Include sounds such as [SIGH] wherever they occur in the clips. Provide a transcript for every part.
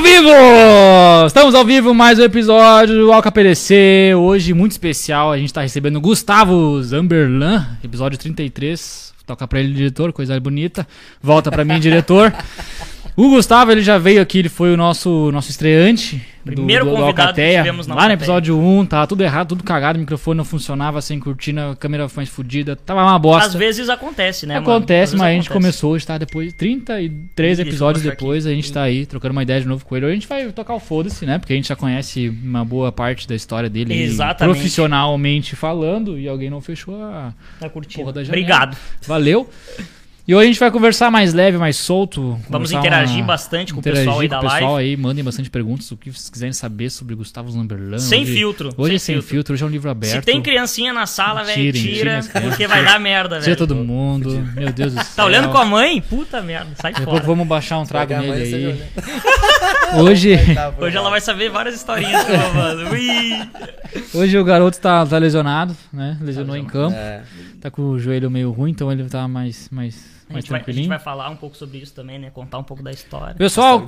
Ao vivo! Estamos ao vivo, mais um episódio do Alca PDC. Hoje, muito especial, a gente tá recebendo Gustavo Zamberlan, episódio 33. Toca pra ele, diretor, coisa bonita. Volta pra mim, diretor. [LAUGHS] O Gustavo, ele já veio aqui, ele foi o nosso, nosso estreante. Primeiro do, do, do convidado que Alcateia. tivemos na Lá no episódio 1, tava tudo errado, tudo cagado, o microfone não funcionava, sem cortina, a câmera foi fodida, tava uma bosta. Às vezes acontece, né? Acontece, mas a gente acontece. começou, está depois 33 Deixa episódios depois, aqui. a gente tá aí trocando uma ideia de novo com ele. Hoje a gente vai tocar o foda-se, né? Porque a gente já conhece uma boa parte da história dele Exatamente. profissionalmente falando e alguém não fechou a Tá curtindo. porra da janela. Obrigado. Valeu. E hoje a gente vai conversar mais leve, mais solto. Vamos interagir uma- bastante com o interagir pessoal aí com da o pessoal live. aí, mandem bastante perguntas, o que vocês quiserem saber sobre Gustavo Zamberlan. Sem Hoje- filtro, Hoje sem é sem filtro. filtro. hoje é um livro aberto. Se tem criancinha na sala, velho, tira, crianças. porque vai dar merda, Tira velho. todo mundo. Meu Deus do céu. [LAUGHS] Tá olhando com a mãe? Puta merda, sai Daqui a pouco fora. vamos baixar um trago nele aí. [LAUGHS] Hoje, Tá, Hoje ela vai saber várias historinhas, mano. Ui. hoje o garoto tá, tá lesionado, né? Lesionou em campo. É, Tá com o joelho meio ruim, então ele tá mais, mais, A gente, vai, a gente vai falar um pouco sobre isso também, né? Contar um pouco da história. Pessoal,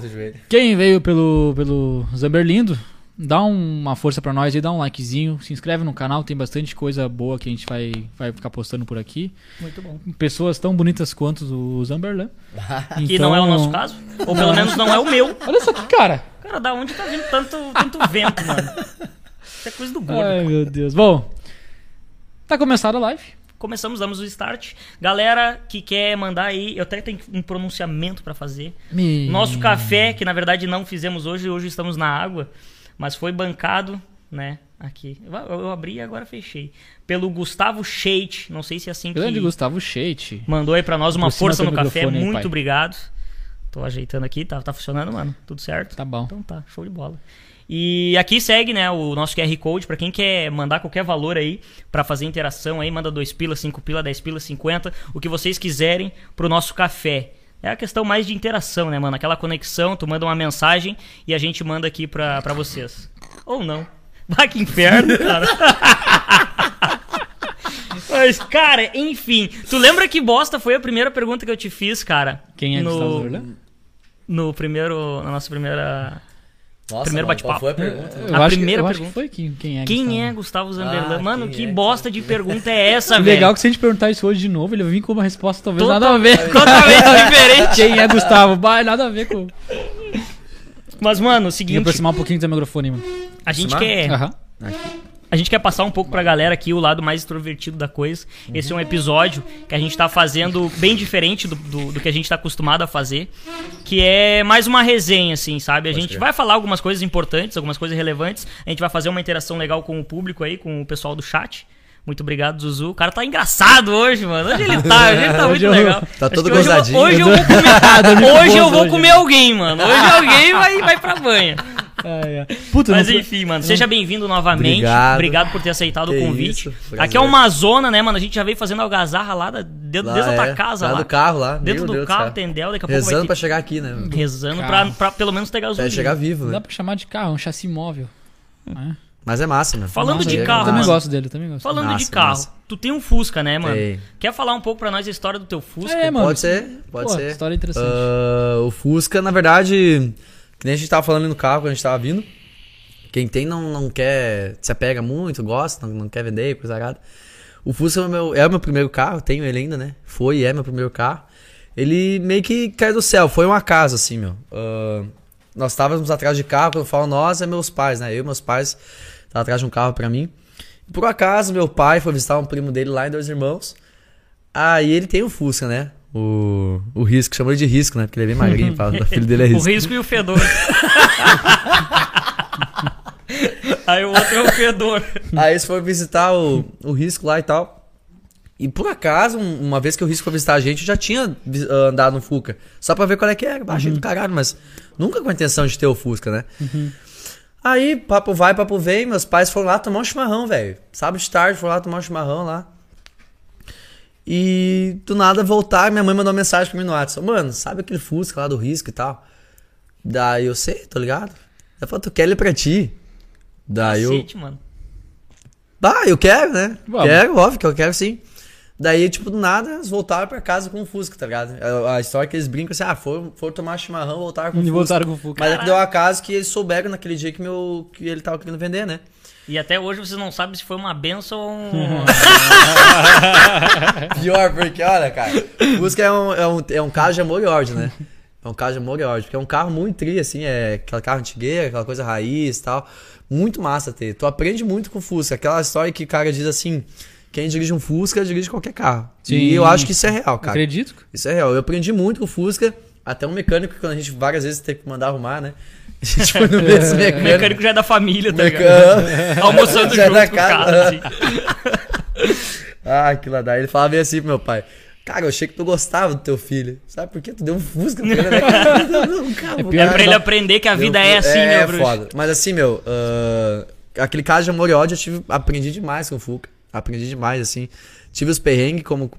quem veio pelo, pelo Zamberlindo, dá um- uma força pra nós e dá um likezinho. Se inscreve no canal, tem bastante coisa boa que a gente vai, vai ficar postando por aqui. Muito bom. Pessoas tão bonitas quanto o Zamberlan. [LAUGHS] Que Então- não é o nosso caso. Ou pelo menos não é o meu. Olha isso aqui, cara. Cara, da onde tá vindo tanto, tanto vento, mano? [LAUGHS] Isso é coisa do gordo. Ai, meu Deus. Bom, tá começada a live. Começamos, damos o start. Galera que quer mandar aí, eu até tenho um pronunciamento pra fazer. Me- Nosso café, que na verdade não fizemos hoje, hoje estamos na água, mas foi bancado, né? Aqui. Eu, eu abri e agora fechei. Pelo Gustavo Scheit, não sei se é assim Grande que Gustavo Sheit. mandou aí pra nós uma força no café. aí, Muito pai. obrigado. Tô ajeitando aqui, tá, tá funcionando, mano? Tudo certo? Tá bom. Então tá, show de bola. E aqui segue, né, o nosso QR Code pra quem quer mandar qualquer valor aí pra fazer interação aí, manda 2 pila, 5 pila, 10 pila, 50, o que vocês quiserem pro nosso café. É a questão mais de interação, né, mano? Aquela conexão, tu manda uma mensagem e a gente manda aqui pra, pra vocês. Ou não. [LAUGHS] Vai que inferno, cara. [LAUGHS] Mas, cara, enfim. Tu lembra que bosta foi a primeira pergunta que eu te fiz, cara? Quem é no, Gustavo Zorlan? No primeiro. Na nossa primeira. Nossa, Primeiro bate-papo. Foi a pergunta? Eu A acho, primeira que, eu acho que pergunta. foi quem, quem é Quem Gustavo. é Gustavo Zamberlan? Ah, Mano, que é? bosta de pergunta é essa, [LAUGHS] O velho? legal é que se a gente perguntar isso hoje de novo, ele vai vir com uma resposta talvez Total- nada a ver. Totalmente [LAUGHS] diferente. Quem é Gustavo? Bah, nada a ver com. Mas, mano, o seguinte, aproximar um pouquinho do microfone, mano. a gente Aproximar? quer. Aham. A gente quer passar um pouco pra galera aqui o lado mais extrovertido da coisa. Esse é um episódio que a gente tá fazendo bem diferente do, do, do que a gente tá acostumado a fazer. Que é mais uma resenha, assim, sabe? A gente crer. vai falar algumas coisas importantes, algumas coisas relevantes. A gente vai fazer uma interação legal com o público aí, com o pessoal do chat. Muito obrigado, Zuzu. O cara tá engraçado hoje, mano. Hoje ele tá, hoje ele tá [LAUGHS] muito legal. Tá todo que hoje eu vou- gozadinho. Hoje eu vou comer, [LAUGHS] Dormiu hoje eu vou comer né? alguém, mano. Hoje alguém vai, vai pra banha. [LAUGHS] Ai, ai. Puta, Mas enfim, mano, seja bem-vindo novamente. Obrigado. Obrigado por ter aceitado Que o convite. isso. Aqui é uma zona, né, mano? A gente já veio fazendo algazarra lá da, dentro, Lá, dentro da tua é, casa, lá lá. do carro lá. Dentro Meu do Deus carro, céu. entendeu? Daqui a pouco Rezando vai pra ter... chegar aqui, né? mano? Rezando pra, pra pelo menos ter gasolina. Até chegar vivo, Não dá né? pra chamar de carro, é um chassi móvel. É. Mas é massa, né? Falando Massa, de eu carro, também mano. gosto dele, eu também gosto. Falando de Massa, carro, massa. tu tem um Fusca, né, mano? Tem. Quer falar um pouco pra nós a história do teu Fusca? É, mano. Pode ser, pode Pô, ser. história interessante. Ah, o Fusca, na verdade, que nem a gente tava falando ali no carro quando a gente tava vindo. Quem tem não, não quer, se apega muito, gosta, não, não quer vender, coisa errada. O Fusca é o, meu, é o meu primeiro carro, tenho ele ainda, né? Foi e é meu primeiro carro. Ele meio que caiu do céu, foi um acaso, assim, meu. Ah, nós estávamos atrás de carro, quando eu falo nós, é meus pais, né? Eu e meus pais estavam atrás de um carro pra mim. Por acaso, meu pai foi visitar um primo dele lá em Dois Irmãos. Aí ele tem o Fusca, né? O, o Risco, chamou ele de Risco, né? Porque ele é bem magrinho, [LAUGHS] fala, o filho dele é O Risco. risco e o fedor. [LAUGHS] Aí o outro é o fedor. Aí eles foram visitar o, o Risco lá e tal. E por acaso, um- uma vez que o Risco foi visitar a gente, eu já tinha ah, andado no Fusca. Só pra ver qual é que era. Baixei do caralho, mas nunca com a intenção de ter o Fusca, né? Aí, papo vai, papo vem. Meus pais foram lá tomar um chimarrão, velho. Sábado de tarde, foram lá tomar um chimarrão lá. E do nada voltar, minha mãe mandou uma mensagem pra mim no WhatsApp. Mano, sabe aquele Fusca lá do Risco e tal? Daí eu sei, tô ligado? Ela falou, tu quer ele pra ti? Daí eu. Cacete, mano. Ah, eu quero, né? Vamos. Quero, óbvio que eu quero sim. Daí, tipo, do nada, eles voltaram pra casa com o Fusca, tá ligado? A, a história que eles brincam assim, ah, foram, foram tomar chimarrão, voltaram com o E Fusca. voltaram com o Fusca. Mas é que deu acaso que eles souberam naquele dia que, meu, que ele tava querendo vender, né? E até hoje vocês não sabem se foi uma benção ou um... [LAUGHS] Pior, porque, olha, cara, o Fusca é um, é, um, é um carro de amor e ódio, né? É um carro de amor e ódio, porque é um carro muito tri, assim, é aquela carro antigueira, aquela coisa raiz e tal. Muito massa ter. Tu aprende muito com o Fusca. Aquela história que o cara diz assim, quem dirige um Fusca, dirige qualquer carro. Sim. E eu acho que isso é real, cara. Acredito. Isso é real. Eu aprendi muito com o Fusca, até um mecânico, quando a gente várias vezes teve que mandar arrumar, né? A gente foi no [LAUGHS] mesmo O mecânico. mecânico já é da família, tá ligado? Mecânico. Almoçando [LAUGHS] Já é junto da com o casa. cara, assim. [LAUGHS] Ah, aquilo lá. Daí ele falava bem assim pro meu pai. Cara, eu achei que tu gostava do teu filho. Sabe por quê? Tu deu um Fusca pra ele, né? cara? Não, calma, É pior É cara. pra ele aprender que a vida é assim, é, meu É bruxo. foda. Mas assim, meu, ah, aquele caso de amor e ódio eu tive, aprendi demais com o Fuca. Aprendi demais, assim. Tive os perrengues como.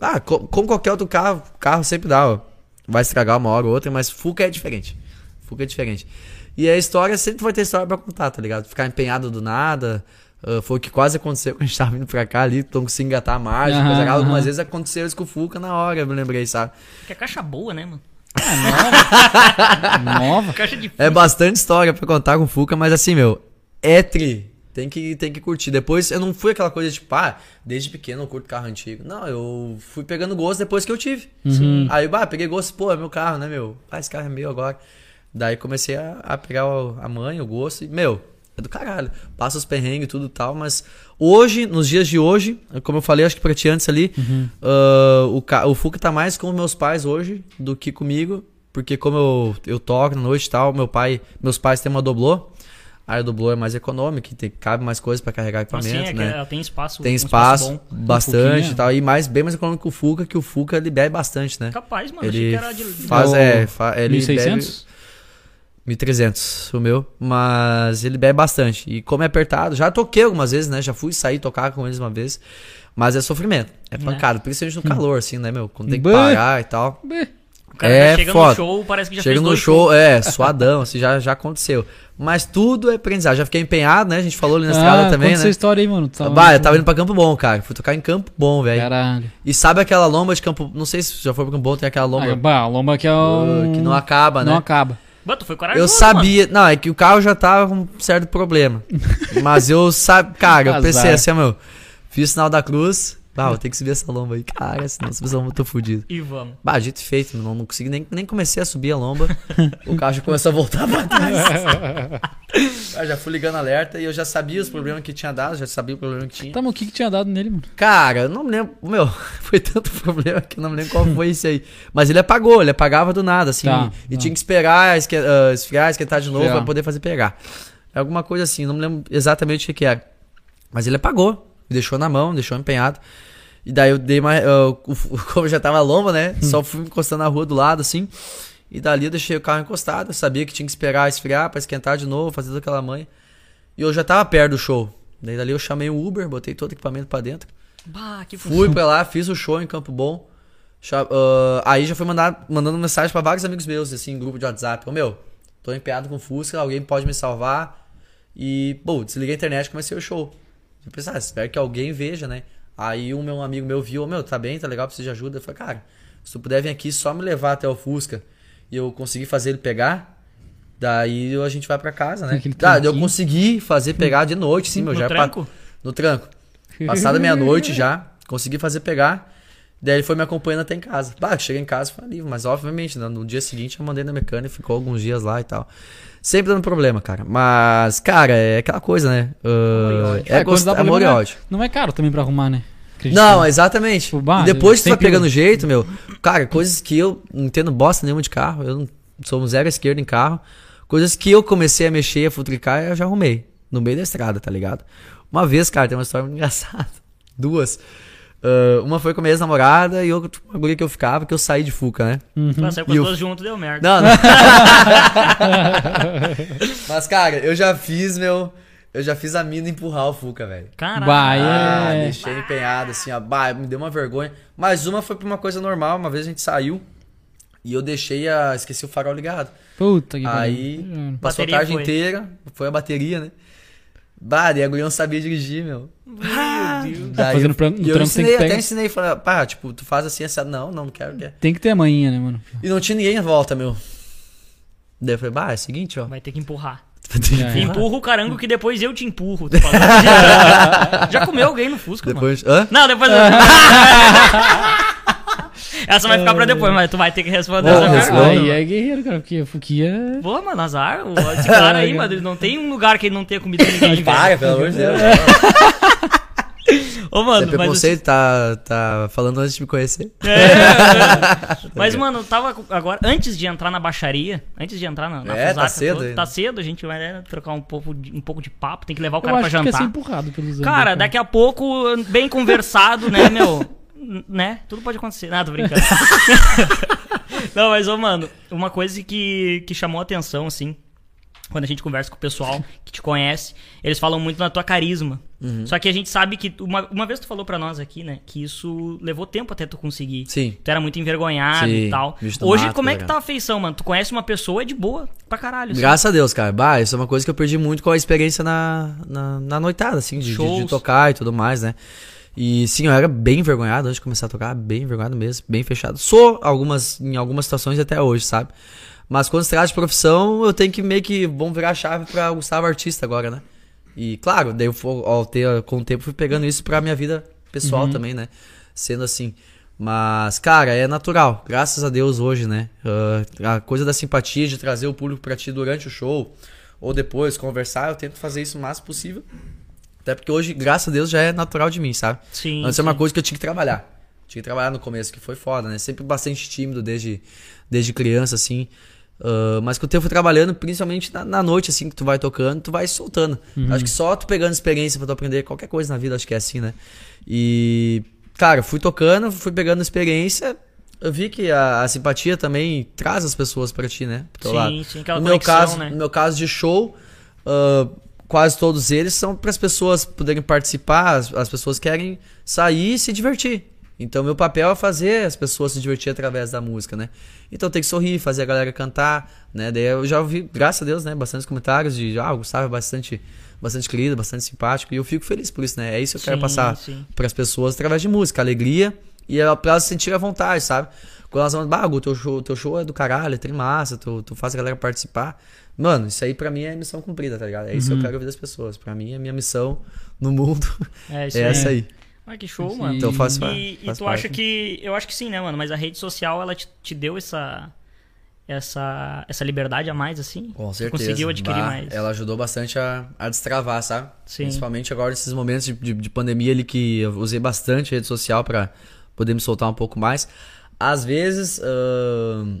Ah, co- como qualquer outro carro, carro sempre dá, ó. Vai estragar uma hora ou outra, mas Fuca é diferente. Fuca é diferente. E a história sempre vai ter história pra contar, tá ligado? Ficar empenhado do nada. ah, foi o que quase aconteceu [LAUGHS] quando a gente tava vindo pra cá ali, não conseguia engatar a margem, Aham, coisa errada. Algumas vezes aconteceu isso com o Fuca na hora, eu me lembrei, sabe? Que é caixa boa, né, mano? [LAUGHS] Nova. Caixa de É bastante história pra contar com o Fuca, mas assim, meu, é tri. Tem que, tem que curtir. Depois eu não fui aquela coisa tipo, ah, desde pequeno eu curto carro antigo. Não, eu fui pegando gosto depois que eu tive. Aí, bah, peguei gosto, pô, é meu carro, né, meu? Ah, esse carro é meu agora. Daí comecei a, a pegar o- a mãe, o gosto. E, meu, é do caralho. Passa os perrengues e tudo e tal, mas hoje, nos dias de hoje, como eu falei, acho que pra ti antes ali, ah, o, ca- o Fuca tá mais com meus pais hoje do que comigo, porque como eu, eu toco na noite e tal, meu pai, meus pais têm uma doblô, aí a doblô é mais econômica, tem, cabe mais coisas pra carregar Mas equipamento, sim, é que né? ela tem espaço. Tem um espaço, bom. bastante Fuquinha. e tal, e mais, bem mais econômico que o Fuca, que o Fuca ele bebe bastante, né? Capaz, mano. achei Ele que era de. faz, É é, fa- ele 1.600? 1.300 o meu, mas ele bebe bastante. E como é apertado, já toquei algumas vezes, né? Já fui sair tocar com eles uma vez. Mas é sofrimento, é pancada, principalmente no calor, assim, né, meu? Quando tem que parar e tal. Bê. O cara é já chega foda. no show, parece que já Chega fez no show, é, suadão, assim, já, já aconteceu. Mas tudo é aprendizado. Já fiquei empenhado, né? A gente falou ali na estrada também, conta essa né? história aí, mano. Tava- Bah, eu tava indo pra Campo Bom, cara. Fui tocar em Campo Bom, velho. Caralho. E sabe aquela lomba de Campo... Não sei se já foi pra Campo Bom, tem aquela lomba Ah, bah, a lomba que é o... que não acaba, né? Não acaba. Bah, tu foi corajoso, Eu sabia. Não, é que o carro já tava com um certo problema. [LAUGHS] Mas eu sabe, cara, eu pensei assim, meu. Fiz o sinal da cruz. Ah, vou ter que subir essa lomba aí. Cara, senão subir essa lomba eu tô fudido. E vamos. Bah, dito e feito, não, não consegui nem, nem comecei a subir a lomba. [LAUGHS] o carro já começou a voltar pra trás. [LAUGHS] Ah, já fui ligando alerta e eu já sabia os problemas que tinha dado, já sabia o problema que tinha. Tá, mas o que que tinha dado nele, mano? Cara, eu não me lembro. Meu, [LAUGHS] foi tanto problema que eu não me lembro qual foi esse aí. Mas ele apagou, ele apagava do nada, assim. Tá, e tá. tinha que esperar esque, ah, esfriar, esquentar de novo Esfriar. pra poder fazer pegar. É alguma coisa assim, não me lembro exatamente o que, que era. Mas ele apagou, me deixou na mão, deixou empenhado. E daí eu dei mais. o- [LAUGHS] o- como já tava lomba, né? Hum. Só fui encostando na rua do lado, assim. E dali eu deixei o carro encostado. Eu sabia que tinha que esperar esfriar pra esquentar de novo, fazer aquela manha. E eu já tava perto do show. Daí dali eu chamei o Uber, botei todo o equipamento pra dentro. Bah, que Fui pra lá, fiz o show em Campo Bom. Ah, aí já fui mandar, mandando mensagem pra vários amigos meus, assim, em grupo de WhatsApp. Ô meu, tô empenhado com Fusca, alguém pode me salvar. E, pô, desliguei a internet e comecei o show. Eu pensei, ah, espero que alguém veja, né? Aí um meu amigo meu viu, ô meu, tá bem, tá legal, precisa de ajuda. Eu falei, cara, se tu puder vir aqui só me levar até o Fusca e eu conseguir fazer ele pegar, daí a gente vai pra casa, né? [LAUGHS] Tá, eu consegui fazer pegar de noite, sim, meu, No já é pa- tranco? no tranco. Passada meia-noite já, consegui fazer pegar. Daí ele foi me acompanhando até em casa. Bah, cheguei em casa foi alívio, mas obviamente, né, no dia seguinte eu mandei na mecânica, ficou alguns dias lá e tal. Sempre dando problema, cara. Mas, cara, é aquela coisa, né? Ódio. é É, gost... amor e ódio. Não é caro também pra arrumar, né? Acredito. Não, exatamente. Tipo, bah, e depois que tu vai pegando jeito, meu, cara, coisas que eu não entendo bosta nenhuma de carro, eu não sou zero à esquerda em carro. Coisas que eu comecei a mexer, a futricar, eu já arrumei. No meio da estrada, tá ligado? Uma vez, cara, tem uma história muito [LAUGHS] engraçada. Duas. Ah, uma foi com a minha ex-namorada e outra uma guria que eu ficava, que eu saí de Fuca, né? Mas saiu com as duas juntas, deu merda. Não, não. [LAUGHS] Mas, cara, eu já fiz, meu. Eu já fiz a mina empurrar o Fuca, velho. Caralho. Bah, Ah, é. deixei empenhado, assim, ó. Bah, me deu uma vergonha. Mas uma foi pra uma coisa normal. Uma vez a gente saiu e eu deixei a. Esqueci o farol ligado. Puta que Aí pariu. passou a Bateria tarde foi. inteira, foi a bateria, né? Bah, e a guria não sabia dirigir, meu. Meu Deus. Daí fazendo eu, e eu ensinei, até ensinei, falei, pá, tipo, tu faz assim, assim, não, não, não quero, quero. Tem que ter a manhinha, né, mano? E não tinha ninguém em volta, meu. Daí eu falei, bah, é o seguinte, ó. Vai ter que empurrar. É. Empurra o carango que depois eu te empurro. tu falou. [LAUGHS] já, já comeu alguém no Fusca, mano? Depois. Hã? Não, depois. [LAUGHS] Essa vai ficar pra depois, mas tu vai ter que responder Bom, essa pergunta. Aí é guerreiro, cara, porque o Fuquia. Pô, mano, azar. o- Esse cara aí, [LAUGHS] mano, ele não tem um lugar que ele não tenha comida com ninguém, velho. pelo amor de Deus. Ô, mano, é mas... preconceito, tá, tá falando antes de me conhecer. É, mas, mano, eu tava agora, antes de entrar na baixaria, antes de entrar na, na É, tá fusaca cedo toda, tá cedo, a gente vai né, trocar um pouco, de, um pouco de papo, tem que levar o Eu cara pra acho que quer ser jantar. empurrado pelos anos. Cara, daqui a pouco, bem conversado, né, meu? [LAUGHS] Né? Tudo pode acontecer. Nada, tô brincando. [LAUGHS] Não, mas, ô, mano, uma coisa que, que chamou a atenção, assim, quando a gente conversa com o pessoal que te conhece, eles falam muito na tua carisma. Uhum. Só que a gente sabe que, uma, uma vez tu falou pra nós aqui, né, que isso levou tempo até tu conseguir. Sim. Tu era muito envergonhado Sim, e tal. Hoje, mato, como é tá que tá a feição, mano? Tu conhece uma pessoa, é de boa pra caralho. assim. Graças a Deus, cara. Bah, isso é uma coisa que eu perdi muito com a experiência na, na, na noitada, assim, de, de, de tocar e tudo mais, né? E sim, eu era bem envergonhado antes de começar a tocar, bem envergonhado mesmo, bem fechado. Sou algumas, em algumas situações até hoje, sabe? Mas quando se trata de profissão, eu tenho que meio que, vamos virar a chave pra Gustavo Artista agora, né? E claro, daí eu, fo- ao ter, com o tempo fui pegando isso pra minha vida pessoal também, né? Sendo assim. Mas, cara, é natural. Graças a Deus hoje, né? Ah, a coisa da simpatia, de trazer o público pra ti durante o show. ou depois, conversar, eu tento fazer isso o máximo possível. Até porque hoje, graças a Deus, já é natural de mim, sabe? Sim. Antes é uma sim. coisa que eu tinha que trabalhar. Tinha que trabalhar no começo, que foi foda, né? Sempre bastante tímido desde, desde criança, assim. Ah, mas com o tempo eu fui trabalhando, principalmente na, na noite, assim, que tu vai tocando, tu vai soltando. Acho que só tu pegando experiência pra tu aprender qualquer coisa na vida, acho que é assim, né? E, cara, fui tocando, fui pegando experiência. Eu vi que a, a simpatia também traz as pessoas pra ti, né? Pro Sim, lado. sim, aquela no meu conexão, caso, né? No meu caso de show, ah, quase todos eles são para as pessoas poderem participar, as, as pessoas querem sair e se divertir. Então, meu papel é fazer as pessoas se divertir através da música, né? Então, tem que sorrir, fazer a galera cantar, né? Daí eu já ouvi, graças a Deus, né? Bastantes comentários de, ah, o Gustavo é bastante, bastante querido, bastante simpático. E eu fico feliz por isso, né? É isso que eu quero Sim, passar sim. para as pessoas através de música, alegria e pra elas se sentirem à vontade, sabe? Quando elas vão, bah, Gu, teu show, teu show é do caralho, é massa, tu, tu faz a galera participar. Mano, isso aí pra mim é missão cumprida, tá ligado? É isso que eu quero ouvir das pessoas. Pra mim, a minha missão no mundo É, [LAUGHS] isso é essa aí. Ah, que show, mano. Então eu faço, E, e tu parte. acha que. Eu acho que sim, né, mano? Mas a rede social, ela te, te deu essa. Essa, essa liberdade a mais, assim? Com Tu certeza. conseguiu adquirir Bah, mais. Ela ajudou bastante a, a destravar, sabe? Sim. Principalmente agora nesses momentos de, de, de pandemia ali que eu usei bastante a rede social pra poder me soltar um pouco mais. Às vezes, ahn,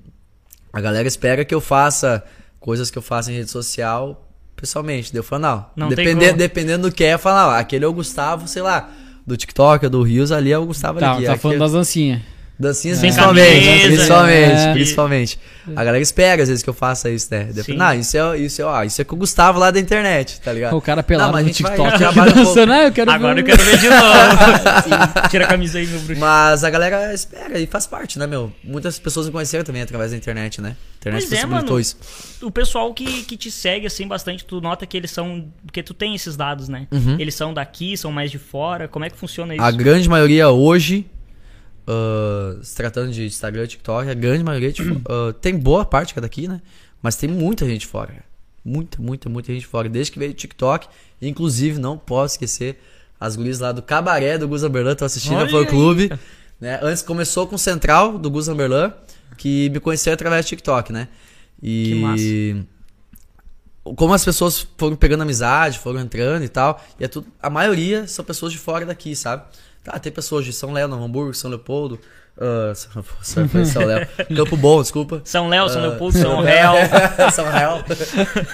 a galera espera que eu faça coisas que eu faço em rede social pessoalmente. Daí eu falo, não. Tem dependendo, do que é, fala, ó, aquele é o Gustavo, sei lá, do TikTok, do Rios, ali é o Gustavo Tá, ali. tá aqui falando é- das dancinhas. Dancinhas Sem principalmente, camisa. principalmente, É. principalmente. A galera espera às vezes que eu faça isso, né? Falo, Não, isso é, isso é, ó, isso é com o Gustavo lá da internet, tá ligado? O cara pelado Não, no TikTok um dançando. Ah, eu quero Agora ver. eu quero ver de novo. [LAUGHS] Sim, Tira a camisa aí, meu bruxo. Mas a galera espera e faz parte, né, meu? Muitas pessoas me conheceram também através da internet, né? A internet Pois é, possibilitou mano. isso. O pessoal que, que te segue, assim, bastante, tu nota que eles são. Porque tu tem esses dados, né? Eles são daqui, são mais de fora. Como é que funciona isso? Uhum. A grande maioria hoje, ah, se tratando de Instagram e TikTok, a grande maioria ah, tem boa parte que é daqui, né? Mas tem muita gente fora. Muita, muita, muita gente fora. Desde que veio o TikTok, inclusive, não posso esquecer as gurias lá do Cabaré do Gus Amberlan, tô assistindo Olha a fã aí, clube. Né? Antes começou com o Central do Gus Amberlan, que me conheceu através do TikTok, né? E como as pessoas foram pegando amizade, foram entrando e tal, e é tudo, a maioria são pessoas de fora daqui, sabe? Tá, tem pessoas de São Léo, Novo Hamburgo, São Leopoldo, ah, São, São, São Léo, [LAUGHS] Campo Bom, desculpa. São Léo, São Ah. Leopoldo, São Réu. São Léo.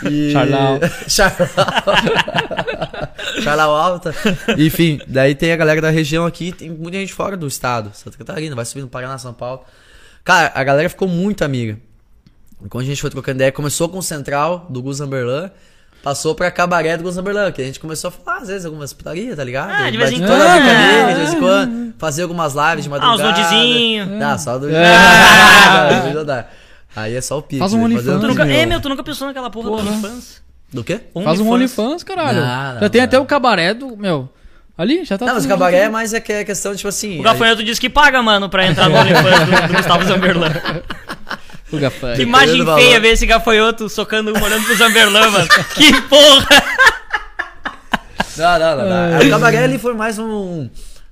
[LAUGHS] E... [LAUGHS] Charlau. Charlau. Charlau Alta. Enfim, daí tem a galera da região aqui, tem muita gente fora do estado, Santa Catarina, vai subindo Paraná, São Paulo. Cara, a galera ficou muito amiga. Quando a gente foi trocando ideia, começou com o Central do Gus Amberlan, passou pra Cabaré do Amberlan, que a gente começou a falar, às vezes, algumas putarias, tá ligado? Ah, de vez em quando, né? de vez em quando, fazer algumas lives de Ah, uns madrugada. nudezinhos. Dá, só do É. Não [LAUGHS] dá. Aí é só o pique. Faz um né? OnlyFans, um- nunca, meu. é, meu, tu nunca pensou naquela porra, Porra. do OnlyFans? Do quê? Faz um OnlyFans, caralho. Não, não, já tem não. até o cabaré do. Meu. Ali, já tá. Não, mas o cabaré, mas é que é questão, tipo assim. O Gafanhoto disse que paga, mano, pra entrar no OnlyFans do, do Gustavo Zamberlan. [LAUGHS] O gafanhoto. Que imagem feia valor. ver esse gafanhoto socando um olhando pro Zamberlan, [LAUGHS] mano. Que porra! Não, não, não. não. O cabaré ali foi mais um.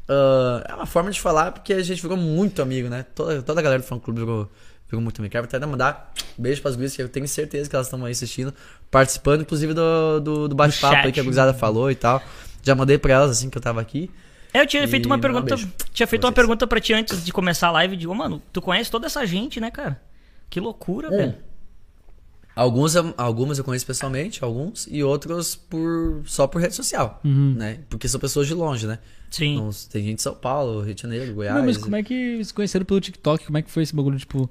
ah, é uma forma de falar, porque a gente ficou muito amigo, né? Toda, toda a galera do fã clube virou, virou muito amigo. Quero até mandar um beijo pras gurias, que eu tenho certeza que elas estão aí assistindo, participando, inclusive, do, do, do bate-papo aí que a gurizada falou e tal. Já mandei pra elas assim que eu tava aqui. É, Eu tinha E feito uma um pergunta. beijo tinha feito uma pergunta pra ti antes de começar a live. Digo, mano, tu conhece toda essa gente, né, cara? Que loucura, velho. Alguns, algumas eu conheço pessoalmente, alguns, e outros por só por rede social, né? Porque são pessoas de longe, né? Sim. Não, tem gente de São Paulo, Rio de Janeiro, Goiás. Não, mas como é que se conheceram pelo TikTok? Como é que foi esse bagulho? Tipo.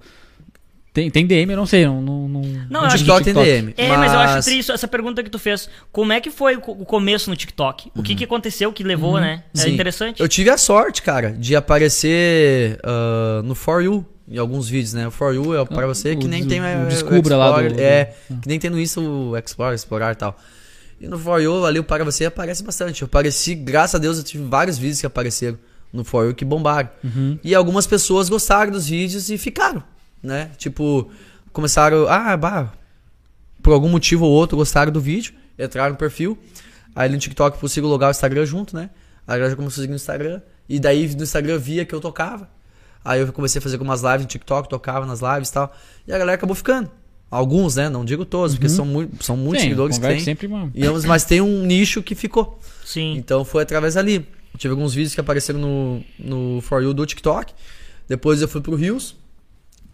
Tem, tem DM, eu não sei. Não, não, não, Não, eu acho TikTok que- tem DM. É, mas... eu acho triste essa pergunta que tu fez. Como é que foi o co- o começo no TikTok? O que, que aconteceu que levou, né? É Uhum. Sim. interessante. Eu tive a sorte, cara, de aparecer ah, no For You em alguns vídeos, né? O For You é pra você que o nem tem o o Descubra lá do- É, que nem tem no isso o Explorer, Explorar e tal. E no For You, ali o Para Você aparece bastante. Eu apareci, graças a Deus, eu tive vários vídeos que apareceram no For You que bombaram. E algumas pessoas gostaram dos vídeos e ficaram, né? Tipo, começaram, ah, bah, por algum motivo ou outro gostaram do vídeo, entraram no perfil. Aí no TikTok eu consigo logar o Instagram junto, né? Aí eu já começou a seguir no Instagram. E daí no Instagram via que eu tocava. Aí eu comecei a fazer algumas lives no TikTok, tocava nas lives e tal. E a galera acabou ficando. Alguns, né? Não digo todos, porque são, muito, são muitos Sim, seguidores que tem. sempre uma... E, mas tem um nicho que ficou. Sim. Então foi através dali. Eu tive alguns vídeos que apareceram no, no For You do TikTok. Depois eu fui pro Rios,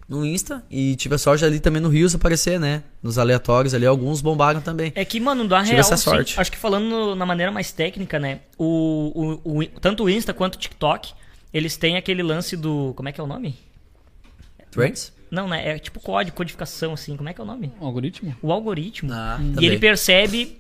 no Insta. E tive a sorte ali também no Rios aparecer, né? Nos aleatórios ali, alguns bombaram também. É que, mano, da Tive real, essa sim, sorte. acho que falando na maneira mais técnica, né? O, o, o- tanto o Insta quanto o TikTok, eles têm aquele lance do. Como é que é o nome? Trends? Não, né? É tipo código, codificação, assim. Como é que é o nome? Um algoritmo? O algoritmo. Ah, e também. ele percebe.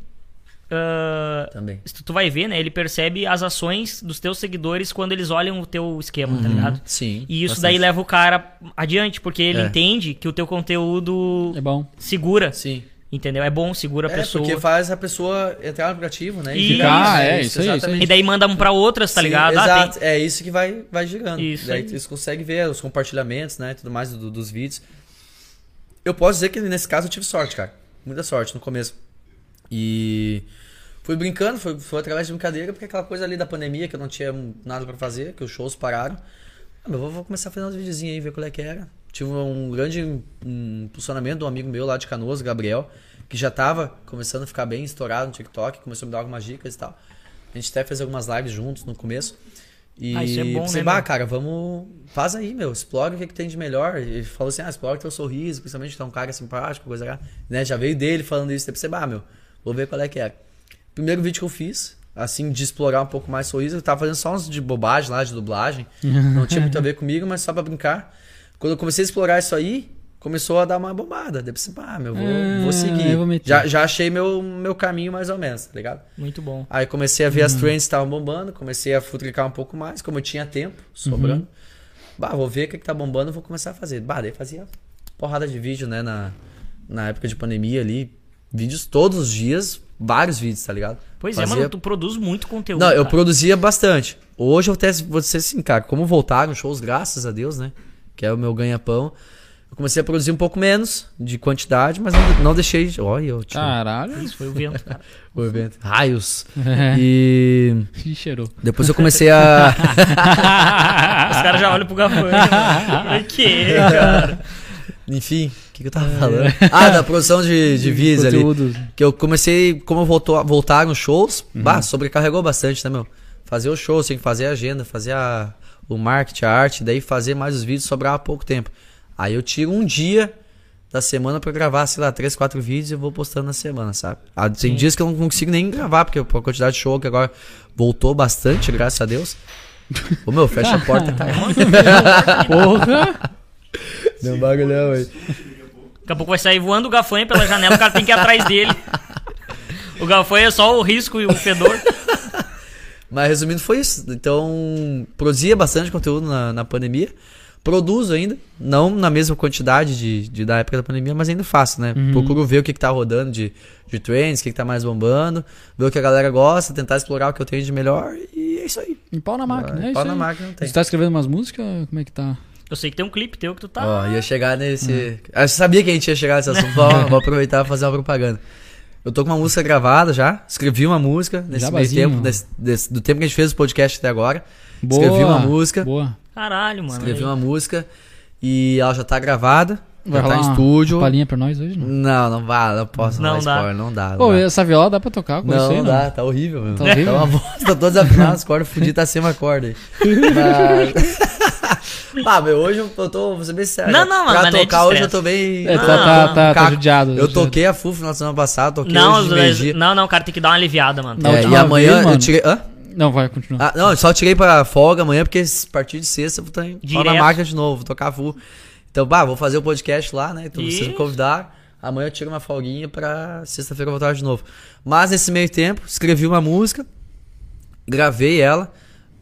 ah, Também. tu- tu vai ver, né? Ele percebe as ações dos teus seguidores quando eles olham o teu esquema, tá ligado? Sim. E isso bastante. daí leva o cara adiante, porque ele É. entende que o teu conteúdo É bom. segura, Sim. Entendeu? É bom, segura a É, pessoa. porque faz a pessoa entrar no aplicativo, né? Ah, né? é, isso aí, isso aí. E daí manda um pra outras, tá Sim, ligado? Ah, Exato, tem- é isso que vai, vai girando. Isso Daí aí. vocês conseguem ver os compartilhamentos, né? Tudo mais do- dos vídeos. Eu posso dizer que nesse caso eu tive sorte, cara. Muita sorte no começo. E fui brincando, foi, foi através de brincadeira, porque aquela coisa ali da pandemia que eu não tinha nada pra fazer, que os shows pararam. Ah, meu, vou, vou começar a fazer uns videozinhos aí, ver qual é que era. Tive um grande impulsionamento de um amigo meu lá de Canoas, Gabriel, que já tava começando a ficar bem estourado no TikTok, começou a me dar algumas dicas e tal. A gente até fez algumas lives juntos no começo. E Ah, é bom, pensei, né, bah, cara, vamos. Faz aí, meu. Explora o que, que tem de melhor. Ele falou assim: ah, explora teu sorriso, principalmente é um cara simpático, coisa lá. Né? Já veio dele falando isso. Pensei, bah, meu, vou ver qual é que é. Primeiro vídeo que eu fiz, assim, de explorar um pouco mais sorriso, eu tava fazendo só uns de bobagem lá, de dublagem. [LAUGHS] Não tinha muito a ver comigo, mas só pra brincar. Quando eu comecei a explorar isso aí, começou a dar uma bombada. Pensei, ah, meu, vou, Ah, vou seguir. eu vou já, já achei meu, meu caminho mais ou menos, tá ligado? Muito bom. Aí comecei a ver as trends que estavam bombando, comecei a futricar um pouco mais, como eu tinha tempo sobrando. Bah, vou ver o que, que tá bombando, vou começar a fazer. Bah, daí fazia porrada de vídeo, né, na, na época de pandemia ali. Vídeos todos os dias, vários vídeos, tá ligado? Pois é, Fazia- mano, tu produz muito conteúdo. Não, eu cara. produzia bastante. Hoje eu até vou dizer assim, cara, como voltaram shows, graças a Deus, né? Que é o meu ganha-pão. Eu comecei a produzir um pouco menos de quantidade, mas não, não deixei. de- Olha, eu tinha Caralho. Isso foi o vento, cara. [LAUGHS] o evento. Raios. [LAUGHS] E Ih, cheirou. depois eu comecei a. [LAUGHS] Os caras já olham pro gafanhoto. Por quê, cara? Enfim, o que, que eu tava falando? Ah, da produção de, de vídeos ali. Que eu comecei, como voltou, voltaram os shows, bah, sobrecarregou bastante, né, meu? Fazer os shows, tinha que fazer a agenda, fazer a, o marketing, a arte, daí fazer mais os vídeos, sobrava pouco tempo. Aí eu tiro um dia da semana pra gravar, sei lá, três, quatro vídeos e eu vou postando na semana, sabe? Ah, tem dias que eu não consigo nem gravar, porque a quantidade de show que agora voltou bastante, graças a Deus. Ô meu, fecha a porta, cara. Porra! Deu um bagulhão aí. Daqui a pouco vai sair voando o gafanho pela janela, o cara tem que ir atrás dele. O gafanho é só o risco e o fedor. Mas resumindo, foi isso. Então, produzia bastante conteúdo na, na pandemia. Produzo ainda, não na mesma quantidade de, de da época da pandemia, mas ainda faço, né? Procuro ver o que, que tá rodando de, de trends, o que, que tá mais bombando, ver o que a galera gosta, tentar explorar o que eu tenho de melhor e é isso aí. Em pau na máquina, é Vai, isso pau na aí. máquina não tem. Você tá escrevendo umas músicas? Como é que tá? Eu sei que tem um clipe teu que tu tá. Ó, ia chegar nesse. Eu sabia que a gente ia chegar nesse assunto, vou, [LAUGHS] vou aproveitar e fazer uma propaganda. Eu tô com uma música gravada já, escrevi uma música nesse meio tempo, desse- desse- do tempo que a gente fez o podcast até agora. Boa. Escrevi uma música. Boa. Caralho, mano. Escrevi aí. uma música e ela já tá gravada, Vai já tá rolar em uma estúdio. palhinha pra nós hoje, não? Não, não vai, não posso Não não dá. spoiler, não dá. Não, Pô, dá. essa viola dá pra tocar com não, você, não dá, tá horrível, meu. Tá horrível? [LAUGHS] uma bosta, tô todo desafinado, as cordas fudidas, tá sem uma corda aí. [LAUGHS] Mas... [LAUGHS] ah, meu, hoje eu tô, vou ser bem sério. Não, não, Pra mas não é de tocar hoje eu tô bem... É, tá, Ah, tá, tá, tá judiado. Eu toquei a FUF na semana passada, toquei Não, hoje de não, não, cara, tem que dar uma aliviada, mano. É, e amanhã vez, eu mano. tirei... Hã? Não, vai, continua. Ah, não, eu só tirei pra folga amanhã, porque a partir de sexta eu vou estar na máquina de novo, vou tocar full. Então, bah, vou fazer o podcast lá, né? Então vocês me Isso. convidaram. Amanhã eu tiro uma folguinha pra sexta-feira eu voltar de novo. Mas nesse meio tempo, escrevi uma música, gravei ela,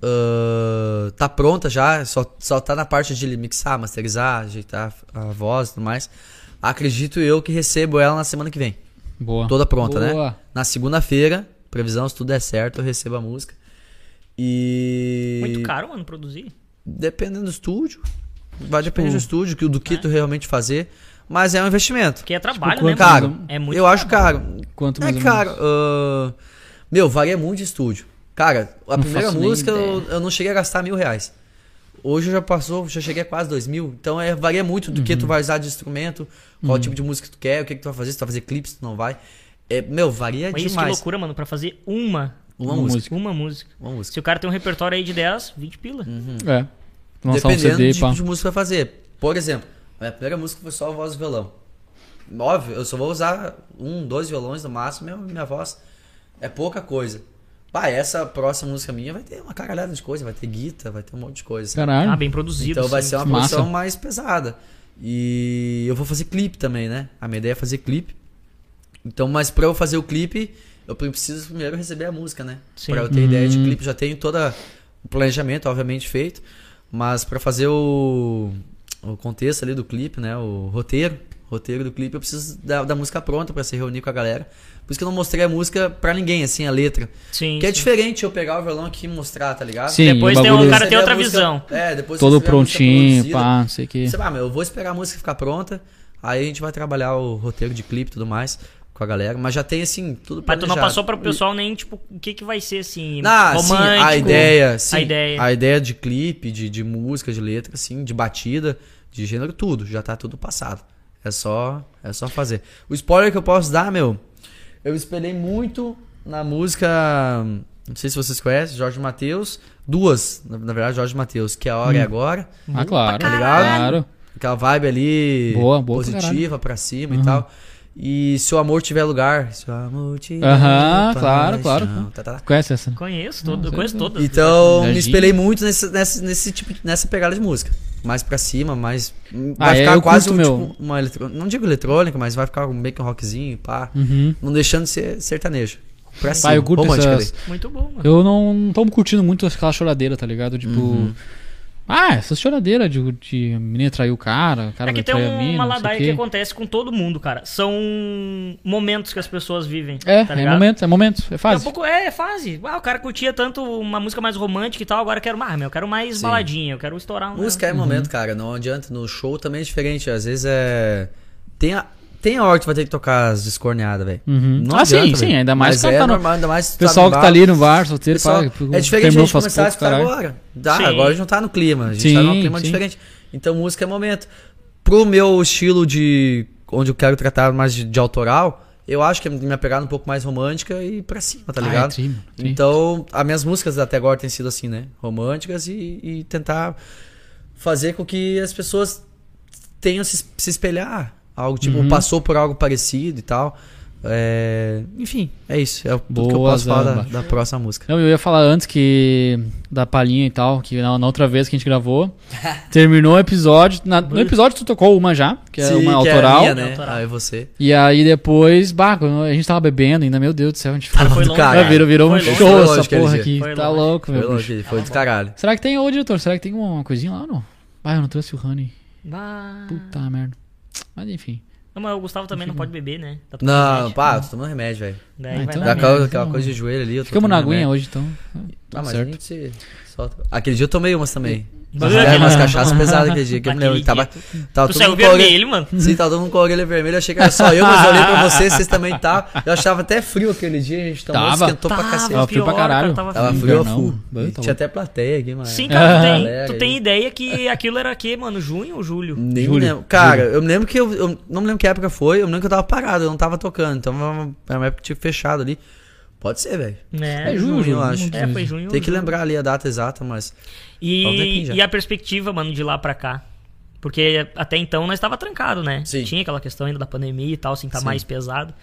ah, tá pronta já, só, só tá na parte de mixar, masterizar, ajeitar a voz e tudo mais. Acredito eu que recebo ela na semana que vem. Boa. Toda pronta, né? Boa. Na segunda-feira, previsão, se tudo der certo, eu recebo a música. E. Muito caro, mano, produzir. Dependendo do estúdio. Vai depender Tipo, do estúdio, que- do que tu realmente fazer. Mas é um investimento. Porque é trabalho, quanto né, Caro. É muito eu acho caro. Quanto É mais ou caro. ah, meu, varia muito de estúdio. Cara, a Não primeira música eu, eu não cheguei a gastar mil reais. Hoje já passou, já cheguei a quase 2 mil. Então é, varia muito do que Uhum. tu vai usar de instrumento, qual tipo de música tu quer, o que, que tu vai fazer, se tu vai fazer clipe, se tu não vai. É, meu, varia Mas isso que demais. loucura, mano, pra fazer uma, Uma, Uma música. música. uma música. Uma música. Se o cara tem um repertório aí de 10, 20 pila. É. Lançar um Dependendo CD, do tipo pá. de música que vai fazer. Por exemplo, a minha primeira música foi só voz e violão. Óbvio, eu só vou usar um, dois violões no máximo, minha, minha voz é pouca coisa. Bah, essa próxima música minha vai ter uma caralhada de coisa, vai ter guitarra, vai ter um monte de coisa. Caralho. Ah, bem produzido. Então vai ser uma Massa. produção mais pesada. E eu vou fazer clipe também, né? A minha ideia é fazer clipe. Então, mas pra eu fazer o clipe, eu preciso primeiro receber a música, né? Sim. Pra eu ter ideia de Hum. clipe, já tenho todo o planejamento, obviamente, feito. Mas pra fazer o, o contexto ali do clipe, né? O roteiro, roteiro do clipe, eu preciso da, da música pronta pra se reunir com a galera. Por isso que eu não mostrei a música pra ninguém, assim, a letra. Sim. Que é sim. diferente eu pegar o violão aqui e mostrar, tá ligado? Sim, Depois o tem um bagulho cara tem Receber a outra música- visão. É, depois todo prontinho, pá, não sei o que. Sei lá, meu, eu vou esperar a música ficar pronta, aí a gente vai trabalhar o roteiro de clipe e tudo mais com a galera, mas já tem assim, tudo Mas tu não planejado. passou para o pessoal nem, tipo, o que que vai ser, assim, sim, romântico. a ideia, sim, a ideia. a ideia de clipe, de, de música, de letra, assim, de batida, de gênero, tudo, já tá tudo passado. É só, é só fazer. O spoiler que eu posso dar, meu, eu espelhei muito na música, não sei se vocês conhecem, Jorge Mateus, duas, na, na verdade, Jorge Mateus, que é a hora Hum. é agora, Ah, claro. Tá ligado? Claro. Aquela vibe ali Boa, boa pra positiva pra cima Uhum. e tal. E se o amor tiver lugar, se o amor tiver Aham, claro, paixão, claro. tá, tá, tá. Conhece essa? Conheço, todo, conheço todas. Então, me espelhei muito nesse, nesse, nesse tipo, nessa pegada de música. Mais pra cima, mais. Ah, Vai é, ficar eu quase um, meu. tipo, uma eletrônica. Não digo eletrônica, mas vai ficar meio que um rockzinho, pá. Uhum. Não deixando de ser sertanejo. Pra cima. Pá, eu curto essas... Muito bom, mano. Eu não, não tô curtindo muito aquela choradeira, tá ligado? Tipo... Uhum. Ah, essas choradeiras de, de a menina traiu o cara, o cara É que tem trair a um- mina, uma ladaia que acontece com todo mundo, cara. São momentos que as pessoas vivem. É, tá é momento, é momento, é fase. pouco é, é fase. Ah, o cara curtia tanto uma música mais romântica e tal, agora eu quero mais, meu, eu quero mais Sim. baladinha, eu quero estourar um. Música Uhum. é momento, cara. Não adianta. No show também é diferente. Às vezes é. Tem a, tem a hora que vai ter que tocar as descorneadas, velho. Uhum. Não ah, adianta, sim, sim, velho. ainda mais Mas que tá é no- normal, ainda mais tá pessoal no que tá ali no bar, solteiro, pessoal- pá, é diferente a gente começar a escutar agora. Dá, Sim. agora a gente não tá no clima. A gente Sim, tá num clima sim. diferente. Então música é momento. Pro meu estilo de. onde eu quero tratar mais de, de autoral, eu acho que é minha pegada um pouco mais romântica e pra cima, tá Ah, é ligado? tri, tri. Então, as minhas músicas até agora têm sido assim, né? Românticas e, e tentar fazer com que as pessoas tenham se, se espelhar. Algo tipo, Uhum. passou por algo parecido e tal. É, Enfim, é isso. É tudo que eu Boa, posso falar da, Zamba. da próxima música. Não, eu ia falar antes que da palhinha e tal, que na, na outra vez que a gente gravou, [LAUGHS] terminou o episódio. na- no episódio tu tocou uma já, que é Sim, uma que autoral. É minha, né? Autoral. Aí você. E aí depois, bah, a gente tava bebendo ainda, meu Deus do céu, a gente falou foi do longe. cara. Ah, virou, virou um Foi longe. show Foi essa longe porra aqui. Foi Tá longe. louco, Foi, meu longe, bicho. foi do caralho. Será que tem, ô diretor, será que tem uma coisinha lá ou não? Ah, eu não trouxe o honey. Bah. Puta merda. Mas enfim. Não, mas o Gustavo também não pode beber, né? Tá Não, remédio. pá, eu tô tomando remédio, velho. Daí Ah, vai então dar Dá é merda. aquela, aquela coisa de joelho ali. Ficamos na aguinha remédio. hoje, então. Ah, mas a certo. gente se solta. Aquele dia eu tomei umas também. Bah. É, umas cachaças pesadas aquele [LAUGHS] dia que eu me lembro. Tava, tava Tu todo saiu a orelha- vermelho, mano. Sim, tava todo mundo com a orelha vermelha. Eu achei que era só eu, mas eu olhei pra vocês, vocês também tá. Eu achava até frio aquele dia, a gente tomou, Tava. esquentou pra Tava. cacete. Tava frio pra caralho. cara, tava Tava frio. frio. Bah, E tá Tinha louco. até plateia aqui, mas. Sim, cara, tu, tem, Galera tu aí. tem ideia que aquilo era que, mano? Junho ou julho? Nem Julho, lembro. Cara, eu me lembro que eu, eu não me lembro que época foi, eu me lembro que eu tava parado, eu não tava tocando. Então era uma época que tive fechado ali. Pode ser, velho. É, É junho, eu acho. É, foi junho. Tem que julho. lembrar ali a data exata, mas. E, e a perspectiva, mano, de lá pra cá? Porque até então nós estava trancado, né? Sim. Tinha aquela questão ainda da pandemia e tal, assim, tá Sim. mais pesado.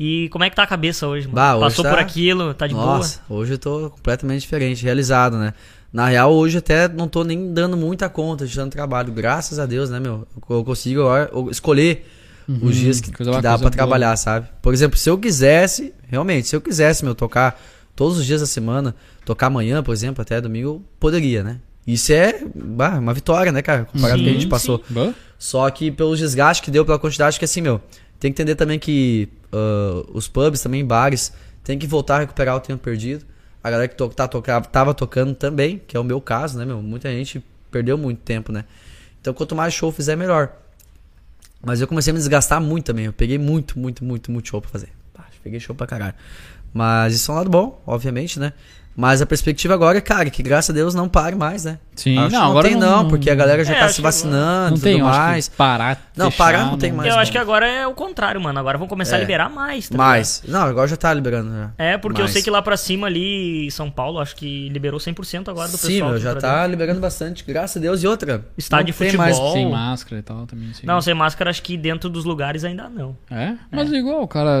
E como é que tá a cabeça hoje, mano? Bah, hoje Passou tá- por aquilo, tá de Nossa, hoje eu tô completamente diferente, realizado, né? Na real, hoje até não tô nem dando muita conta de tanto trabalho. Graças a Deus, né, meu? Eu consigo agora escolher os dias que, Uhum. coisa- que dá boa. trabalhar, sabe? Por exemplo, se eu quisesse, realmente, se eu quisesse, meu, tocar todos os dias da semana, tocar amanhã, por exemplo, até domingo, poderia, né? Isso é bah, uma vitória, né, cara? Comparado com o que a Sim, gente passou. Bah. Só que pelos desgastes que deu, pela quantidade, que assim, meu, tem que entender também que ah, os pubs, também bares, tem que voltar a recuperar o tempo perdido. A galera que to tá, toca tava tocando também, que é o meu caso, né, meu? Muita gente perdeu muito tempo, né? Então quanto mais show fizer, melhor. Mas eu comecei a me desgastar muito também. Eu peguei muito, muito, muito, muito show pra fazer. Peguei show pra caralho. Mas isso é um lado bom, obviamente, né? Mas a perspectiva agora é, cara, que graças a Deus não pare mais, né? Sim, Acho que não, não agora tem não- não, porque a galera já É, tá se vacinando Não e tem, tudo eu acho que mais. parar. Não, fechar, parar não tem mais. eu não. acho que agora é o contrário, mano. Agora vão começar a É. liberar mais. tá Mais. Não, agora já tá liberando já. É, porque eu Mais. sei que lá pra cima ali, em São Paulo, acho que liberou 100% agora do Sim, pessoal. aqui já tá dentro. liberando bastante, graças a Deus. E outra. Estádio de futebol. Sem máscara e tal também. Sim. Não, sem máscara, acho que dentro dos lugares ainda não. É? Mas igual, cara.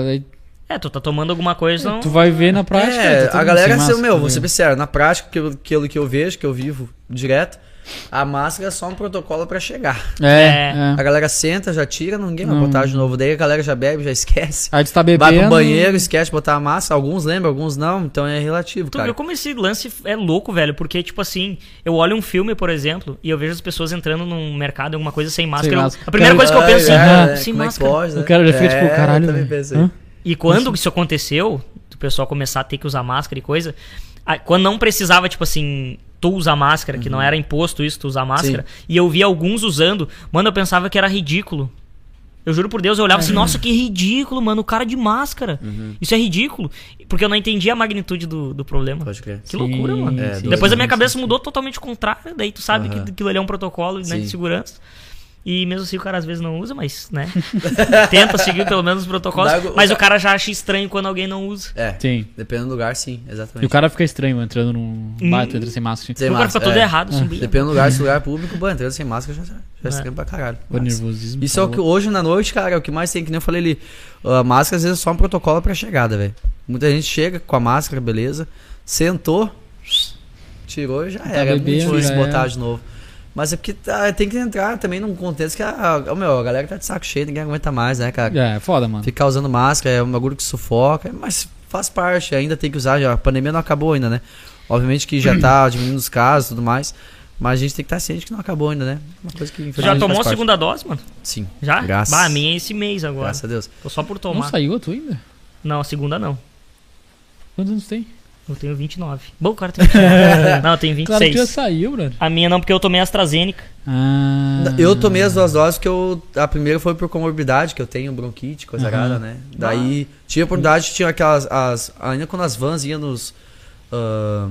É, tu tá tomando alguma coisa, não... Tu vai ver na prática. É, tá a galera, sem seu, máscara, meu, vou ser ligado? sincero, na prática, que eu- aquilo que eu vejo, que eu vivo direto, a máscara é só um protocolo pra chegar. É, é. A galera senta, já tira, ninguém vai Não. botar de novo. Daí a galera já bebe, já esquece. Aí tu tá Vai bebendo. pro banheiro, esquece de botar a máscara. Alguns lembram, alguns não, então é relativo, Tu cara. viu como esse lance é louco, velho? Porque, tipo assim, eu olho um filme, por exemplo, e eu vejo as pessoas entrando num mercado, alguma coisa sem máscara. Eu- máscara. A primeira Cara, coisa que eu penso é, é, ah, sem como máscara. É que pode, né? O cara já fica tipo, É, caralho, eu também pensei. Hã? E quando isso aconteceu, o pessoal começar a ter que usar máscara e coisa, quando não precisava, tipo assim, tu usar máscara, que não era imposto isso, tu usar máscara, e eu via alguns usando, mano, eu pensava que era ridículo. Eu juro por Deus, eu olhava assim, nossa, que ridículo, mano, o cara de máscara. Isso é ridículo. Porque eu não entendi a magnitude do, do problema. Pode crer. Que Sim, loucura, mano. É, sim. Depois a minha cabeça sim. mudou totalmente contrária, daí tu sabe que aquilo ali é um protocolo né, de Sim. segurança. E mesmo assim o cara às vezes não usa, mas, né? [LAUGHS] Tenta seguir pelo menos os protocolos. Dá- o Mas o ca- cara já acha estranho quando alguém não usa. É, Sim. dependendo do lugar, sim, E exatamente. o cara fica estranho entrando num Hum. bar, tu entra sem máscara. Sem o cara máscara, fica todo é. errado, assim, Dependendo do lugar, se o lugar é público, bom, entrando sem máscara já, já É. estranho pra caralho. O nervosismo. Isso é o que hoje na noite, cara, é o que mais tem, que nem eu falei ali. A máscara às vezes é só um protocolo pra chegada, velho. Muita gente chega com a máscara, beleza. Sentou, tirou e já Tá era. É muito difícil botar de novo. Mas é porque tá- tem que entrar também num contexto que a, a, meu, a galera tá de saco cheio, ninguém aguenta mais, né, cara? É, foda, mano. Ficar usando máscara é um bagulho que sufoca, mas faz parte, ainda tem que usar, já, a pandemia não acabou ainda, né? Obviamente que já tá [CLEARS THROAT] diminuindo os casos e tudo mais, mas a gente tem que estar ciente que não acabou ainda, né? Uma coisa que já tomou a segunda dose, mano? Sim. Já? Graças, Bah, a minha é esse mês agora. graças a Deus. Tô só por Não tomar. saiu a tua ainda? Não, a segunda não. Quantos anos tem? Eu tenho 29. Bom, o cara tem 29. [LAUGHS] não, eu tenho Claro que já 26. saiu, brother. A minha não, porque eu tomei AstraZeneca. Ah. Eu tomei as duas doses porque eu, a primeira foi por comorbidade, que eu tenho bronquite, coisa Aham. rara, né? Daí tinha a oportunidade, tinha aquelas. As, ainda quando as vans iam nos. ah,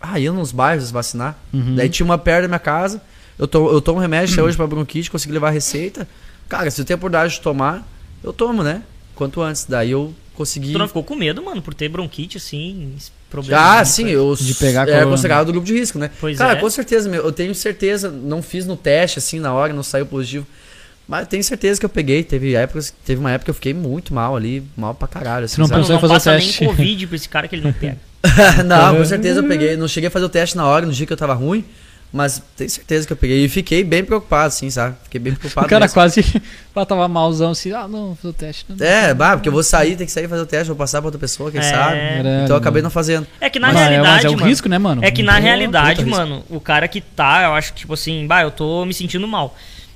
ah, iam nos bairros vacinar. Uhum. Daí tinha uma perto da minha casa. Eu, to, eu tomo remédio até hoje pra bronquite, consegui levar a receita. Cara, se eu tenho a oportunidade de tomar, eu tomo, né? Quanto antes. Daí eu consegui. Tu não ficou com medo, mano, por ter bronquite, assim, problema. Ah, sim, eu De pegar é corona. considerado do grupo de risco, né? Pois Cara, é. com certeza, meu, eu tenho certeza, não fiz no teste assim na hora, não saiu positivo. Mas eu tenho certeza que eu peguei. Teve épocas, teve uma época que eu fiquei muito mal ali, mal pra caralho. Assim, Você não sabe? Não, pensou não em fazer teste? nem Covid pra esse cara que ele não pega. [LAUGHS] não, com certeza eu peguei. Não cheguei a fazer o teste na hora, no dia que eu tava ruim. Mas tenho certeza que eu peguei. E fiquei bem preocupado, assim, sabe? Fiquei bem preocupado. O cara mesmo. quase [LAUGHS] tava malzão assim, ah, não, vou fazer o teste. Não. É, bah, porque eu vou sair, tem que sair e fazer o teste, vou passar pra outra pessoa, quem É. sabe. Então eu acabei não fazendo. É que na Mas é- realidade, mas é um mano, risco, né, mano? É que na Pô, realidade, mano, o cara que tá, eu acho que, tipo assim, bah, eu tô me sentindo mal.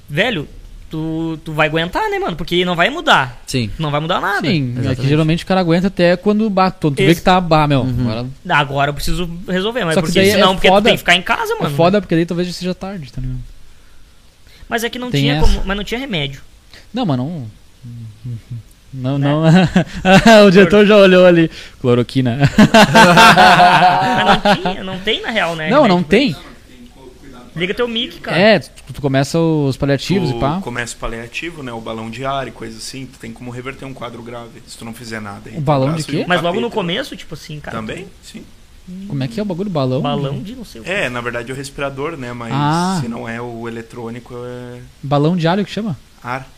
Velho, tu, tu vai aguentar, né, mano? Porque não vai mudar. Sim. Não vai mudar nada. Sim, é que geralmente o cara aguenta até quando bate. Tu vê Esse- que tá, bah, meu. Uhum. Agora Agora eu preciso resolver, mas Só que porque daí é senão, porque tu foda- tem que ficar em casa, é mano. foda porque daí talvez seja tarde, tá ligado? Mas é que não Tem tinha como, mas não tinha remédio. Não, mas não. Não, Né? não. [LAUGHS] o diretor já olhou ali. Cloroquina. [LAUGHS] mas não tinha, não tem na real, né? não, remédio não tem. isso. Liga teu mic, cara. É, tu, tu começa os paliativos tu e pá. começa o paliativo, né? O balão de ar e coisa assim. Tu tem como reverter um quadro grave se tu não fizer nada. Aí O balão braço de quê? um Mas logo no começo, tipo assim, cara. Também, sim. Como é que é o bagulho? Balão? Balão de não sei o que. É, na verdade é o respirador, né? Mas Ah. se não é o eletrônico, é Balão de alho que chama? ar.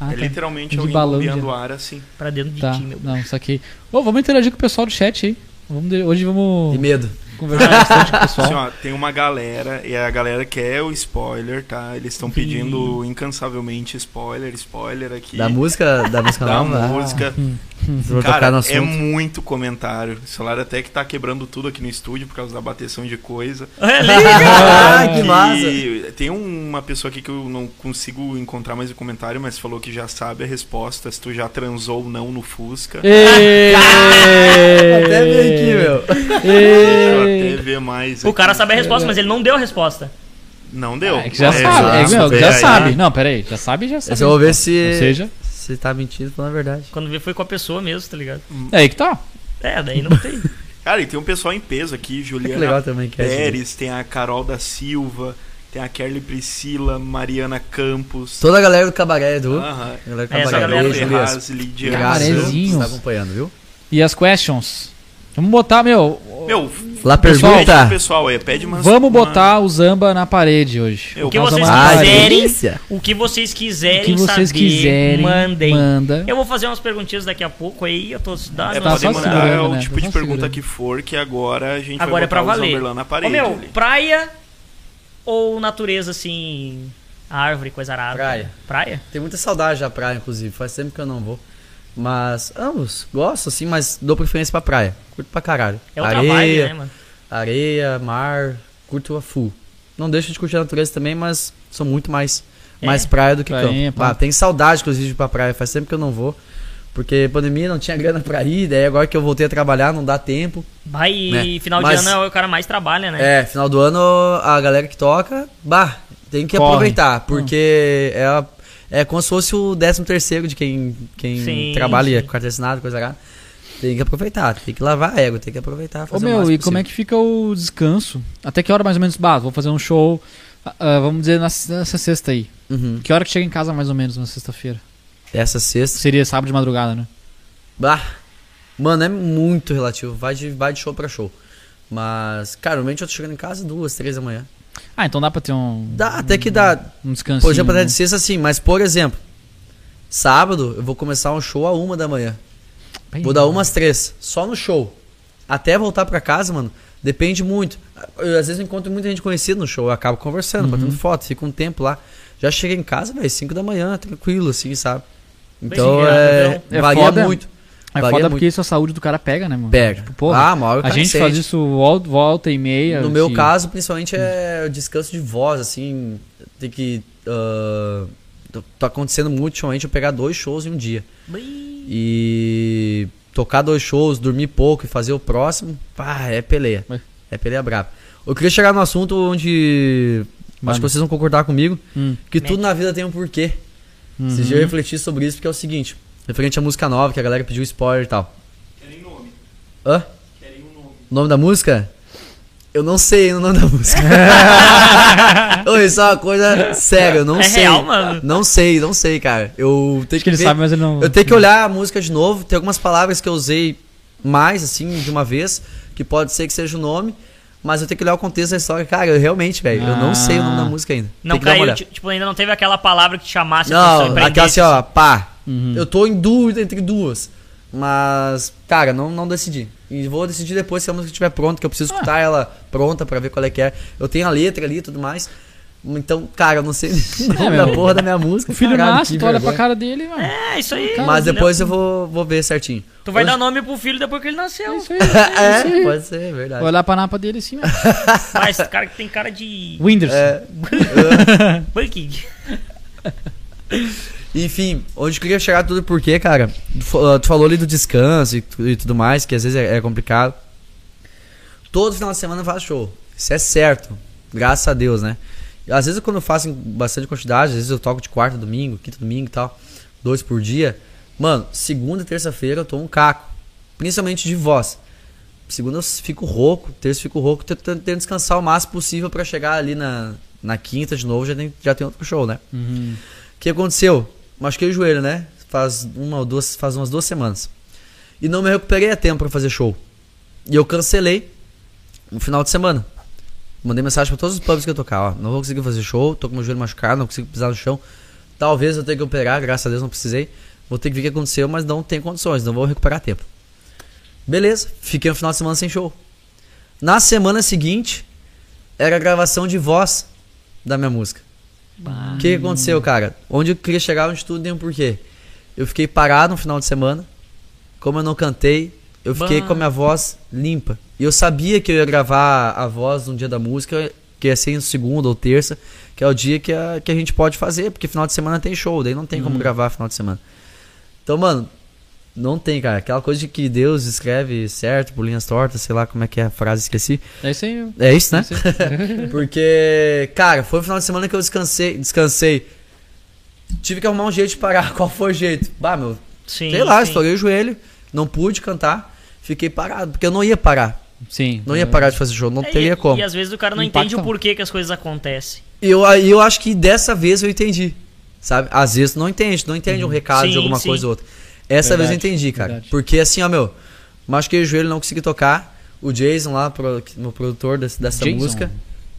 Ah, é tá. literalmente De alguém balão de ar assim. Pra dentro de Tá, ti, meu. não, saquei. Ô, vamos interagir com o pessoal do chat aí. Vamos de- Hoje vamos De medo. Conversar bastante com o pessoal. Assim, ó, tem uma galera, e a galera quer o spoiler, tá? Eles estão pedindo incansavelmente spoiler, spoiler aqui. Da música, da música da nova. música. Vou tocar Cara, no é muito comentário. O celular até que tá quebrando tudo aqui no estúdio por causa da bateção de coisa. É, Ah, [LAUGHS] que massa. Tem uma pessoa aqui que eu não consigo encontrar mais o comentário, mas falou que já sabe a resposta, se tu já transou ou não no Fusca. [LAUGHS] Até veio aqui, meu. Deixa eu Ê! até ver mais. O cara sabe a resposta, mas ele não deu a resposta. Não deu. É que já É, sabe, é, meu, que já sabe. Não, pera aí, já sabe, já sabe. Eu vou ver se. Ou seja, Se tá mentindo, falando a verdade. Quando vê foi com a pessoa mesmo, tá ligado? é aí que tá. É, daí não tem. [LAUGHS] Cara, e tem um pessoal em peso aqui, Juliana Que legal também que é esse Pérez, tem a Carol da Silva, tem a Kelly Priscila, Mariana Campos. Toda a galera do cabaré, do. Aham. A galera do Essa cabaré. galera do Elias. Ferraz, Lidiane Graças Cabarezinhos. Tá acompanhando, viu? E as questions? Vamos botar, meu. Meu, Lá Pessoal, pergunta. pessoal aí, pede umas, Vamos uma- botar o Zamba na parede hoje. Eu- O que vocês Ah, quiserem, o que vocês quiserem O que vocês saber, quiserem, mandem. manda. Eu vou fazer umas perguntinhas daqui a pouco aí, eu tô dando É, Tá podem mandar segurando, o né? tipo Tá de pergunta segurando. que for, que agora a gente Agora é vai pra botar o valer. Zamberlan na Ô, parede. meu, ali. praia ou natureza, assim, árvore, coisa arada? Praia. Praia? Tem muita saudade da praia, inclusive. Faz tempo que eu não vou. Mas ambos, gosto assim, mas dou preferência pra praia. Curto pra caralho. É outra areia, vibe, né, mano? areia, mar, curto a full. Não deixo de curtir a natureza também, mas sou muito mais, É? mais praia do que Prainha, campo. Ah, tem saudade, inclusive, de ir pra praia. Faz tempo que eu não vou. Porque pandemia não tinha grana pra ir, daí agora que eu voltei a trabalhar não dá tempo. Vai, Né? final Mas- de ano é o cara mais trabalha, né? É, final do ano a galera que toca, bah, tem que Corre. aproveitar, porque é, a- é como se fosse o 13 terceiro de quem, quem Sim, trabalha sim. com artesanato, coisa lá. Tem que aproveitar, tem que lavar a ego, tem que aproveitar, Ô fazer o meu, máximo e como é que fica o descanso? Até que hora mais ou menos? Bah, vou fazer um show, ah, vamos dizer, na- nessa sexta aí. Uhum. Que hora que chega em casa mais ou menos na sexta-feira? Essa sexta, Seria sábado de madrugada, né? bah, mano, é muito relativo, vai de, vai de show pra show. Mas, cara, normalmente eu tô chegando em casa duas, três da manhã. Ah, então dá pra ter um, Dá, até que dá, um descanso. por exemplo, até de sexta sim, mas por exemplo, sábado eu vou começar um show a uma da manhã. Vou dar umas três, só no show. Até voltar pra casa, mano, depende muito. Eu, às vezes eu encontro muita gente conhecida no show, eu acabo conversando, Uhum. batendo foto, fico um tempo lá. Já cheguei em casa, velho, 5 da manhã, tranquilo, assim, sabe? Bem Então ligado, é, então. É varia foda. muito. É foda muito. porque isso a saúde do cara pega, né, mano? Pega. Tipo, porra, ah, o a gente sente. faz isso volta, e meia. No meu que- caso, principalmente, é o descanso de voz, assim. Tem que. ah, tá acontecendo muito, ultimamente, eu pegar dois shows em um dia. E tocar dois shows, dormir pouco e fazer o próximo, pá, é peleia. É peleia brava. Eu queria chegar no assunto onde. Manda. Acho que vocês vão concordar comigo. Hum, Que tudo na vida tem um porquê. uhum. Esses dias eu refleti sobre isso, porque é o seguinte: referente à música nova, que a galera pediu spoiler e tal. Querem nome. Hã? Querem um nome. O nome da música? Eu não sei o nome da música. [LAUGHS] Oi, isso é uma coisa séria, eu não É sei. real, mano? Não sei, não sei, cara. Eu tenho Acho que ele ver- sabe, mas ele não. Eu tenho que olhar a música de novo. Tem algumas palavras que eu usei mais, assim, de uma vez, que pode ser que seja o nome. Mas eu tenho que olhar o contexto da história. Cara, eu realmente, velho, eu não sei o nome da Ah. música ainda. não caiu, tipo, ainda não teve aquela palavra que te chamasse a atenção Não, aquela assim, ó, pá. Uhum. Eu tô em dúvida entre duas. Mas, cara, não, não decidi. E vou decidir depois se a música estiver pronta, que eu preciso Ah. escutar ela pronta pra ver qual é que é. Eu tenho a letra ali e tudo mais. Então, cara, eu não sei [LAUGHS] o nome meu. da porra da minha música. O filho caralho, nasce, tu olha pra cara dele, mano. É, isso aí. Mas depois eu vou, vou ver certinho. Tu vai Hoje- dar nome pro filho depois que ele nasceu. É isso aí. é, [LAUGHS] pode ser, é verdade. Vou olhar pra napa dele assim, mano. [LAUGHS] Mas cara que tem cara de. Whindersson. É, Bunking. Enfim, onde eu queria chegar tudo porque, cara, tu fa- tu falou ali do descanso e, tu- e tudo mais, que às vezes é, é complicado. Todo final de semana eu faço show. Isso é certo. Graças a Deus, né? Às vezes quando eu faço em bastante quantidade, às vezes eu toco de quarta, domingo, quinta, domingo e tal, dois por dia. Mano, segunda e terça-feira eu tô um caco. Principalmente de voz. Segunda eu fico rouco, terça eu fico rouco, tento descansar o máximo possível pra chegar ali na, na quinta de novo, já tem, já tem outro show, né? Uhum. O que aconteceu? Machuquei o joelho, né? Faz uma ou duas, faz umas duas semanas. E não me recuperei a tempo pra fazer show. E eu cancelei no final de semana. Mandei mensagem pra todos os pubs que eu tocar, ó. Não vou conseguir fazer show, tô com meu joelho machucado, não consigo pisar no chão. Talvez eu tenha que operar, graças a Deus não precisei. Vou ter que ver o que aconteceu, mas não tem condições, não vou recuperar tempo. Beleza, fiquei no final de semana sem show. Na semana seguinte, era a gravação de voz da minha música. O que, aconteceu, cara? Onde eu queria chegar, onde tudo tem um porquê. Eu fiquei parado no final de semana. Como eu não cantei, eu fiquei Bah. com a minha voz limpa. E eu sabia que eu ia gravar a voz no dia da música, que ia ser em segunda ou terça, que é o dia que a, que a gente pode fazer, porque final de semana tem show, daí não tem como gravar final de semana. Então, mano, não tem, cara. Aquela coisa de que Deus escreve certo, por linhas tortas, sei lá como é que é a frase, esqueci. É isso aí. meu. É isso, É né? isso aí. [LAUGHS] Porque, cara, foi o final de semana que eu descansei, descansei. Tive que arrumar um jeito de parar. [LAUGHS] Qual foi o jeito? Bah, meu, Sim. sei lá, sim. estourei o joelho, não pude cantar. fiquei parado, porque eu não ia parar. Sim. Não ia parar de fazer show, não É, teria e, como. E às vezes o cara não entende o porquê que as coisas acontecem. E eu, aí eu acho que dessa vez eu entendi. Sabe? Às vezes tu não entende, tu não entende um recado de Sim, alguma sim. coisa ou outra. Essa vez eu Verdade, entendi, cara. verdade. Porque assim, ó, meu, machuquei o joelho, não consegui tocar. O Jason lá, pro, meu produtor desse- dessa Jason. música.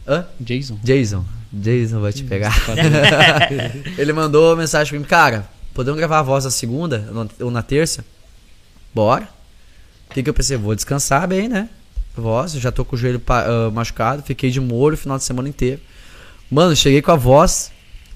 Hã? Jason. Jason. Jason vai te pegar. [LAUGHS] Ele mandou mensagem pra mim, cara, podemos gravar a voz na segunda ou na terça? Bora. O que, que eu pensei? Vou descansar bem, né? Voz, já tô com o joelho ah, machucado, fiquei de molho o final de semana inteiro. Mano, cheguei com a voz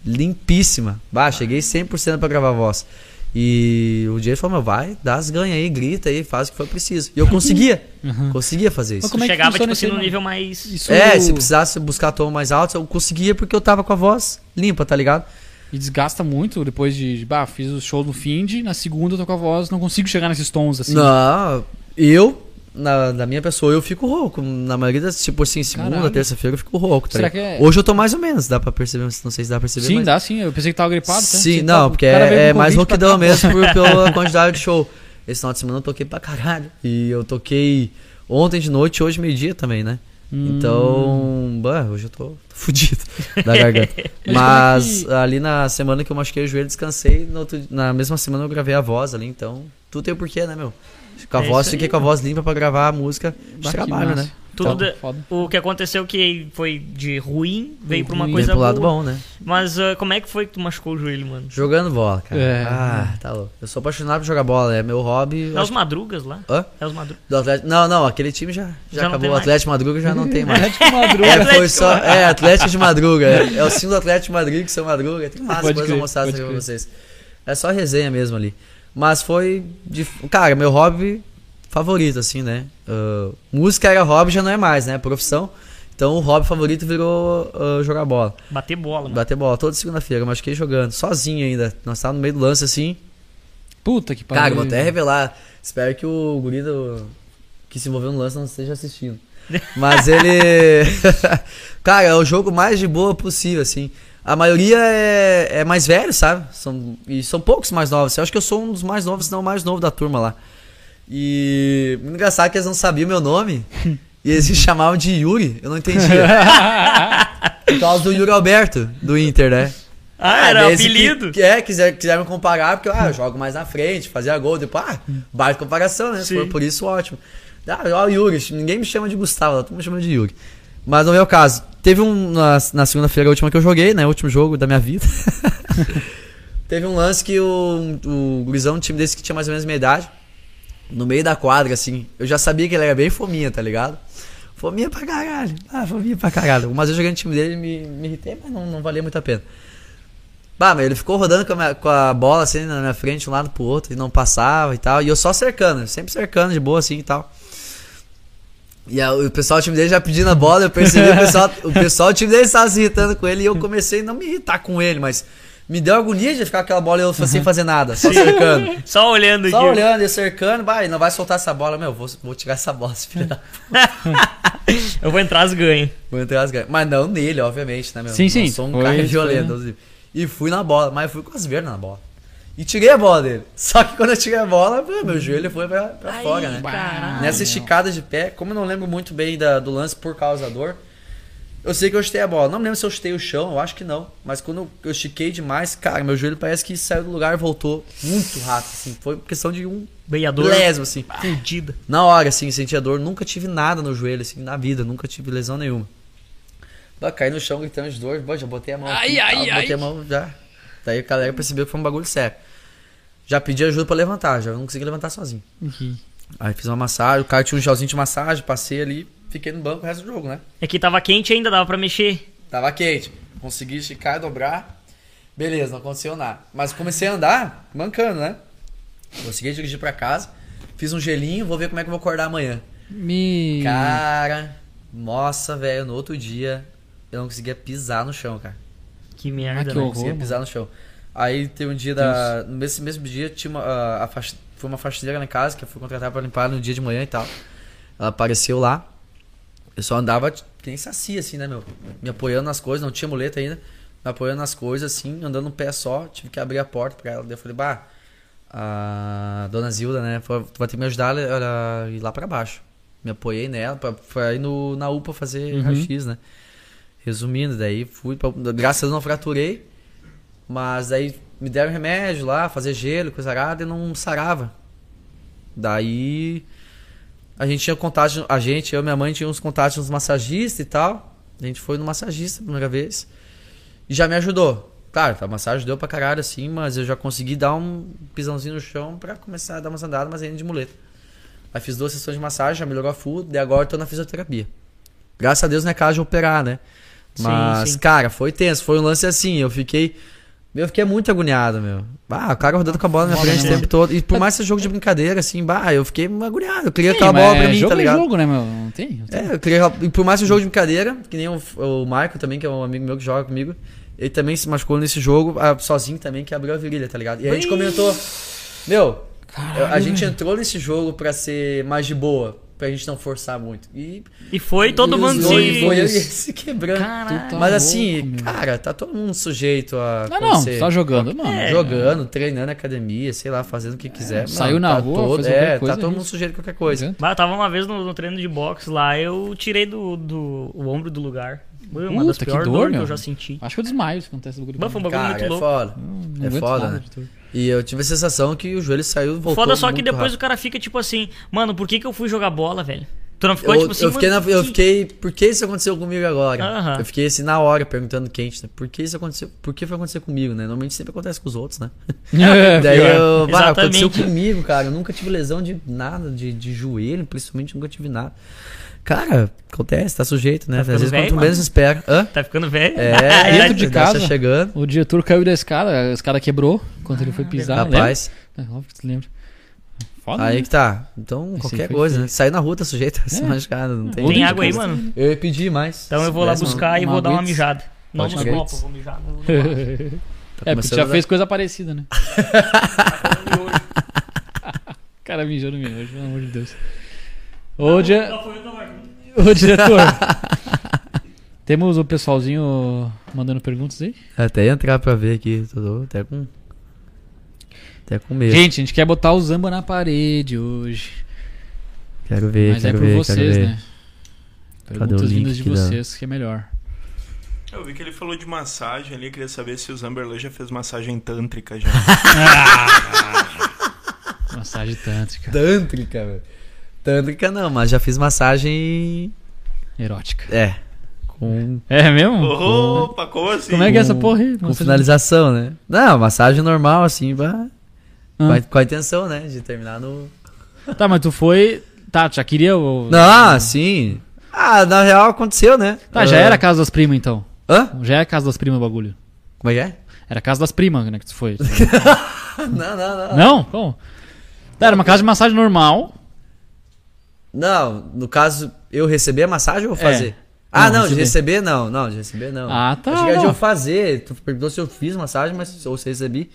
limpíssima. Bah, cheguei 100% pra gravar a voz. E o Jason falou, meu, vai, dá as ganhas aí, grita aí, faz o que for preciso. E eu conseguia, [LAUGHS] conseguia fazer isso. Mas como é que Chegava, tipo assim, mano? nível mais. Isso- É, se precisasse buscar tom mais alto, eu conseguia porque eu tava com a voz limpa, tá ligado? E desgasta muito depois de. Bah, fiz o show no fim de, na segunda eu tô com a voz, não consigo chegar nesses tons assim. Não, eu, na, na minha pessoa, eu fico rouco. Na maioria das, tipo assim, segunda, terça-feira eu fico rouco. Tá Será que é- Hoje eu tô mais ou menos, dá pra perceber, não sei se dá pra perceber. Sim, mas... dá sim. Eu pensei que tava gripado. tá? Sim, Você não, tá- porque é, é mais rouquidão mesmo por, [LAUGHS] pela quantidade de show. Esse final de semana eu toquei pra caralho. E eu toquei ontem de noite hoje meio-dia também, né? Hum. Então, bah, hoje eu tô, tô fudido [LAUGHS] da garganta. [LAUGHS] Mas é ali na semana que eu machuquei o joelho, descansei. outro- na mesma semana eu gravei a voz ali, então tudo tem o porquê, né, meu? Com a É voz, fiquei com a voz limpa pra gravar a música de que trabalho, massa. né? Tudo Então, de-. O que aconteceu que foi de ruim, veio pra uma ruim. Coisa pro lado boa. bom, né? Mas ah, como é que foi que tu machucou o joelho, mano? Jogando bola, cara. É. Ah, tá louco. Eu sou apaixonado por jogar bola, é meu hobby. É os acho- Madrugas lá? Hã? É os Madrugas. Do Atlético... Não, não, aquele time já, já, Já acabou. O mais. Atlético Madruga já não tem [LAUGHS] mais. Atlético Madruga. É, foi Atlético só. É, Atlético de Madruga. É, é o símbolo do Atlético de Madruga, seu Madruga. Tem mais Pode coisas pra mostrar pra vocês. É só resenha mesmo ali. Mas foi. De... Cara, meu hobby favorito, assim, né? Ah, música era hobby, já não é mais, né? Profissão. Então o hobby favorito virou ah, jogar bola. Bater bola, mano. Bater bola toda segunda-feira. Mas fiquei jogando, sozinho ainda. Nós tava no meio do lance assim. Puta que pariu. Cara, vou até revelar. Espero que o guri do- que se envolveu no lance não esteja assistindo. [LAUGHS] Mas ele. [LAUGHS] Cara, é o jogo mais de boa possível, assim. A maioria é, é mais velho, sabe? São, e são poucos mais novos. Eu acho que eu sou um dos mais novos, se não o mais novo da turma lá. E. Muito engraçado que eles não sabiam meu nome. [LAUGHS] e eles me chamavam de Yuri. Eu não entendia. [LAUGHS] Por causa do Yuri Alberto, do Inter, né? Ah, era apelido. Que, é, quiser, quiseram comparar, porque ah, eu jogo mais na frente, fazia gol, depois, ah, baita comparação, né? For por isso, ótimo. Ah, ó, o Yuri, ninguém me chama de Gustavo, todo mundo me chama de Yuri. Mas no meu caso, teve um, na, na segunda-feira, a última que eu joguei, né? O último jogo da minha vida. [LAUGHS] teve um lance que o, o gurizão, um time desse que tinha mais ou menos minha idade, no meio da quadra, assim, eu já sabia que ele era bem fominha, tá ligado? Fominha pra caralho. Ah, fominha pra caralho. Umas vezes joguei no time dele me, me irritei, mas não, não valia muito a pena. Bah, mas ele ficou rodando com a, minha- com a bola assim na minha frente, de um lado pro outro, e não passava e tal. E eu só cercando, sempre cercando de boa assim e tal. E a- o pessoal do time dele já pedindo a bola, eu percebi o pessoal, o pessoal do time dele estava se irritando com ele e eu comecei a não me irritar com ele, mas me deu agonia de ficar com aquela bola e eu sem fazer nada, só cercando. Só olhando Só aqui. olhando e cercando, vai, não vai soltar essa bola, meu, vou, vou tirar essa bola, esse filho da [LAUGHS] Eu vou entrar as ganhas. Vou entrar as ganhas. Mas não nele, obviamente, né, meu? Sim, sim. Não sou um Foi- cara foi, violento. assim. E fui na bola, mas fui com as vernas na bola. E tirei a bola dele. [LAUGHS] Só que quando eu tirei a bola, meu joelho foi pra, pra Ai, fora, né? caralho. Nessa esticada de pé, como eu não lembro muito bem da- do lance por causa da dor, eu sei que eu chutei a bola. Não me lembro se eu chutei o chão, eu acho que não. Mas quando eu, eu estiquei demais, cara, meu joelho parece que saiu do lugar e voltou muito rápido, assim. Foi questão de um Beiador. milésimo, assim. Fudida. Na hora, assim, senti a dor. Nunca tive nada no joelho, assim, na vida. Nunca tive lesão nenhuma. Bah, caí no chão gritando de dor. Bah, já botei a mão Ai, aqui, ai, tal, ai. Botei a mão já. Daí a galera percebeu que foi um bagulho sério. Já pedi ajuda pra levantar, já não consegui levantar sozinho. Ih, Aí fiz uma massagem, o cara tinha um gelzinho de massagem, passei ali, fiquei no banco o resto do jogo, né? É que tava quente ainda, dava pra mexer. Tava quente. Consegui esticar, dobrar. Beleza, não aconteceu nada. Mas comecei a andar, mancando, né? Consegui dirigir pra casa. Fiz um gelinho, vou ver como é que eu vou acordar amanhã. Me. Cara, nossa, velho, no outro dia eu não conseguia pisar no chão, cara. Que Ah, merda, que né? Horror, pisar no chão. Aí tem um dia da. Nesse mesmo dia tinha uma. a- a faxi- foi uma faxineira em casa que eu fui contratar pra limpar no dia de manhã e tal. Ela apareceu lá. Eu só andava que nem sacia, assim, né, meu? Me apoiando nas coisas, não tinha muleta ainda. Me apoiando nas coisas, assim, andando um pé só. Tive que abrir a porta pra ela. Daí eu falei, bah, a dona Zilda, né? Tu vai ter que me ajudar a, a ir lá pra baixo. Me apoiei nela pra, pra ir no, na UPA fazer Uhum. raio-x, né? Resumindo, daí fui pra, Graças a Deus não fraturei. Mas daí me deram remédio lá, fazer gelo, coisa arada, e não sarava. Daí a gente tinha contato, a gente, eu e minha mãe tinha uns contatos nos massagistas e tal. A gente foi no massagista a primeira vez. E já me ajudou. Claro, a massagem deu pra caralho assim, mas eu já consegui dar um pisãozinho no chão pra começar a dar umas andadas, mas ainda de muleta. Aí fiz duas sessões de massagem, já melhorou a full, e agora eu tô na fisioterapia. Graças a Deus não é caso de operar, né? Sim, Mas, sim. cara, foi tenso. Foi um lance assim, eu fiquei. Eu fiquei muito agoniado, meu. Ah, o cara rodando com a bola na minha frente o né? tempo todo. E por mais ser jogo de brincadeira, assim, bah, eu fiquei agoniado. Eu queria Sim, aquela bola pra é mim, jogo tá é ligado? jogo, né, meu? Não tem? Não tem. É, eu queria. E por mais que o jogo de brincadeira, que nem o, o Marco também, que é um amigo meu que joga comigo, ele também se machucou nesse jogo, ah, sozinho também, que abriu a virilha, tá ligado? E a gente comentou, meu, eu- a gente entrou nesse jogo pra ser mais de boa, pra gente não forçar muito. E, E foi todo e mundo se. foi [LAUGHS] se quebrando. Tá Mas assim, louco, cara, tá todo mundo sujeito a. Não, não, acontecer. você tá jogando, mano. É. Jogando, treinando na academia, sei lá, fazendo o que quiser. saiu na tá rua, todo, É, coisa, tá todo é mundo sujeito a qualquer coisa. Bah, eu tava uma vez no, no treino de boxe lá, eu tirei do, do o ombro do lugar. Foi uma das Puta, que piores dor, dores que eu já senti. Acho que eu desmaio se acontece o bagulho. Foi um bagulho Cara, muito é louco. foda. Não é foda, nada né? E eu tive a sensação que o joelho saiu e voltou. Foda só que depois rápido. o cara fica tipo assim, mano, por que que eu fui jogar bola, velho? Tu não ficou Eu, tipo assim, eu fiquei, na- eu que- fiquei. Por que isso aconteceu comigo agora? Eu fiquei assim na hora perguntando quente, né? Por que isso aconteceu? Por que foi acontecer comigo, né? Normalmente sempre acontece com os outros, né? [LAUGHS] É, [LAUGHS] Daí eu. Bah, aconteceu comigo, cara. Eu nunca tive lesão de nada, de, de joelho, principalmente nunca tive nada. Cara, acontece, tá sujeito, né? Tá Às vezes velho, mano? menos espera. Hã? Tá ficando velho? É, [LAUGHS] Dentro de tá casa? chegando. O diretor caiu da escada, a escada quebrou quando ele foi pisar. Rapaz, lembra? É, óbvio que tu lembra. Foda, aí né? que tá. Então, Esse qualquer coisa, né? Sair na rua tá sujeito a se É. machucar, não tem. Tem água aí, mano? Eu ia pedir mais. Então Se eu vou lá buscar e uma vou dar uma mijada. Não nos crer. copos, vou mijar. [LAUGHS] Tá É, porque tu já fez coisa parecida, né? O [LAUGHS] cara mijou no miojo, pelo amor de Deus. Ô, dia... Ô diretor. [LAUGHS] Temos o pessoalzinho mandando perguntas aí? Até entrar pra ver aqui, tô até com. Até com medo. Gente, a gente quer botar o Zamba na parede hoje. quero ver, Mas é quero por ver, vocês, né? Cadê Perguntas vindas de vocês, que é melhor. Eu vi que ele falou de massagem ali, queria saber se o Zamberlan já fez massagem tântrica já. [LAUGHS] [LAUGHS] Massagem tântrica. Tântrica, velho. Tântrica não, mas já fiz massagem. Erótica. É. Com, É mesmo? Opa, como assim? Como é que é essa com- porra aí? com Massagem- finalização, né? Não, massagem normal, assim, pra, Ah. com, a, com a intenção, né? De terminar no. Tá, mas tu foi. Tá, tu já queria o. Não, sim. Ah, na real aconteceu, né? Tá, já Ah, era a casa das primas então. Hã? Já é a casa das primas o bagulho. Como é que é? Era a casa das primas, né, que tu foi. [LAUGHS] Não, não, não. Não? Como? Tá, era uma casa de massagem normal. Não, no caso, eu receber a massagem ou É. fazer? Ah, Não, não, de receber. receber não. Não, de receber não. Ah, tá, Achei que era de eu fazer. Tu perguntou se eu fiz massagem, mas ou se recebi.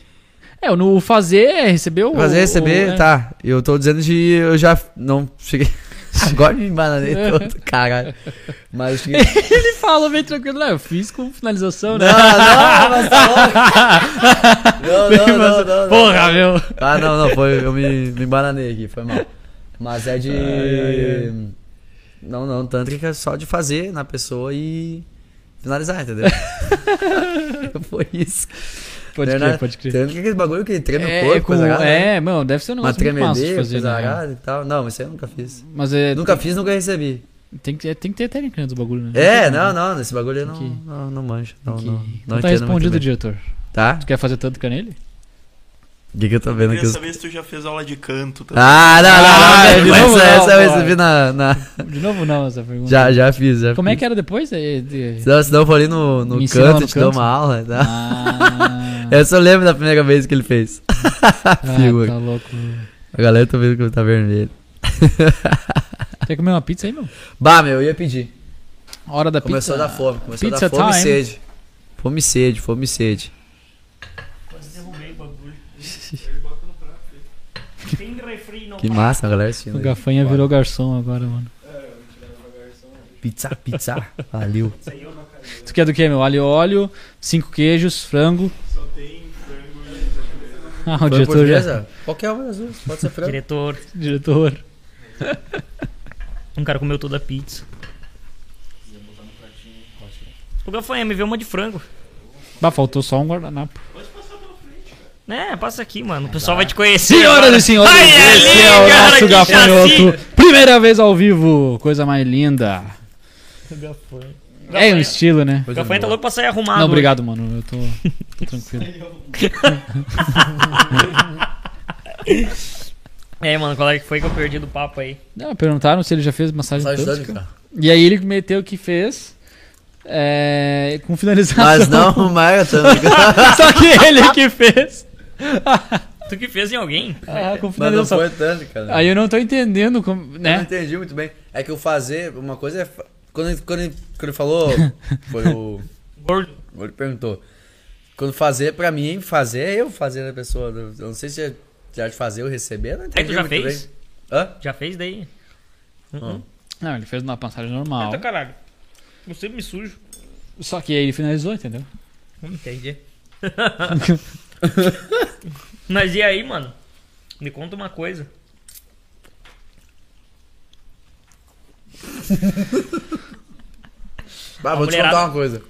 É, no fazer, é, recebeu. o- Fazer, receber, o- é. tá. Eu tô dizendo de. Eu já não cheguei. [LAUGHS] Agora me embananei todo, [LAUGHS] caralho. Mas cheguei. [LAUGHS] Ele falou bem tranquilo, não, eu fiz com finalização, né? Não, não, mas tá louco. Não, não, não, não, não. Porra, meu. Ah, não, não, foi. Eu me, me embananei aqui, foi mal. Mas é de. Não, não, tântrica é só de fazer na pessoa e finalizar, entendeu? [LAUGHS] foi isso. Pode Não, crer, né? pode crer. Tântrica é aquele bagulho que treme É, o corpo, com- coisa né? é, mano, deve ser um negócio muito massa de fazer, né? e tal. Não, mas isso aí eu nunca fiz. Mas é. Nunca fiz, nunca recebi. Tem que, tem que ter técnica né, do bagulho, né? É, não, não, nesse bagulho eu não, que- não, não manjo. Não, Que- não, não Então tá respondido, diretor. Tá? Tu quer fazer tanto nele? O que, que eu tô Eu vendo queria aqui? Os... saber se tu já fez aula de canto também. Ah, não, não, Ah, não, de não, novo essa, não, essa eu recebi na. na- [LAUGHS] De novo não, essa pergunta. Já, já fiz, já Como é que era depois? É, de- Senão, senão eu vou ali no, no canto, no te dou uma aula. Tá? Ah, [LAUGHS] eu lembro da primeira vez que ele fez. [LAUGHS] ah, tá louco. A galera tá vendo que tá vermelho. Quer comer uma pizza aí, meu? Bah, meu, eu ia pedir. Hora da Começou a pizza. dar fome. Começou Pizza a dar fome time. e sede. Fome e sede, fome e sede. Quase derrubei o bagulho. Tem refri, não Que massa, a galera assistindo. O aí. Gafanha Bora. virou garçom agora, mano. Pizza, pizza. Valeu. Tu quer do que, meu? Alho óleo, cinco queijos, frango. Só tem frango e Ah, o diretor portuguesa? já. Qualquer uma das duas. Pode ser frango. Diretor. Diretor. Um cara comeu toda a pizza. O gafanha me vê uma de frango. Bah, faltou só um guardanapo. É, passa aqui, mano. O pessoal vai te conhecer. Senhoras agora. e senhores, Ai, esse ali, é o cara, nosso gafanhoto. Primeira vez ao vivo, coisa mais linda. É um estilo, né? O gafanha tá louco pra sair arrumado. Não, obrigado, mano. Eu tô, tô [LAUGHS] tranquilo. [LAUGHS] É, mano, qual é que foi que eu perdi do papo aí? Não, perguntaram se ele já fez massagem Massagem tântrica. tântrica. E aí ele meteu que fez é, com finalização. Mas não, [LAUGHS] tântrica. Só que ele que fez. Tu que fez em alguém? Ah, com Mas não foi tântrica, né? Aí eu não tô entendendo como, Eu não né? entendi muito bem. É que o fazer, uma coisa é. Quando, ele- quando, ele, quando ele falou, [LAUGHS] foi o. Gordo. Ele perguntou. Quando fazer, pra mim, fazer é eu fazer a pessoa. Eu não sei se é já de fazer ou receber, não entendi Aí tu já muito fez? bem. Hã? Já fez daí? Uhum. Não, ele fez uma passagem normal. Eita caralho. Eu sempre me sujo. Só que aí ele finalizou, entendeu? Entendi. [LAUGHS] [LAUGHS] Mas e aí, mano? Me conta uma coisa. [LAUGHS] Ah, vou te mulherada- contar uma coisa.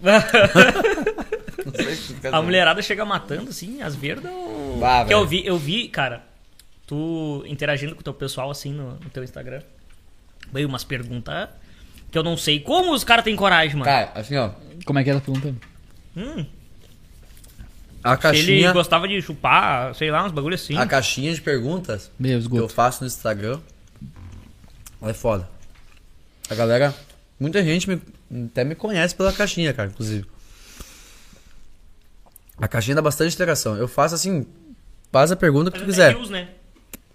[LAUGHS] A mulherada chega matando, assim, as verdas ou... Bah, que eu vi, eu vi, cara, tu interagindo com o teu pessoal, assim, no, no teu Instagram. Veio umas perguntas que eu não sei como os caras têm coragem, mano. Cara, assim, ó. Como é que ela pergunta? Hum, A se caixinha. ele gostava de chupar, sei lá, uns bagulho assim. A caixinha de perguntas Meu, que eu faço no Instagram é foda. A galera. Muita gente me- até me conhece pela caixinha, cara, inclusive. A caixinha dá bastante interação. Eu faço assim. Faz a pergunta que tu quiser. é reels, né?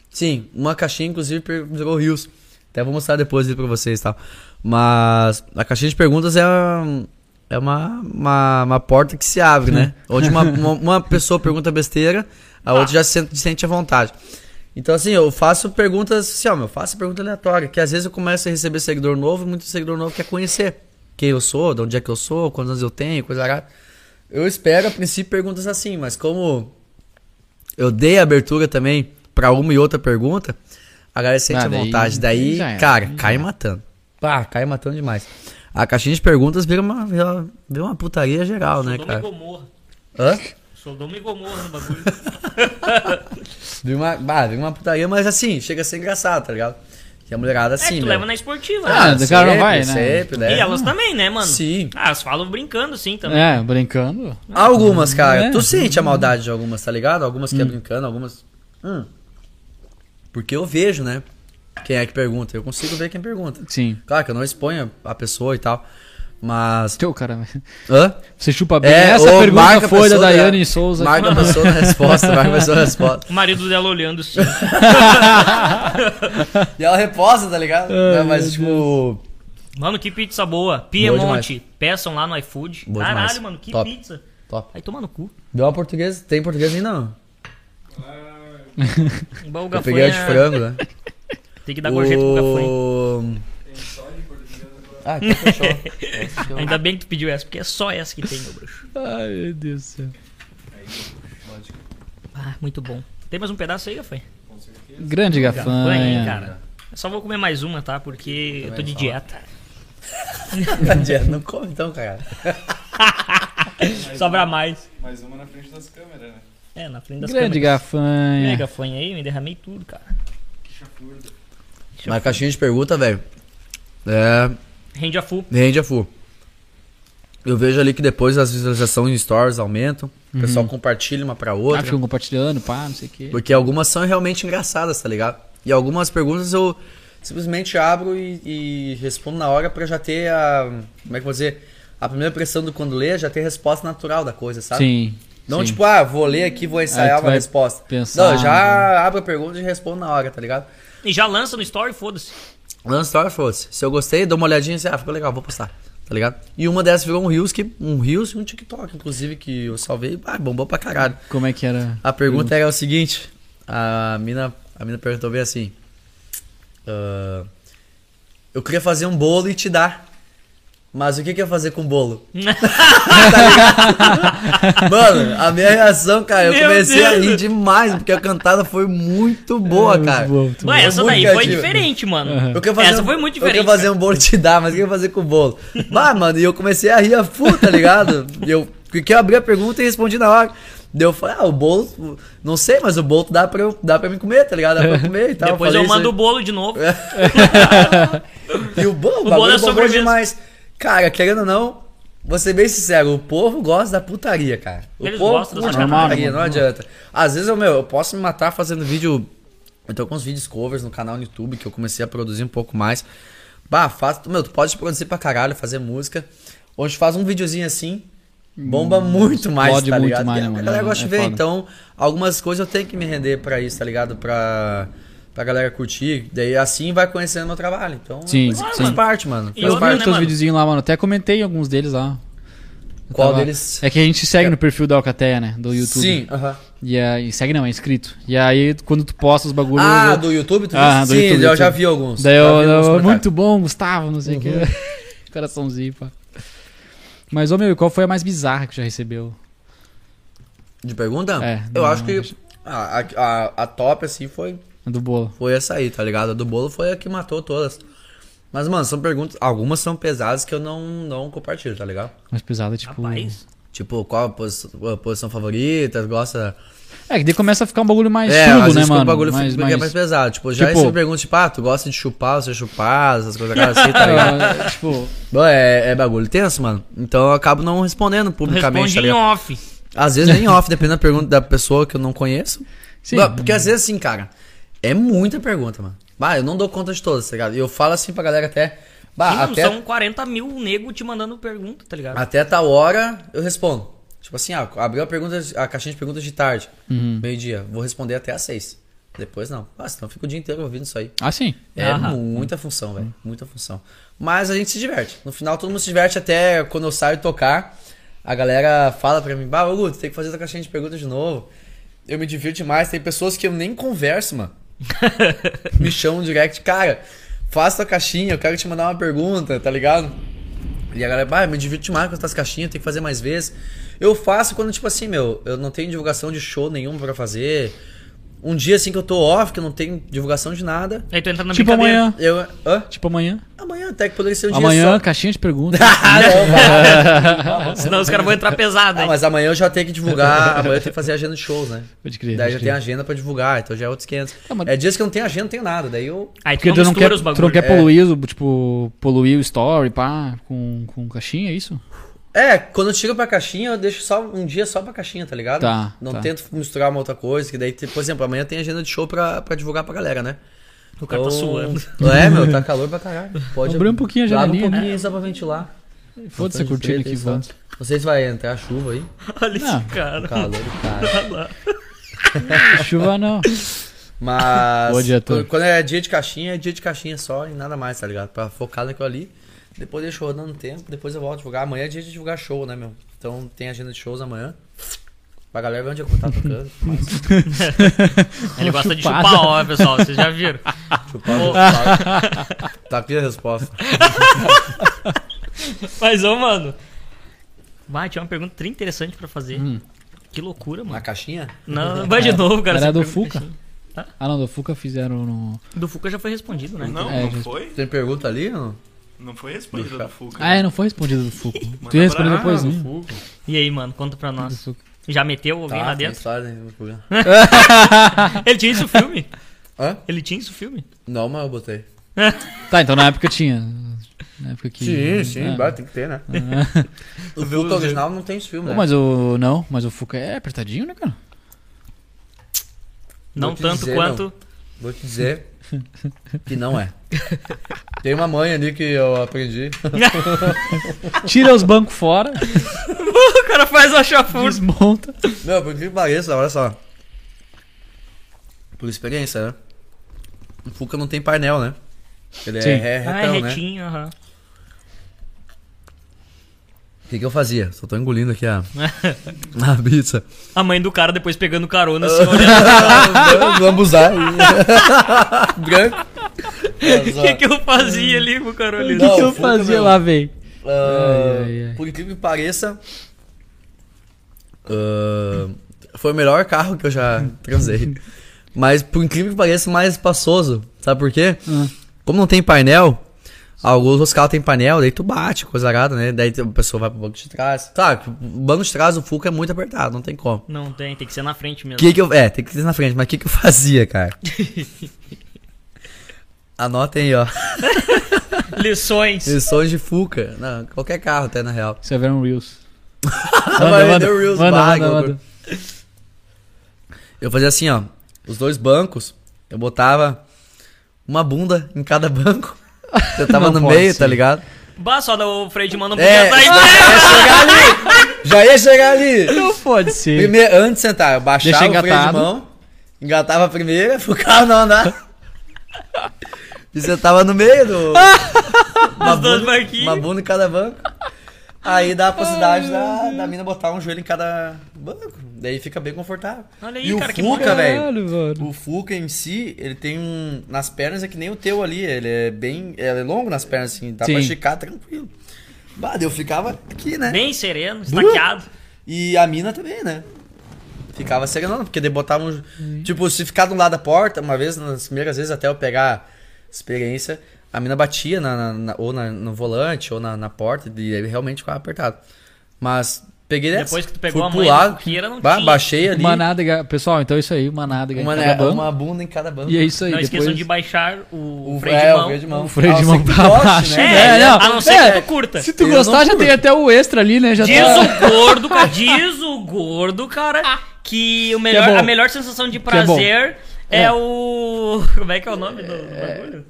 Sim, uma caixinha, inclusive, jogou rios. Até vou mostrar depois aí pra vocês e tal. Mas a caixinha de perguntas é, um- é uma, uma, uma porta que se abre, né? [LAUGHS] Onde uma, uma, uma pessoa pergunta besteira, a outra já se sente, sente à vontade. Então, assim, eu faço perguntas, assim, ó, eu faço pergunta aleatória, que às vezes eu começo a receber seguidor novo e muito seguidor novo quer conhecer quem eu sou, de onde é que eu sou, quantos anos eu tenho, coisa arada. Eu espero, a princípio, perguntas assim, mas como eu dei abertura também pra uma e outra pergunta, a galera sente Ah, à daí- vontade. Daí, cara, cai matando. Pá, cai matando demais. A caixinha de perguntas vira uma, vira, vira uma putaria geral, né, Sodoma e cara? Gomorra. Hã? Sodoma e Gomorra no bagulho. [LAUGHS] Vira uma, bah, vira uma putaria, mas assim, chega a ser engraçado, tá ligado? Que a mulherada é, assim, que tu meu. leva na esportiva, Ah, né? do cara não vai, né? Sempre, né? E elas também, né, mano? Sim. Ah, elas falam brincando, sim, também. É, brincando. Algumas, cara. É. Tu sente a maldade de algumas, tá ligado? Algumas que é Hum. brincando, algumas. Hum. Porque eu vejo, né? Quem é que pergunta. Eu consigo ver quem pergunta. Sim. Claro que eu não exponho a pessoa e tal. Mas. Teu cara. Hã? Você chupa bem. É, Essa pergunta foi da pessoa, Daiane né? Souza. Marca a pessoa na resposta, marca a pessoa na resposta. [LAUGHS] O marido dela olhando assim. [LAUGHS] E ela reposta, tá ligado? Ai, Não, mas, tipo. Mano, que pizza boa. Piemonte. Peçam lá no iFood. Boa Caralho, demais. mano, que Top. pizza. Top. Aí toma no cu. Deu uma portuguesa. Tem português ainda não? O Eu peguei a de frango, né? [LAUGHS] Tem que dar gorjeta pro gafanha. O... Ah, então fechou. [LAUGHS] Ainda bem que tu pediu essa, porque é só essa que tem, meu bruxo. Ai, meu Deus do céu. Ah, muito bom. Tem mais um pedaço aí, gafanha? Grande Gafanha, hein, gafanha. cara. Eu só vou comer mais uma, tá? Porque eu tô de [LAUGHS] dieta. não come então, cara. [LAUGHS] Sobra mais. Mais uma na frente das câmeras, né? É, na frente das Grande câmeras. gafanha. É, gafanha aí, eu me derramei tudo, cara. Mas caixinha de pergunta, velho. É. Rende a full. Rende a full. Eu vejo ali que depois as visualizações em stories aumentam. O pessoal compartilha uma pra Ah, outra. ficam compartilhando, pá, não sei o quê. Porque algumas são realmente engraçadas, tá ligado? E algumas perguntas eu simplesmente abro e, e respondo na hora pra já ter a. Como é que eu vou dizer? A primeira impressão do quando lê, já ter a resposta natural da coisa, sabe? Sim. Não sim. tipo, ah, vou ler aqui, vou ensaiar uma resposta. pensar, Não, eu já né? abro a pergunta e respondo na hora, tá ligado? E já lança no story, foda-se. Lança story, fosse. Se eu gostei, dou uma olhadinha e assim, ah, ficou legal, vou postar. Tá ligado? E uma dessas virou um Reels, que, um Reels e um TikTok, inclusive, que eu salvei, ah, bombou pra caralho. Como é que era? A pergunta era o seguinte: a mina, a mina perguntou bem assim: ah, Eu queria fazer um bolo e te dar. Mas o que que eu ia fazer com o bolo? [LAUGHS] tá? Mano, a minha reação, cara, eu Meu comecei a Deus. rir demais, porque a cantada foi muito boa, cara. Muito bom. Ué, essa muito daí foi diferente, mano. Eu queria fazer essa um- foi muito Eu diferente. queria fazer um bolo te dar, mas o que eu ia fazer com o bolo? [LAUGHS] Bah, mano, e eu comecei a rir a full, tá ligado? E eu, porque eu abri a pergunta e respondi na hora. Daí eu falei, ah, o bolo, não sei, mas o bolo dá pra, eu, dá pra mim comer, tá ligado? Dá pra eu comer e tal. Depois eu isso mando o bolo de novo. [LAUGHS] E o bolo, o bolo é bombou sobremesa. demais. Cara, querendo ou não, vou ser bem sincero, o povo gosta da putaria, cara. O Eles povo gostam da curte sacanagem. putaria, não Normal, adianta. Às vezes eu, meu, eu posso me matar fazendo vídeo. Eu tô com uns vídeos covers no canal no YouTube que eu comecei a produzir um pouco mais. Bah, faz, meu, tu pode produzir pra caralho, fazer música. Onde faz um videozinho assim, bomba muito mais, explode tá muito ligado? mais, né, a galera É- gosta de ver, foda. então algumas coisas eu tenho que me render pra isso, tá ligado? Pra, pra galera curtir. Daí assim vai conhecendo meu trabalho. Então Sim, faz, sim. faz parte, mano. E Faz Eu outra, vi parte. os né, teus mano? videozinhos lá, mano. Até comentei alguns deles lá. Eu Qual tava- deles? É que a gente segue no perfil da Alcateia, né? Do YouTube. Sim, aham. E aí, segue não, é inscrito. E aí, quando tu posta os bagulhos. Ah, eu- do YouTube? Tu Ah, Sim, YouTube, eu YouTube. já vi alguns. Daí eu, vi alguns eu- muito bom, Gustavo, não sei o que. [LAUGHS] Coraçãozinho, pá. Mas, ô meu, e qual foi a mais bizarra que já recebeu? De pergunta? É, eu não, acho que deixa- a, a, a, a top, assim, foi, A do bolo. foi essa aí, tá ligado? A do bolo foi a que matou todas. Mas, mano, são perguntas. Algumas são pesadas que eu não, não compartilho, tá ligado? Mais pesada, tipo. Rapaz. Tipo, qual a posição, a posição favorita? Gosta. É, que daí começa a ficar um bagulho mais é, às né, mano? o bagulho mais, fica mais... mais pesado. Tipo, já Tipo- recebi perguntas tipo, ah, tu gosta de chupar, você chupar, essas coisas assim, tá [LAUGHS] ligado? É, tipo, Bom, é, é bagulho tenso, mano. Então eu acabo não respondendo publicamente, Responde tá em ligado? off. Às vezes nem off, dependendo da pergunta da pessoa que eu não conheço. Sim. Porque às vezes assim, cara, é muita pergunta, mano. Bah, eu não dou conta de todas, tá ligado? E eu falo assim pra galera até. Bah, Sim, até, São 40 mil nego te mandando pergunta, tá ligado? até tal hora eu respondo. Tipo assim, ah, abriu a, pergunta, a caixinha de perguntas de tarde, Uhum. meio-dia. Vou responder até às seis. Depois não. Ah, senão eu fico o dia inteiro ouvindo isso aí. ah, sim. É Aham. muita função, velho. Muita função. Mas a gente se diverte. No final todo mundo se diverte até quando eu saio tocar. A galera fala pra mim, bah, ô Guto, tem que fazer a caixinha de perguntas de novo. Eu me divirto demais. Tem pessoas que eu nem converso, mano. [LAUGHS] me chamam no direct, cara, faça tua caixinha, eu quero te mandar uma pergunta, tá ligado? E a galera, eu me divirto demais com essas caixinhas, tem que fazer mais vezes. Eu faço quando, tipo assim, meu, eu não tenho divulgação de show nenhum pra fazer. Um dia assim que eu tô off, que eu não tenho divulgação de nada. Aí tu entra na Tipo brincadeira. amanhã. Eu. Hã? Tipo amanhã. Amanhã até que poderia ser um amanhã, dia só. caixinha de perguntas. [LAUGHS] Ah. [LAUGHS] Senão os caras vão entrar pesado, Ah, hein? mas amanhã eu já tenho que divulgar. Amanhã eu tenho que fazer agenda de shows, né? Pode crer. Daí já tem agenda pra divulgar, então já é outros 500. Ah, mas- É dias que eu não tenho agenda, não tenho nada. Daí eu. Aí tu Porque não tu não, quer, os tu não quer É. poluir, o- tipo, poluir o story, pá, com, com caixinha, é isso? É, quando eu tiro pra caixinha, eu deixo só um dia só pra caixinha, tá ligado? Tá, Não tá. tento misturar uma outra coisa, que daí, por exemplo, amanhã tem agenda de show pra, pra divulgar pra galera, né? O cara tá suando. É, meu, tá calor pra caralho. Pode Abre um pouquinho a janelinha, um né? pouquinho só pra ventilar. Foda-se a cortina aqui, foda-se. Não sei se vai entrar chuva aí. [LAUGHS] Olha Não. esse cara. Calor do cara. Chuva não. Mas Boa, diretor. quando- quando é dia de caixinha, é dia de caixinha só e nada mais, tá ligado? Pra focar naquilo ali. Depois deixo rodando um tempo, depois eu volto a divulgar. Amanhã é dia de divulgar show, né, meu? Então tem agenda de shows amanhã. Pra galera ver onde eu vou estar tocando. Mas, [LAUGHS] Ele gosta de chupada. chupar, ó, pessoal. Vocês já viram? [LAUGHS] chupar, chupar. Tá aqui a resposta. [LAUGHS] Mas, ô, mano. Vai, tinha uma pergunta tri interessante pra fazer. Hum. Que loucura, Na mano. caixinha? Não, vai de novo, cara. Era do pergunta Fuca? Ah, não, do Fuca fizeram no... Do Fuca já foi respondido, né? Não, É, não foi? Tem pergunta ali? Não? Não foi respondida do Fuca. Ah, é, não foi respondido do Fuca. Tu ia responder depois, Ah, né? no Fuca. E aí, mano, conta pra nós. Já meteu alguém Tá, lá tem dentro? história né, no Fuca. [LAUGHS] Ele tinha isso filme? Hã? Ele tinha isso filme? Não, mas eu botei. [LAUGHS] Tá, então na época tinha. Na época que... Sim, sim, vai, tem que ter, né? [LAUGHS] O viu Fuca original não tem esse filme, né? mas o... Não, mas o Fuca é apertadinho, né, cara? Não tanto dizer, quanto. Vou te dizer que não é. Tem uma mãe ali que eu aprendi. [LAUGHS] Tira os bancos fora, o cara faz a chafurda. desmonta. Meu, por que pareça, olha só. Por experiência, né? O Fuca não tem painel, né? Ele Sim. é, é Ah, é retão, né? retinho, aham. O que, que eu fazia? Só tô engolindo aqui a, [LAUGHS] a pizza. A mãe do cara depois pegando carona, assim, [LAUGHS] olhando. Lambuzar. [LAUGHS] Branco. O que, que eu fazia ali com o cara O que, que eu fazia meu. lá, véi? Ah, Ai, ai, ai. Por incrível que pareça, ah, foi o melhor carro que eu já transei. Mas por incrível que pareça, mais espaçoso. Sabe por quê? Ah. Como não tem painel, alguns outros carros tem painel, daí tu bate, coisa arada, né? Daí a pessoa vai pro banco de trás. Tá, o banco de trás do Fuca é muito apertado, não tem como. Não tem, tem que ser na frente mesmo. O que que eu... É, tem que ser na frente, mas o que que eu [LAUGHS] fazia, cara? [LAUGHS] Anotem aí, ó. [LAUGHS] Lições. Lições de Fuca. Não, qualquer carro até, na real. Isso é Venom Reels. Vai vender o Reels, manda, manda, manda. Eu fazia assim, ó. Os dois bancos, eu botava uma bunda em cada banco. [LAUGHS] Eu tava Não no meio, ser. tá ligado? Bah, só o freio de mão não É, [LAUGHS] chegar ali. Já ia chegar ali. Não pode ser. Primeiro, antes de sentar, eu baixava Deixa o freio de engatado. mão, engatava a primeira, [LAUGHS] pro carro não andar. E sentava no meio do. uma, Os dois bunda, uma bunda em cada banco. Aí dá a possibilidade da, da mina botar um joelho em cada banco. Daí fica bem confortável. Olha aí, e cara, o que Fuca, velho. O Fuca em si, ele tem um. Nas pernas é que nem o teu ali. Ele é bem. Ele é longo nas pernas, assim. Dá Sim. pra esticar tranquilo. Bah, eu ficava aqui, né? Bem sereno, estaqueado. E a mina também, né? Ficava serenando, porque daí botava um. Tipo, se ficar do lado da porta, uma vez, nas primeiras vezes, até eu pegar experiência, a mina batia na, na- na- ou na- no volante, ou na, na porta, e realmente ficava apertado. Mas peguei dessa. Depois que tu pegou fui a mãe do Fuqueira, não ba- tinha. Baixei ali. Uma nádega. Pessoal, então é isso aí. Uma nádega uma, em cada banco. uma bunda em cada banco. E é isso aí. Não depois... esqueçam de baixar o, O, freio é, de o mão. freio de mão. O freio de Ah, mão que pra goste, baixo. né? É, É, não, a não ser é. que tu curta. Se tu Eu gostar, já tem até o extra ali, né? Já Diz tá... o gordo, cara, diz o gordo, cara, que o melhor, bom. a melhor sensação de Que é prazer é, É. o. Como é que é o nome do, do bagulho?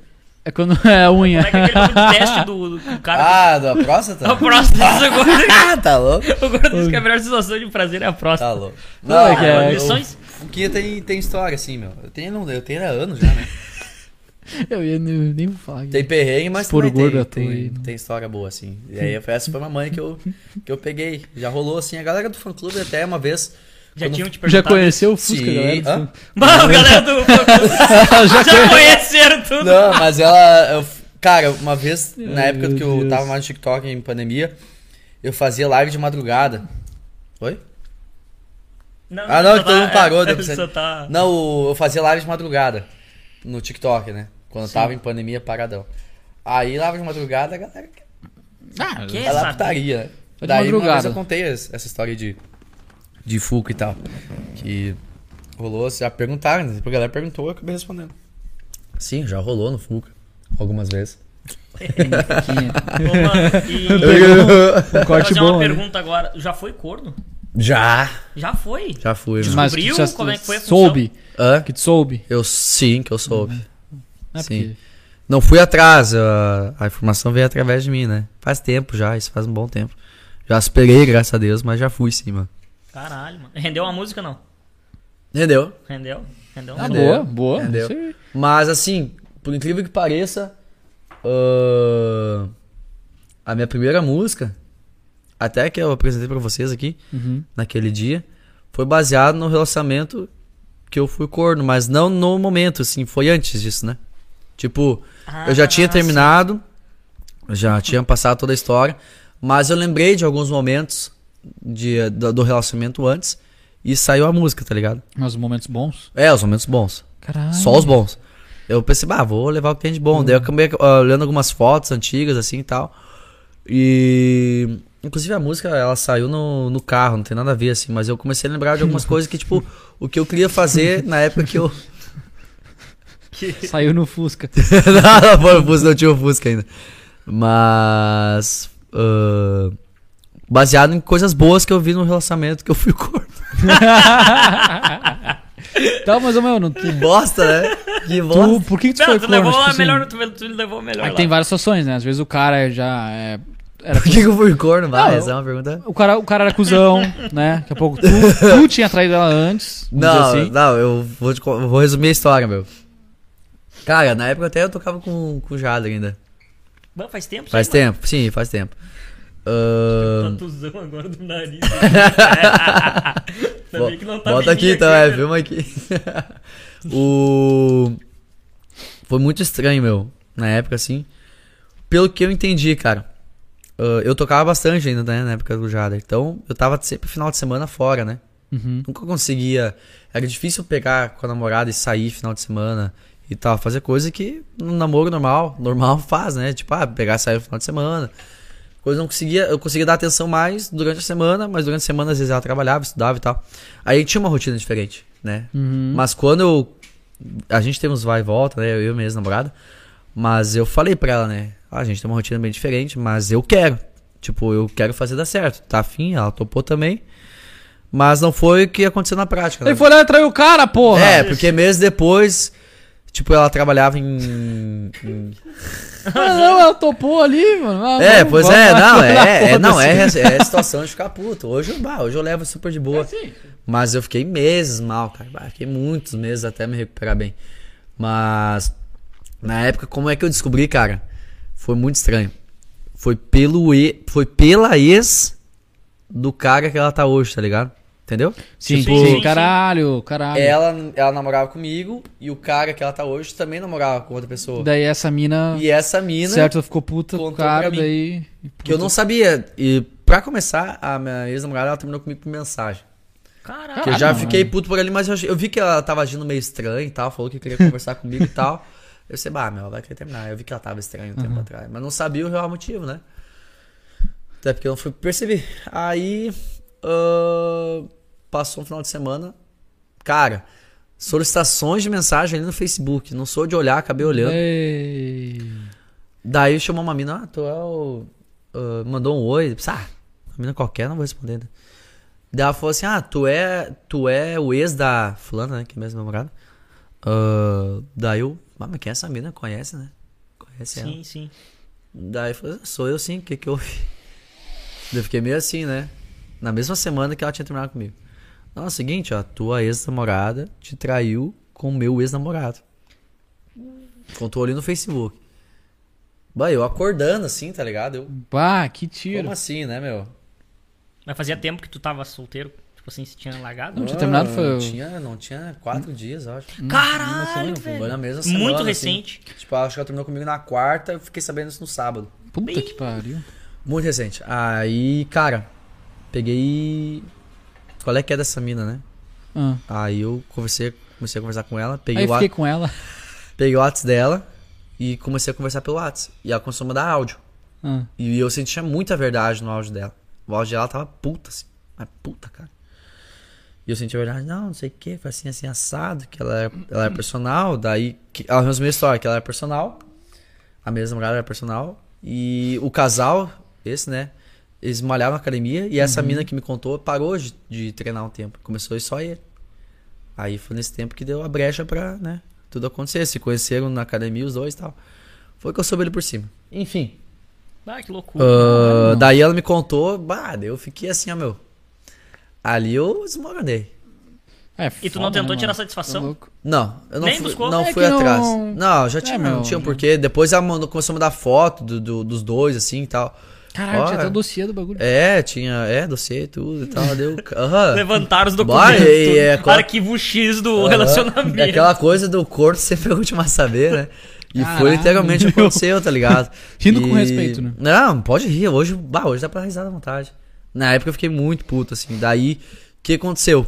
É quando [LAUGHS] é a unha. Como é que é aquele teste do, do cara? Ah, da próstata? [LAUGHS] A próstata. Ah, [LAUGHS] tá louco? O gordo diz que a melhor sensação de prazer é a próstata. Tá louco. Não, é que é- o- lições- O Fuquinha tem, tem história, assim, meu. Eu tenho, eu tenho há anos já, né? Eu ia nem, nem falar. Tem perrengue, mas também o gordo tem, tem, né? tem história boa, assim. E aí essa foi uma mãe que eu, que eu peguei. Já rolou, assim, a galera do fã-clube até uma vez... Já tinham te Já perguntado. conheceu o Fusca, Sim, galera? hã? Mano, galera do. [LAUGHS] já [LAUGHS] Já conheceram tudo. Não, mas ela... eu- cara, uma vez, na Ai, época que eu Deus. tava mais no TikTok, em pandemia, eu fazia live de madrugada. Oi? Ah, não, que todo mundo parou, [LAUGHS] Só você- tá... Não, eu fazia live de madrugada no TikTok, né? Quando eu tava em pandemia, paradão. Aí, live de madrugada, a galera Ah, Que? Ela saber. putaria, né? Foi de Daí uma madrugada. vez eu contei es- essa história de, de Fuca e tal. Que rolou, já perguntaram, né? a galera perguntou, eu acabei respondendo. Sim, já rolou no Fuca. Algumas vezes. Ô, mano, e... [LAUGHS] Um Vou corte fazer uma né? pergunta agora. Já foi corno? Já! Já foi. Já fui, né? Mas Descobriu como é que foi a função? soube. Hã? Que tu soube. Eu sim, que eu soube. Não é Sim. porque- Não fui atrás, a, a informação veio através de mim, né? Faz tempo já, isso faz um bom tempo. Já esperei, graças a Deus, mas já fui sim, mano. Caralho, mano. Rendeu uma música, não? Rendeu? Rendeu Ah, uma Entendeu? boa, boa. Aí. Mas assim, por incrível que pareça, ahn, a minha primeira música, até que eu apresentei pra vocês aqui, Uhum. naquele dia, foi baseado no relacionamento que eu fui corno, mas não no momento, assim, foi antes disso, né? Tipo, eu já tinha Ah, terminado, já tinha passado toda a história, mas eu lembrei de alguns momentos de, do, do relacionamento antes e saiu a música, tá ligado? Nos momentos bons. É, os momentos bons. Caralho. Só os bons. Eu pensei, bah, vou levar o que tem de bom. Daí eu acabei ah, olhando algumas fotos antigas, assim e tal. E. Inclusive a música, ela saiu no, no carro, não tem nada a ver, assim, mas eu comecei a lembrar de algumas [LAUGHS] coisas que, tipo, o que eu queria fazer na época que eu. [LAUGHS] Saiu no Fusca. [LAUGHS] não, não, foi Fusca, não tinha o Fusca ainda. Mas. ah, baseado em coisas boas que eu vi no relacionamento que eu fui corno. [LAUGHS] Tá, mas, meu, não [LAUGHS] tem... Bosta, né? Que bosta. Tu, por que, que tu Não, foi tu corno? levou Tipo a assim, melhor, tu, tu levou a melhor Aí lá. tem várias situações, né? Às vezes o cara já é... Era Por que, que eu fui corno? Vai, Não, essa é uma pergunta. O cara, o cara era cuzão, [LAUGHS] né? Daqui a pouco tu, tu tinha traído ela antes. Não, assim. não, eu vou, te eu vou resumir a história, meu. Cara, na época até eu tocava com, com o Jader ainda. Bom, faz tempo Faz tempo, sim, faz tempo. Ahn, Tatuzão agora do nariz. [LAUGHS] bo- Também que não tá bota aqui então, é, filma aqui. [LAUGHS] o... Foi muito estranho, meu, na época, assim. Pelo que eu entendi, cara. ah, eu tocava bastante ainda, né, na época do Jader. Então, eu tava sempre final de semana fora, né? Uhum. Nunca conseguia. Era difícil pegar com a namorada e sair final de semana e tal. Fazer coisa que no namoro normal, normal [LAUGHS] faz, né? Tipo, ah, pegar e sair no final de semana. Coisa eu não conseguia. Eu conseguia dar atenção mais durante a semana, mas durante a semana às vezes ela trabalhava, estudava e tal. Aí tinha uma rotina diferente, né? Uhum. Mas quando eu. A gente tem uns vai e volta, né? Eu e minha ex-namorada. Mas eu falei pra ela, né? Ah, a gente tem uma rotina bem diferente, mas eu quero. Tipo, eu quero fazer dar certo. Tá afim, ela topou também. Mas não foi o que aconteceu na prática. né? Ele foi lá e traiu o cara, porra! É, porque meses depois, tipo, ela trabalhava em. em- [LAUGHS] Ah, não, ela topou ali, mano. Ah, É, pois é, lá, [LAUGHS] não, é, é, não, é, é situação de ficar puto. Hoje, eu- bah, hoje eu levo super de boa. Sim. Mas eu fiquei meses mal, cara. Bah, fiquei muitos meses até me recuperar bem. Mas na época, como é que eu descobri, cara? Foi muito estranho. Foi pelo e, foi pela ex do cara que ela tá hoje, tá ligado? Entendeu? Sim, Tipo, sim, caralho, caralho. Ela, ela namorava comigo e o cara que ela tá hoje também namorava com outra pessoa. Daí essa mina, E essa mina, certo, ela ficou puta com o cara, daí... que eu não sabia. E pra começar, a minha ex-namorada ela terminou comigo por mensagem. Caralho. Que eu já fiquei puto por ali, mas eu, eu vi que ela tava agindo meio estranho e tal, falou que queria conversar [LAUGHS] comigo e tal. Eu sei, bah, meu, ela vai querer terminar. Eu vi que ela tava estranha um tempo atrás, mas não sabia o real motivo, né? Até porque eu não fui perceber. Aí, ah, passou um final de semana. Cara, solicitações de mensagem ali no Facebook. Não sou de olhar, acabei olhando. Ei. Daí chamou uma mina, ah, tu é o. ah, mandou um oi. Ah, uma mina qualquer, não vou responder. né? Daí ela falou assim: ah, tu é, tu é o ex da fulana, né? Que é mesmo namorada. Ah, daí eu, ah, mas quem é essa mina? Conhece, né? Conhece ela. Sim, sim. Daí eu falei, sou eu sim, o que que houve? Daí eu fiquei meio assim, né? Na mesma semana que ela tinha terminado comigo. Não, é o seguinte, ó, tua ex-namorada te traiu com o meu ex-namorado. Contou ali no Facebook. Bah, eu acordando assim, tá ligado? Eu, Bah, que tiro. como assim, né, meu? Mas fazia tempo que tu tava solteiro? Tipo assim, se tinha largado? Não tinha terminado, Ah, foi Não tinha, não tinha quatro dias, eu acho. Caralho, Foi velho. na mesma semana. Muito assim. recente. Tipo, acho que ela terminou comigo na quarta, eu fiquei sabendo isso no sábado. Puta que pariu. Muito recente. Aí, cara, peguei. Qual é que é dessa mina, né? Ah. Aí eu conversei, comecei a conversar com ela, peguei Aí o, fiquei com ela. [LAUGHS] peguei o WhatsApp dela e comecei a conversar pelo WhatsApp. E ela começou a mandar áudio. Ah. E eu sentia muita verdade no áudio dela. O áudio dela tava puta, assim. Mas puta, cara. E eu sentia verdade, não, não sei o que, foi assim, assim, assado, que ela era, ela era [CLEARS THROAT] personal, daí. Que, ela resumiu a história, que ela era personal, a mesma namorada era personal, e o casal, esse, né? Eles malhavam na academia e essa mina que me contou parou de, de treinar um tempo. Começou só ele. Aí foi nesse tempo que deu a brecha pra, né? Tudo acontecer. Se conheceram na academia os dois e tal. Foi que eu soube ele por cima. Enfim. Ah, que loucura. Ah, daí ela me contou, bah, eu fiquei assim, ó, meu. Ali eu desmoronei. É, E tu não tentou né, tirar mano? satisfação? Não, eu não Nem fui, buscou? não É fui que não- atrás. Não, já tinha, É, meu, não tinha um porquê. Depois ela mandou, começou a mandar foto do, do- dos dois, assim e tal. Caralho, tinha até o dossiê do bagulho. É, tinha, é, dossiê e tudo e tal. Deu. [LAUGHS] Levantaram os Bah, documentos. e é, claro- Arquivo X do relacionamento. É aquela coisa do corpo sempre é o último a saber, né? E Caralho, foi literalmente o que meu. aconteceu, tá ligado? Rindo com E- respeito, né? Não, pode rir. Hoje, bah, hoje dá pra risar à vontade. Na época eu fiquei muito puto, assim. Daí, o que aconteceu?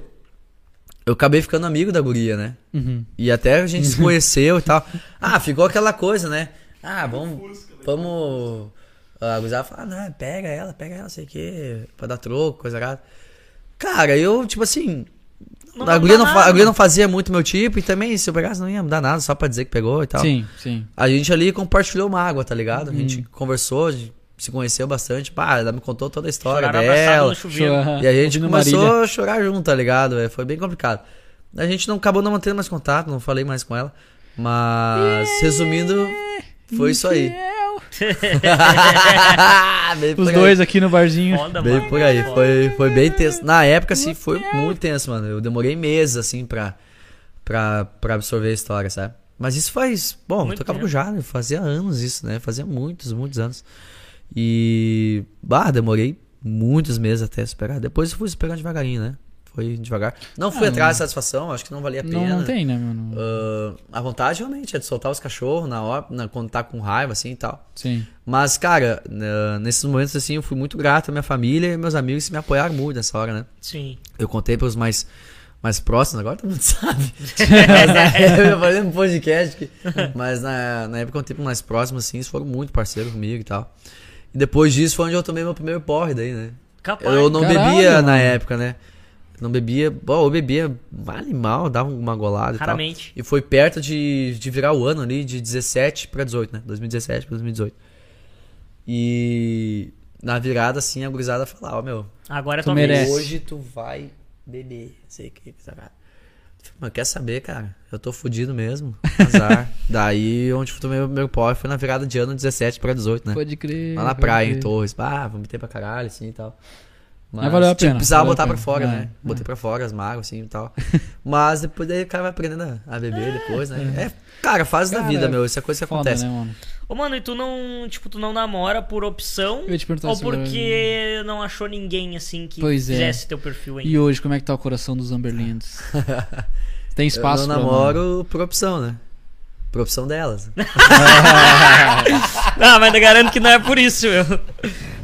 Eu acabei ficando amigo da guria, né? Uhum. E até a gente se [LAUGHS] conheceu e tal. Ah, ficou aquela coisa, né? Ah, vamos. Vamos. A gurizada fala, ah, não, pega ela, pega ela, sei o quê, pra dar troco, coisa errada. Cara, eu, tipo assim. Não a, guria não, a guria não fazia muito meu tipo e também, se eu pegasse, não ia mudar nada, só pra dizer que pegou e tal. Sim, sim. A gente ali compartilhou uma água, tá ligado? A Uhum. gente conversou, a gente se conheceu bastante. Pá, ela me contou toda a história Choraram dela. E a gente começou Marília. a chorar junto, tá ligado? É, foi bem complicado. A gente não acabou não mantendo mais contato, não falei mais com ela. Mas, resumindo, foi isso aí. [LAUGHS] Os aí. dois aqui no barzinho. Foda, Bem mano. por aí. Foda. Foi, foi bem tenso. Na época, assim, foi muito tenso, mano. Eu demorei meses, assim, pra, pra, pra absorver a história, sabe? Mas isso faz. Bom, eu Muito tocava tempo. com o Jado, fazia anos isso, né? Fazia muitos, muitos anos. E. Bah, demorei muitos meses até superar. Depois eu fui superando devagarinho, né? Foi devagar. Não fui Ah, atrás de satisfação, acho que não valia a pena. Não, não tem, né, mano? Ah, a vontade realmente é de soltar os cachorros na hora, na- quando tá com raiva, assim e tal. Sim. Mas, cara, na- nesses momentos assim, eu fui muito grato à minha família e meus amigos que me apoiaram muito nessa hora, né? Sim. Eu contei pros mais, mais próximos, agora todo mundo [LAUGHS] sabe. na [LAUGHS] época, eu falei no podcast, que- mas na, na época eu contei pros mais próximos, assim, eles foram muito parceiros comigo e tal. E depois disso foi onde eu tomei meu primeiro porre daí, né? Capaz. Eu não Caralho, bebia na mano. época, né? Não bebia. Bom, eu bebia animal, dava uma golada e tal. Raramente. E foi perto de, de virar o ano ali, de 17 pra 18, né? 2017 pra 2018. E na virada, assim, a gurizada falava, ó, meu, Agora é Tu merece. hoje tu vai beber. Sei que, cara. Mas quer saber, cara? Eu tô fudido mesmo. Azar. [LAUGHS] Daí, onde eu tomei meu primeiro porre foi na virada de ano 17 pra 18, né? Pode crer. Lá na praia, em. Torres. Ah, vomitei pra caralho, assim e tal. Mas valeu a tipo, pena, precisava valeu a botar pra fora, É, né? Botei pra fora as mágoas, assim e tal. [LAUGHS] Mas depois daí o cara vai aprendendo a- beber depois, né? É, cara, fase da Cara, vida, meu. Isso é coisa que Foda, acontece. né, mano? Ô, mano, e tu não, tipo, tu não namora por opção Eu ia te perguntar ou porque não achou ninguém, assim, que Pois é. fizesse teu perfil aí? E hoje, como é que tá o coração dos Amberlindos? [LAUGHS] Tem Eu espaço não pra namoro por opção, né? Por opção delas. [LAUGHS] Ah, mas eu garanto que não é por isso, meu.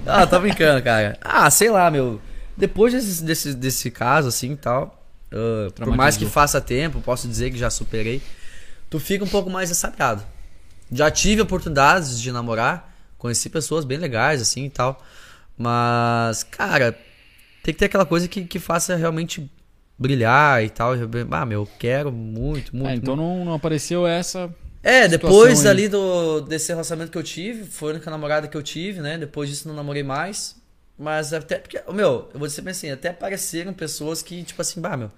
Ah, tá brincando, cara. Ah, sei lá, meu. Depois desse, desse, desse caso, assim e tal, ah, por mais que faça tempo, posso dizer que já superei, tu fica um pouco mais ressabiado. Já tive oportunidades de namorar, conheci pessoas bem legais, assim e tal. Mas, cara, tem que ter aquela coisa que, que faça realmente brilhar e tal. Ah, meu, eu quero muito, muito. Ah, então não, não apareceu essa. É, depois ali do, desse relacionamento que eu tive, foi a única namorada que eu tive, né? Depois disso não namorei mais. Mas até porque, meu, eu vou dizer bem assim, até apareceram pessoas que, tipo assim, bah, meu,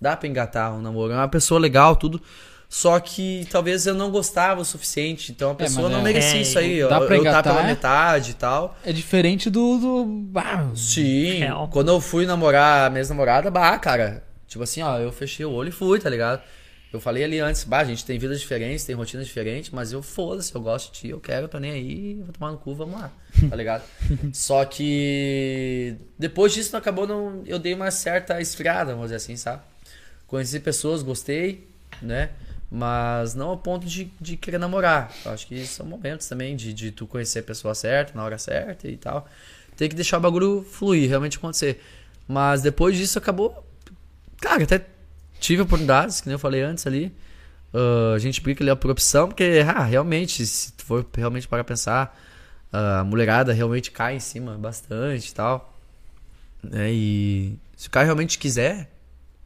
dá pra engatar um namoro. É uma pessoa legal, tudo. Só que talvez eu não gostava o suficiente. Então a pessoa mas não é- merecia é, isso aí. dá eu pra eu tá pela é? metade e tal. É diferente do. do... Ah, Sim. Real. Quando eu fui namorar a minha namorada, bah, cara. Tipo assim, ó, eu fechei o olho e fui, tá ligado? Eu falei ali antes, bah, a gente tem vidas diferentes, tem rotinas diferentes, mas eu foda-se, eu gosto de ti, eu quero, eu tô nem aí, vou tomar no cu, vamos lá, tá ligado? [LAUGHS] Só que depois disso não acabou, não, eu dei uma certa esfriada, vamos dizer assim, sabe? Conheci pessoas, gostei, né? Mas não ao ponto de, de querer namorar. Eu acho que são momentos também de, de tu conhecer a pessoa certa, na hora certa e tal. Tem que deixar o bagulho fluir, realmente acontecer. Mas depois disso acabou. Cara, até tive oportunidades, que nem eu falei antes ali. Ah, a gente brinca ali por opção, porque ah, realmente, se tu for realmente para pensar, a mulherada realmente cai em cima bastante e tal. Né? E se o cara realmente quiser,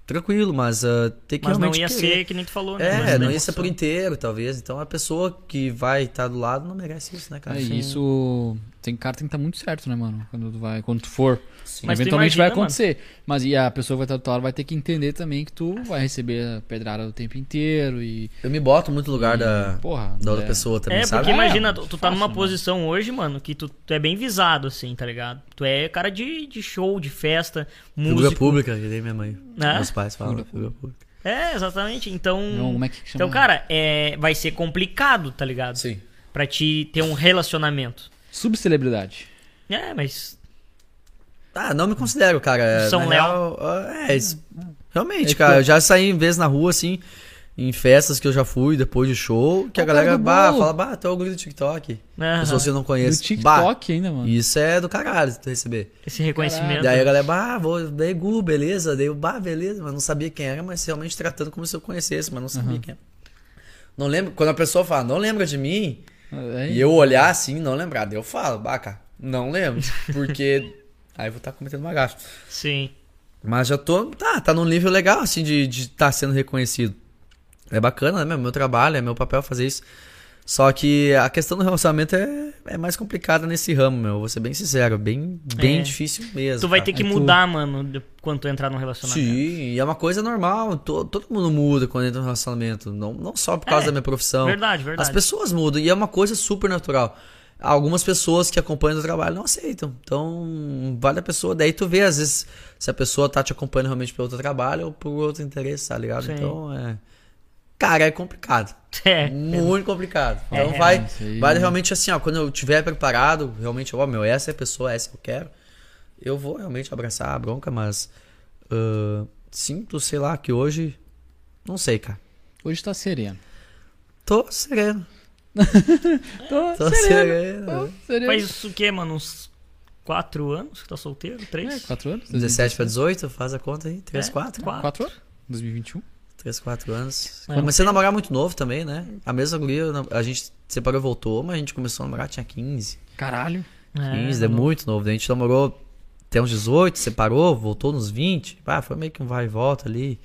tranquilo, mas ah, tem que Mas não realmente ia querer. ser que nem tu falou, né? É, não ia ser por inteiro, talvez. Então a pessoa que vai estar do lado não merece isso, né, cara? É, isso. Tem cara tem que estar muito certo, né, mano? Quando tu vai. Quando tu for. Mas tu Eventualmente imagina, vai acontecer. Mas e a pessoa que vai estar do teu lado vai ter que entender também que tu vai receber a pedrada o tempo inteiro e. Eu me boto muito no lugar e, da, Porra. da outra é. pessoa também, É, sabe? porque Ah, imagina, tu, tu tá fácil, numa mano. posição hoje, mano, que tu, tu é bem visado, assim, tá ligado? Tu é cara de, de show, de festa, Figura músico. pública, que nem minha mãe. Né? Meus pais falam, Figura figura pública. É, exatamente. Então, Não, como é que chama? então cara, é, vai ser complicado, tá ligado? Sim. Pra te ter um relacionamento. Subcelebridade. É, mas Ah, não me considero, cara. São Léo. é, isso- realmente, É cara. que- Eu já saí vezes na rua, assim, em festas que eu já fui depois do show, que a cara galera do bah, fala, bah, tu é o guri do TikTok. Aham. Pessoas que eu não Do conheço. TikTok ainda, Bah, mano. isso é do caralho, tu receber. esse reconhecimento. Daí a galera, bah, vou, daí Gu, beleza? Daí eu, bah, beleza, mas não sabia quem era, mas realmente tratando como se eu conhecesse, mas não sabia quem era. Não lembro, quando a pessoa fala, não lembra de mim, É, e eu olhar assim, não lembrar, daí eu falo, bah, cara, não lembro, [LAUGHS] porque aí eu vou estar cometendo uma gafa. Sim. Mas já tô, tá, tá num nível legal, assim, de estar de tá sendo reconhecido. É bacana, né, meu, meu trabalho, é meu papel fazer isso. Só que a questão do relacionamento é, é mais complicada nesse ramo, meu. Vou ser bem sincero, bem, bem É. difícil mesmo. Tu vai cara. ter que Aí tu- mudar, mano, de- quando tu entrar num relacionamento. Sim, e é uma coisa normal. to- todo mundo muda quando entra no relacionamento. Não, não só por causa É, da minha profissão. Verdade, verdade. As pessoas mudam e é uma coisa super natural. Algumas pessoas que acompanham o trabalho não aceitam. Então, vale a pessoa. Daí tu vê, às vezes, se a pessoa tá te acompanhando realmente pelo outro trabalho ou por outro interesse, tá ligado? Sim. Então, é. Cara, é complicado. [LAUGHS] É. Muito complicado. Então É, vai, vale realmente assim, ó, quando eu tiver preparado, realmente, ó, meu, essa é a pessoa, essa eu quero, eu vou realmente abraçar a bronca, mas ah, sinto, sei lá, que hoje. Não sei, cara. Hoje tá sereno. Tô sereno. Tô, Tô sereno. sereno. Tô sereno. Faz isso o quê, mano? Uns quatro anos que tá solteiro? Três? É, quatro anos? 17 pra 18, faz a conta aí. 3, É, 4. quatro. Quatro anos? 2021? 3, 4 anos. É, Comecei a namorar muito novo também, né? A mesma guria, a gente separou e voltou, mas a gente começou a namorar, tinha 15. Caralho. 15, É, é, muito novo. Daí a gente namorou até uns 18, separou, voltou nos 20. Ah, foi meio que um vai e volta ali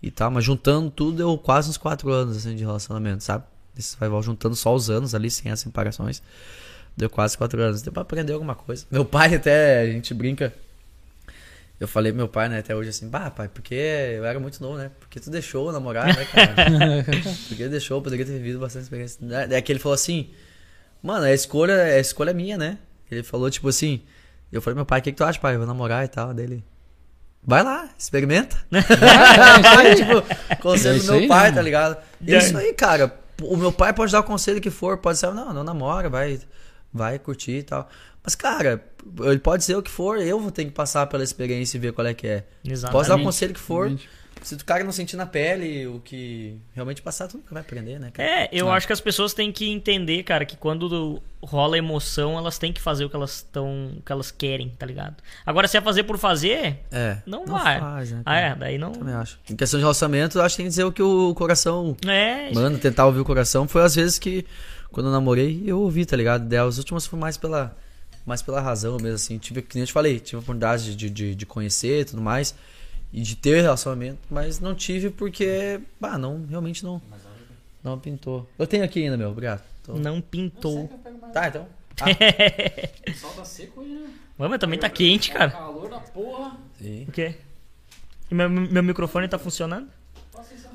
e tal. Mas juntando tudo, deu quase uns 4 anos assim, de relacionamento, sabe? Esse vai juntando só os anos ali, sem as separações. Deu quase 4 anos. Deu pra aprender alguma coisa. Meu pai até, a gente brinca. Eu falei pro meu pai, né, até hoje assim, bah, pai, porque eu era muito novo, né? Porque tu deixou namorar, né, cara? [LAUGHS] porque deixou, poderia ter vivido bastante experiência. Daí que ele falou assim, mano, a escolha, a escolha é minha, né? Ele falou, tipo assim, eu falei, meu pai, o que, que tu acha, pai? Eu vou namorar e tal. Dele. Vai lá, experimenta. [LAUGHS] Vai, [LAUGHS] tipo, conselho É do isso meu aí, pai, né? tá ligado? É isso aí, cara. O meu pai pode dar o conselho que for, pode ser, não, não namora, vai, vai curtir e tal. Mas, cara, ele pode ser o que for, eu vou ter que passar pela experiência e ver qual é que é. Exatamente. Posso dar o conselho que for. Exatamente. Se o cara não sentir na pele o que realmente passar, tu nunca vai aprender, né, cara? É, eu Ah. acho que as pessoas têm que entender, cara, que quando rola emoção, elas têm que fazer o que elas estão, o que elas querem, tá ligado? Agora, se é fazer por fazer, É. não, vai. faz, né, ah, é, daí não. Também acho. Em questão de relacionamento, eu acho que tem que dizer o que o coração É, isso- manda, tentar ouvir o coração. Foi às vezes que, quando eu namorei, eu ouvi, tá ligado? Daí as últimas foi mais pela, mais pela razão mesmo, assim. Tive, que nem eu te falei, tive a oportunidade de, de, de conhecer e tudo mais. E de ter relacionamento, mas não tive porque, bah, não, realmente não. Não pintou. Eu tenho aqui ainda, meu, obrigado. Tô- não pintou. Tá, então. [LAUGHS] O sol tá seco hoje, né? Mas mas também tá quente, cara. Calor da porra. Sim. O quê? E meu, meu microfone tá funcionando?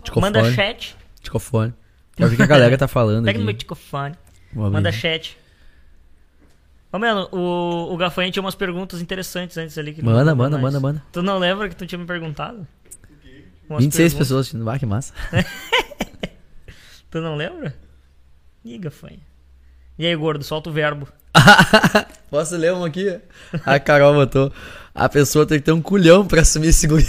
Ticofone. Manda chat. Ticofone. Quero ver o que a galera tá falando Pega no meu aqui. Vamos Manda chat. Ô, mano, o, o Gafanha tinha umas perguntas interessantes antes ali. Que Manda, manda, manda, manda. Tu não lembra que tu tinha me perguntado? Umas 26 perguntas. pessoas assistindo. Ah, que massa. [LAUGHS] Tu não lembra? Ih, Gafanha. E aí, gordo, solta o verbo. [LAUGHS] Posso ler uma aqui? A Carol botou. A pessoa tem que ter um culhão pra assumir esse guri.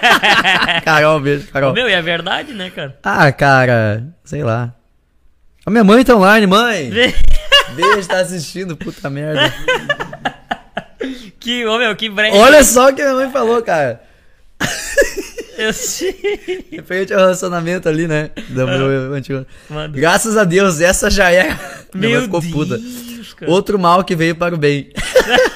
[LAUGHS] Carol, beijo, Ô, Carol. meu, e é verdade, né, cara? Ah, cara, sei lá. A minha mãe tá online, mãe. Beijo, tá assistindo, puta merda. [LAUGHS] que, ô, meu, que breve. Olha só o que a minha mãe falou, cara. Eu sei. Referente ao relacionamento ali, né? Do meu antigo. Graças a Deus, essa já é. Minha mãe Meu ficou Deus, puta. cara. Outro mal que veio para o bem.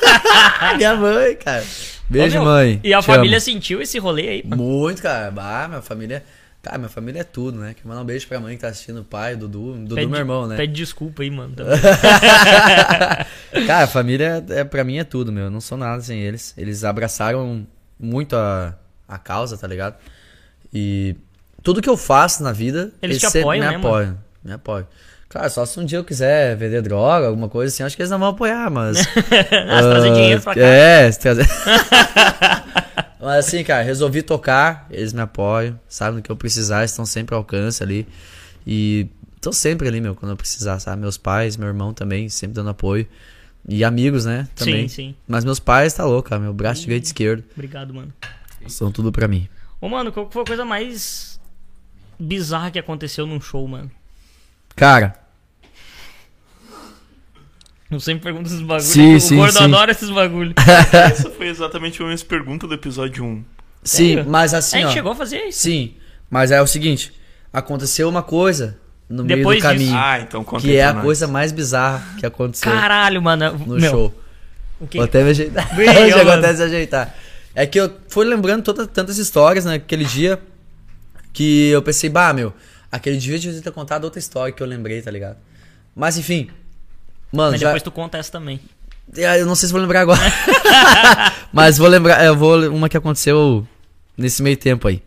[LAUGHS] minha mãe, cara. Beijo, Ô, meu, mãe. E a Te família amo. sentiu esse rolê aí, mano. Muito, cara. Ah, minha família. Cara, minha família é tudo, né? Quero mandar um beijo pra mãe que tá assistindo, o pai, o Dudu. Dudu, Pede- meu irmão, né? Pede desculpa aí, mano. [LAUGHS] cara, a família, é, pra mim, é tudo, meu. Eu não sou nada sem eles. Eles abraçaram muito a, a causa, tá ligado? E tudo que eu faço na vida, Eles te sempre apoiam, me né, mano? apoiam. Me apoiam. Cara, só se um dia eu quiser vender droga, alguma coisa assim, acho que eles não vão apoiar, mas. [LAUGHS] Ah, se trazer Ah, dinheiro pra cá. É, se trazer. [LAUGHS] Mas assim, cara, resolvi tocar, eles me apoiam, sabem do que eu precisar, estão sempre ao alcance ali. E estão sempre ali, meu, quando eu precisar, sabe? Meus pais, meu irmão também, sempre dando apoio. E amigos, né? Também. Sim, sim. Mas meus pais, tá louco, cara. Meu braço direito e esquerdo Obrigado, mano. são tudo pra mim. Ô, mano, qual foi a coisa mais bizarra que aconteceu num show, mano? Cara, Eu sempre pergunto esses bagulhos. Sim, o sim, gordo sim. adora esses bagulhos. [LAUGHS] Essa foi exatamente a mesma pergunta do episódio 1. sim, Sério? mas a assim, gente ó. chegou a fazer isso. Sim, mas é o seguinte: aconteceu uma coisa no meio Depois do caminho. disso. Ah, então conta que aí é a nós. coisa mais bizarra que aconteceu Caralho, mano. no meu, show. O? Vou até me ajeitar. Agora [LAUGHS] mano. até se ajeitar. É que eu fui lembrando toda, tantas histórias naquele dia que eu pensei, bah, meu, aquele dia eu devia ter contado outra história que eu lembrei, tá ligado? Mas enfim. Mano, Mas já, depois tu conta essa também. eu não sei se vou lembrar agora. [LAUGHS] Mas vou lembrar, eu vou uma que aconteceu nesse meio tempo aí.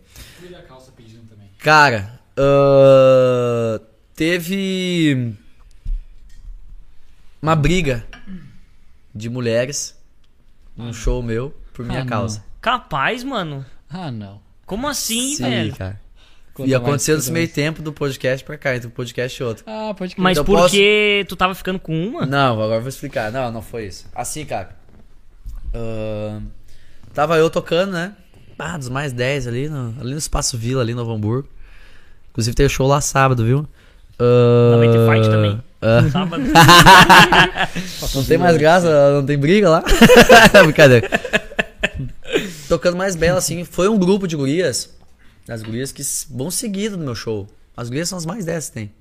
Cara, ahn, teve uma briga de mulheres num show meu por minha Ah, causa. Capaz, mano. Ah, não. Como assim, velho? cara. Conta e aconteceu nesse meio tempo do podcast pra cá, entre um podcast e outro. Ah, pode crer. Mas Eu porque tu tava ficando com uma? Não, agora eu vou explicar. Não, não foi isso. Assim, cara. ahn, tava eu tocando, né? pá, dos mais 10 ali no, ali no Espaço Vila, ali no Novo Hamburgo. Inclusive tem show lá sábado, viu? Na Mente Ah, Fight também. ah, [LAUGHS] Sábado. [LAUGHS] não tem mais graça, não tem briga lá. [LAUGHS] Brincadeira. Tocando mais bela, assim, foi um grupo de gurias. As gurias que vão seguido no meu show. As gurias são as mais 10 que tem.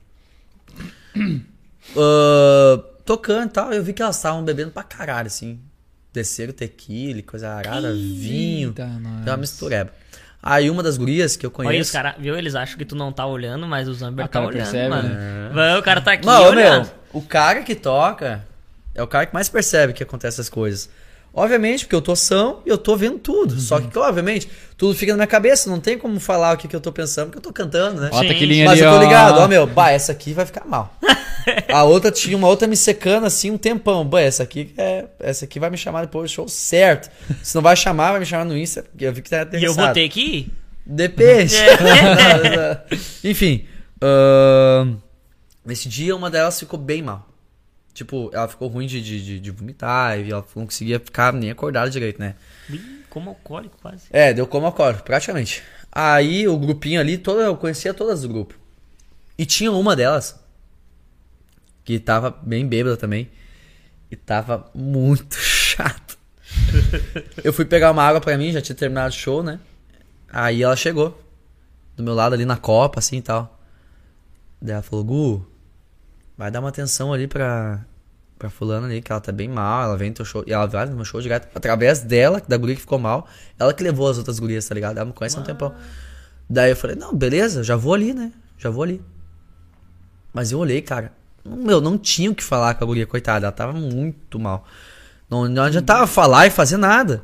[CLEARS THROAT] Ah, tocando e tal, eu vi que elas estavam bebendo pra caralho, assim. Desceram tequila, coisa arada, vinho. Eita, nós. Deu uma mistureba. Aí uma das gurias que eu Olha, os conheço. caras, viu? Eles acham que tu não tá olhando, mas o Zamber Ah, tá cara olhando, percebe, mano. né? Vai, O cara tá aqui Não, olhando. meu, o cara que toca é o cara que mais percebe que acontece essas coisas. Obviamente, porque eu tô são e eu tô vendo tudo. Só que, obviamente, tudo fica na minha cabeça. Não tem como falar o que, que eu tô pensando, porque eu tô cantando, né? Ó, a Sim. tequilinha Mas ali, eu tô ó. ligado, ó, meu, bah, essa aqui vai ficar mal. [LAUGHS] A outra tinha uma outra me secando assim um tempão. Bah, essa aqui é. Essa aqui vai me chamar depois do show certo. Se não vai chamar, vai me chamar no Insta, porque eu vi que tá E eu vou ter que ir? Depende. É. [LAUGHS] Enfim. ahn, nesse dia, uma delas ficou bem mal. Tipo, ela ficou ruim de, de, de- vomitar e ela não conseguia ficar nem acordada direito, né? Como alcoólico, quase. É, deu como acordo, praticamente. Aí o grupinho ali, todo, eu conhecia todas do grupo. E tinha uma delas que tava bem bêbada também. E tava muito [LAUGHS] chato. eu fui pegar uma água pra mim, já tinha terminado o show, né? Aí ela chegou. Do meu lado ali na copa, assim e tal. Daí ela falou, Gu, vai dar uma atenção ali pra, pra fulana ali, que ela tá bem mal, ela vem no teu show. E ela vai no meu show direto. Através dela, da guria que ficou mal, ela que levou as outras gurias, tá ligado? Ela me conhece há um tempão. Daí eu falei, não, beleza, já vou ali, né? Já vou ali. Mas eu olhei, cara. Meu, não tinha o que falar com a guria, coitada. Ela tava muito mal. Não, não adiantava falar e fazer nada.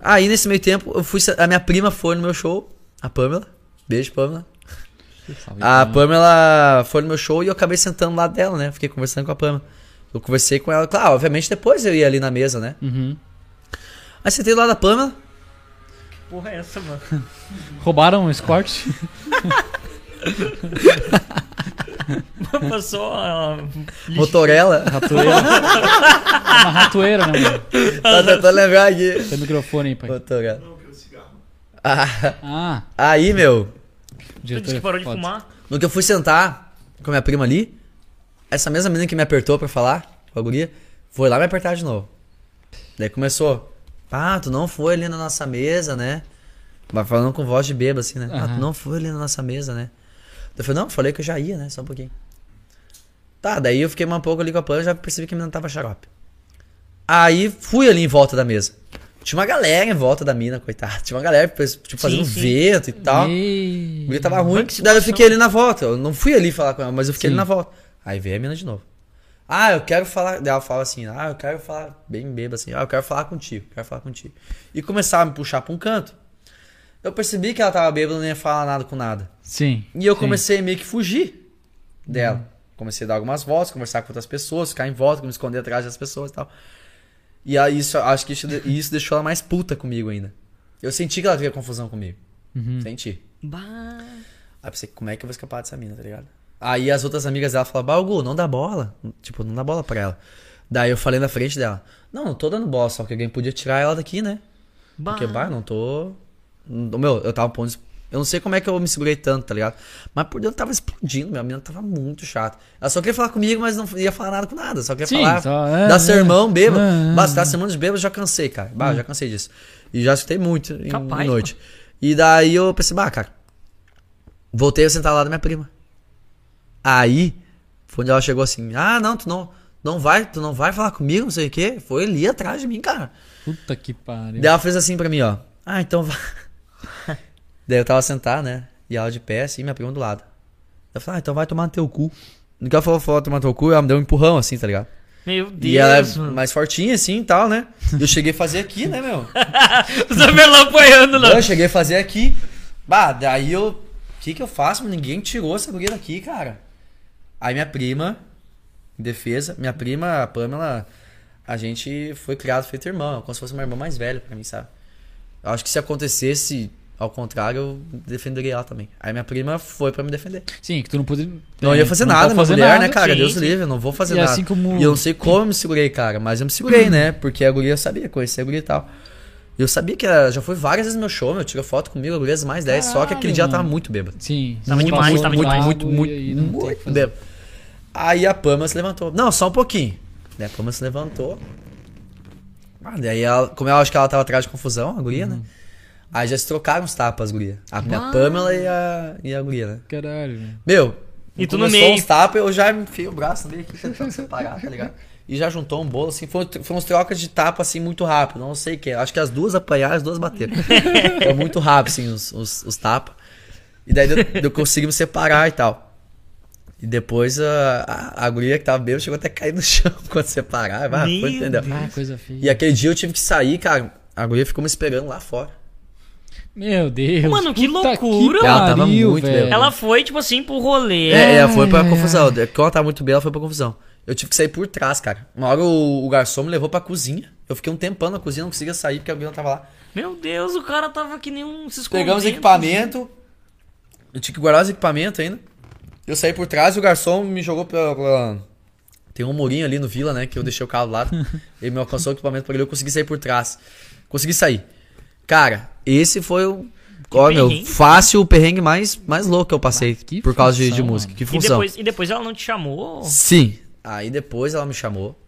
Aí, nesse meio tempo, eu fui. A minha prima foi no meu show, a Pamela. Beijo, Pamela. A Pamela. Pamela foi no meu show e eu acabei sentando lá dela, né? Fiquei conversando com a Pamela. Eu conversei com ela. Claro, obviamente depois eu ia ali na mesa, né? Uhum. Aí sentei do lado da Pamela. Porra, é essa, mano? [LAUGHS] Roubaram um escort? [LAUGHS] Passou a. Motorela. Ratoeira. Uma ratoeira, né, mano? tá tentando lembrar aqui. Tem microfone aí, pai. Motorela. Ah, Ah, aí, meu. o Tu disse que é parou de foda. fumar? No que eu fui sentar com a minha prima ali, essa mesma menina que me apertou pra falar, com a guria, foi lá me apertar de novo. Daí começou. Ah, tu não foi ali na nossa mesa, né? Mas falando com voz de bêbado, assim, né? Ah, tu não foi ali na nossa mesa, né? Eu falei, não, falei que eu já ia, né? Só um pouquinho. Tá, daí eu fiquei um pouco ali com a Pan e já percebi que a menina tava xarope. Aí fui ali em volta da mesa. Tinha uma galera em volta da mina, coitada. Tinha uma galera, tipo, fazendo sim. vento e tal. Ei. O tava ruim, que daí eu fiquei ali na volta. Eu não fui ali falar com ela, mas eu fiquei Sim. ali na volta. Aí veio a mina de novo. Ah, eu quero falar. Daí ela fala assim: Ah, eu quero falar bem bêbado assim. Ah, eu quero falar contigo, quero falar contigo. E começava a me puxar pra um canto. Eu percebi que ela tava bêbada e não ia falar nada com nada. Sim. E eu sim. comecei meio que fugir dela. Comecei a dar algumas voltas, conversar com outras pessoas, ficar em volta, me esconder atrás das pessoas e tal. E aí isso, acho que isso, isso deixou ela mais puta comigo ainda. Eu senti que ela teve confusão comigo. Uhum. Senti. Bah. Aí eu pensei, como é que eu vou escapar dessa mina, tá ligado? Aí as outras amigas dela falaram, Balgu, não dá bola. Tipo, não dá bola pra ela. Daí eu falei na frente dela, não, não tô dando bola, só que alguém podia tirar ela daqui, né? Bah. Porque, bah, não tô. Meu, eu tava pondo. Eu não sei como é que eu me segurei tanto, tá ligado? Mas por dentro tava explodindo, minha menina tava muito chata. Ela só queria falar comigo, mas não ia falar nada com nada. Só queria Sim, falar. só, é, dar é, sermão bêbado. é, é, Bah, se dar sermão de bêbado, eu já cansei, cara. Bah, já cansei disso. E já escutei muito em, Capaz, em noite. E daí eu pensei, bah, cara. Voltei a sentar lá da minha prima. Aí, foi onde ela chegou assim: Ah, não, tu não, não vai, tu não vai falar comigo, não sei o quê. Foi ali atrás de mim, cara. Puta que pariu. Daí ela fez assim pra mim, ó. Ah, então vai. [LAUGHS] Daí eu tava sentado, né? E ela de pé, assim, minha prima do lado. Eu falei, ah, então vai tomar no teu cu. No que ela falou, falou tomar no teu cu, ela me deu um empurrão, assim, tá ligado? Meu Deus. E ela é mano. mais fortinha, assim, e tal, né? E eu cheguei a fazer aqui, né, meu? [LAUGHS] O Zamber lá apoiando, não. Eu cheguei a fazer aqui. Bah, daí eu... O que que eu faço? Ninguém tirou essa guria daqui, cara. Aí minha prima, em defesa, minha prima, a Pamela, a gente foi criado feito irmão, como se fosse uma irmã mais velha pra mim, sabe? Eu acho que se acontecesse ao contrário, eu defenderia ela também. Aí minha prima foi pra me defender. Sim, que tu não podia. Não é, ia fazer tu não nada, pode minha fazer mulher, nada. né, cara? sim, Deus sim. livre, eu não vou fazer E nada. assim como- E eu não sei como eu me segurei, cara, mas eu me segurei, né? Porque a guria sabia, conhecia a guria e tal. Eu sabia que já foi várias vezes no meu show, meu. Tirou foto comigo, gurias mais 10. só que Caralho, aquele dia ela tava mano. muito bêbado. Sim. Tava Você demais, passou tava muito, demais. Muito, muito, muito, e não tem o que muito fazer. bêbado. Aí a Pama se levantou. Não, só um pouquinho. Daí a Pama se levantou. Ah, daí ela, como eu acho que ela tava atrás de confusão, a guria, né? Uhum. Aí já se trocaram os tapas, as guria. A minha Pamela e a, e a guria, né? Caralho, velho. Meu, E tu no começou meio. os tapas, eu já enfiei o braço meio aqui, tentando separar, tá ligado? E já juntou um bolo, assim, foi, foi uns trocas de tapa, assim, muito rápido, não sei o que. Acho que as duas apanharam, as duas bateram. [LAUGHS] Foi muito rápido, assim, os, os, os tapas. E daí deu, deu, conseguimos separar e tal. E depois a, a, a guria que tava bêbada chegou até a cair no [LAUGHS] chão [LAUGHS] quando separar. Ah, foi, entendeu? Ah, coisa feia. E aquele dia eu tive que sair, cara. A guria ficou me esperando lá fora. Meu Deus. Mano, que loucura. que Ela tava pariu, muito velho. bêbada. Ela foi, tipo assim, pro rolê. É, ela foi pra Ai, confusão. Quando ela tava muito bem, ela foi pra confusão. Eu tive que sair por trás, cara. Uma hora o, o garçom me levou pra cozinha. Eu fiquei um tempão na cozinha, não conseguia sair porque a guria não tava lá. Meu Deus, o cara tava que nem um se Pegamos equipamento. Eu tinha que guardar os equipamentos ainda. Eu saí por trás e o garçom me jogou pela. pela- Tem um murinho ali no Vila, né? Que eu deixei o carro lado. [LAUGHS] Ele me alcançou o equipamento pra ele, eu consegui sair por trás. Consegui sair. Cara, esse foi o. Ó, meu, fácil o perrengue mais, mais louco que eu passei que por causa de, de função, música. mano. Que E função. depois, e depois ela não te chamou? Sim. Aí depois ela me chamou.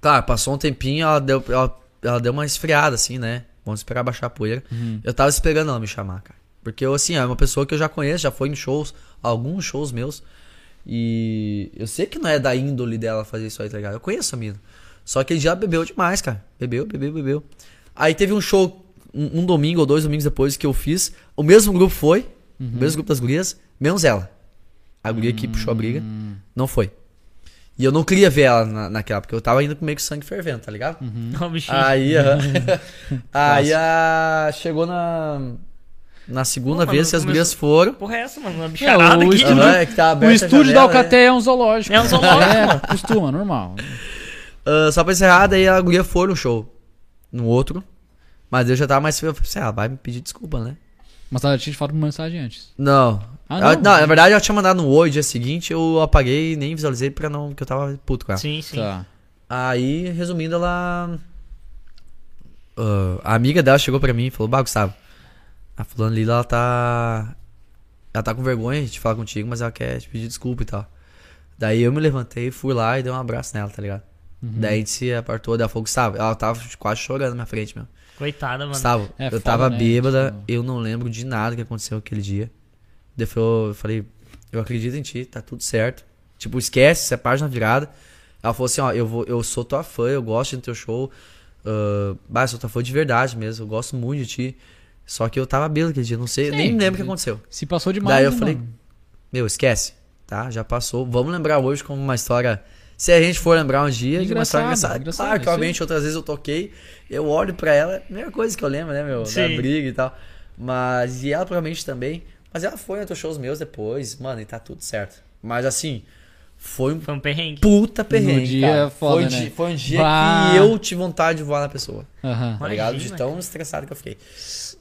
Claro, passou um tempinho, ela deu, ela, ela deu uma esfriada, assim, né? Vamos esperar baixar a poeira. Eu tava esperando ela me chamar, cara. Porque eu, assim, é uma pessoa que eu já conheço, já foi em shows, alguns shows meus. E eu sei que não é da índole dela fazer isso aí, tá ligado? Eu conheço a mina. Só que ele já bebeu demais, cara. Bebeu, bebeu, bebeu. Aí teve um show, um, um domingo ou dois domingos depois que eu fiz. O mesmo grupo foi, o mesmo grupo das gurias, menos ela. A guria que puxou a briga, não foi. E eu não queria ver ela na, naquela, porque eu tava indo com meio que sangue fervendo, tá ligado? Ó, o bichinho. Aí, [LAUGHS] aí a... chegou na na segunda Pô, vez que as começou- gurias foram. Porra é essa, mano? Uma É, bicharada o aqui. estúdio- é que tá O estúdio da janela, né? Alcateia é um zoológico. É um zoológico, É, costuma, normal. [LAUGHS] Ah, só pra encerrar, daí a guria foi no show. No outro. Mas eu já tava mais. Eu falei assim, ah, vai me pedir desculpa, né? Mas ela tinha te falado uma mensagem antes. Não. Ah, não? não, na verdade ela tinha mandado no oi dia seguinte, eu apaguei e nem visualizei pra não, porque eu tava puto com ela. Sim, sim. Tá. Aí, resumindo, ela. Ah, a amiga dela chegou pra mim e falou: Bah, Gustavo, a fulana Lila, ela tá. Ela tá com vergonha de falar contigo, mas ela quer te pedir desculpa e tal. Daí eu me levantei, fui lá e dei um abraço nela, tá ligado? Uhum. Daí a gente se apartou, daí ela falou: Gustavo, ela tava quase chorando na minha frente, meu. Coitada, mano. Gustavo, É eu foda, tava né, bêbada, tipo- eu não lembro de nada que aconteceu aquele dia. Daí eu falei, eu acredito em ti, tá tudo certo. Tipo, esquece, essa é a página virada. Ela falou assim, ó, eu, vou, eu sou tua fã, eu gosto do teu show. Uh, bah, eu sou tua fã de verdade mesmo, eu gosto muito de ti. Só que eu tava bêbado aquele dia, não sei, Sim, nem lembro o que aconteceu. Se passou demais. Daí eu né, falei, mano? meu, esquece, tá? Já passou. Vamos lembrar hoje como uma história. Se a gente for lembrar um dia de uma história engraçada. engraçado, claro que, obviamente, outras vezes eu toquei, eu olho pra ela, a primeira coisa que eu lembro, né, meu? Da Sim. briga e tal. Mas, e ela provavelmente também. Mas ela foi em outros shows meus depois, mano, e tá tudo certo. Mas assim, foi um Foi um perrengue. puta perrengue. No dia cara. foda, foi, um né? dia, foi um dia Bah. que eu tive vontade de voar na pessoa. Aham. Tá ligado? De tão estressado que eu fiquei.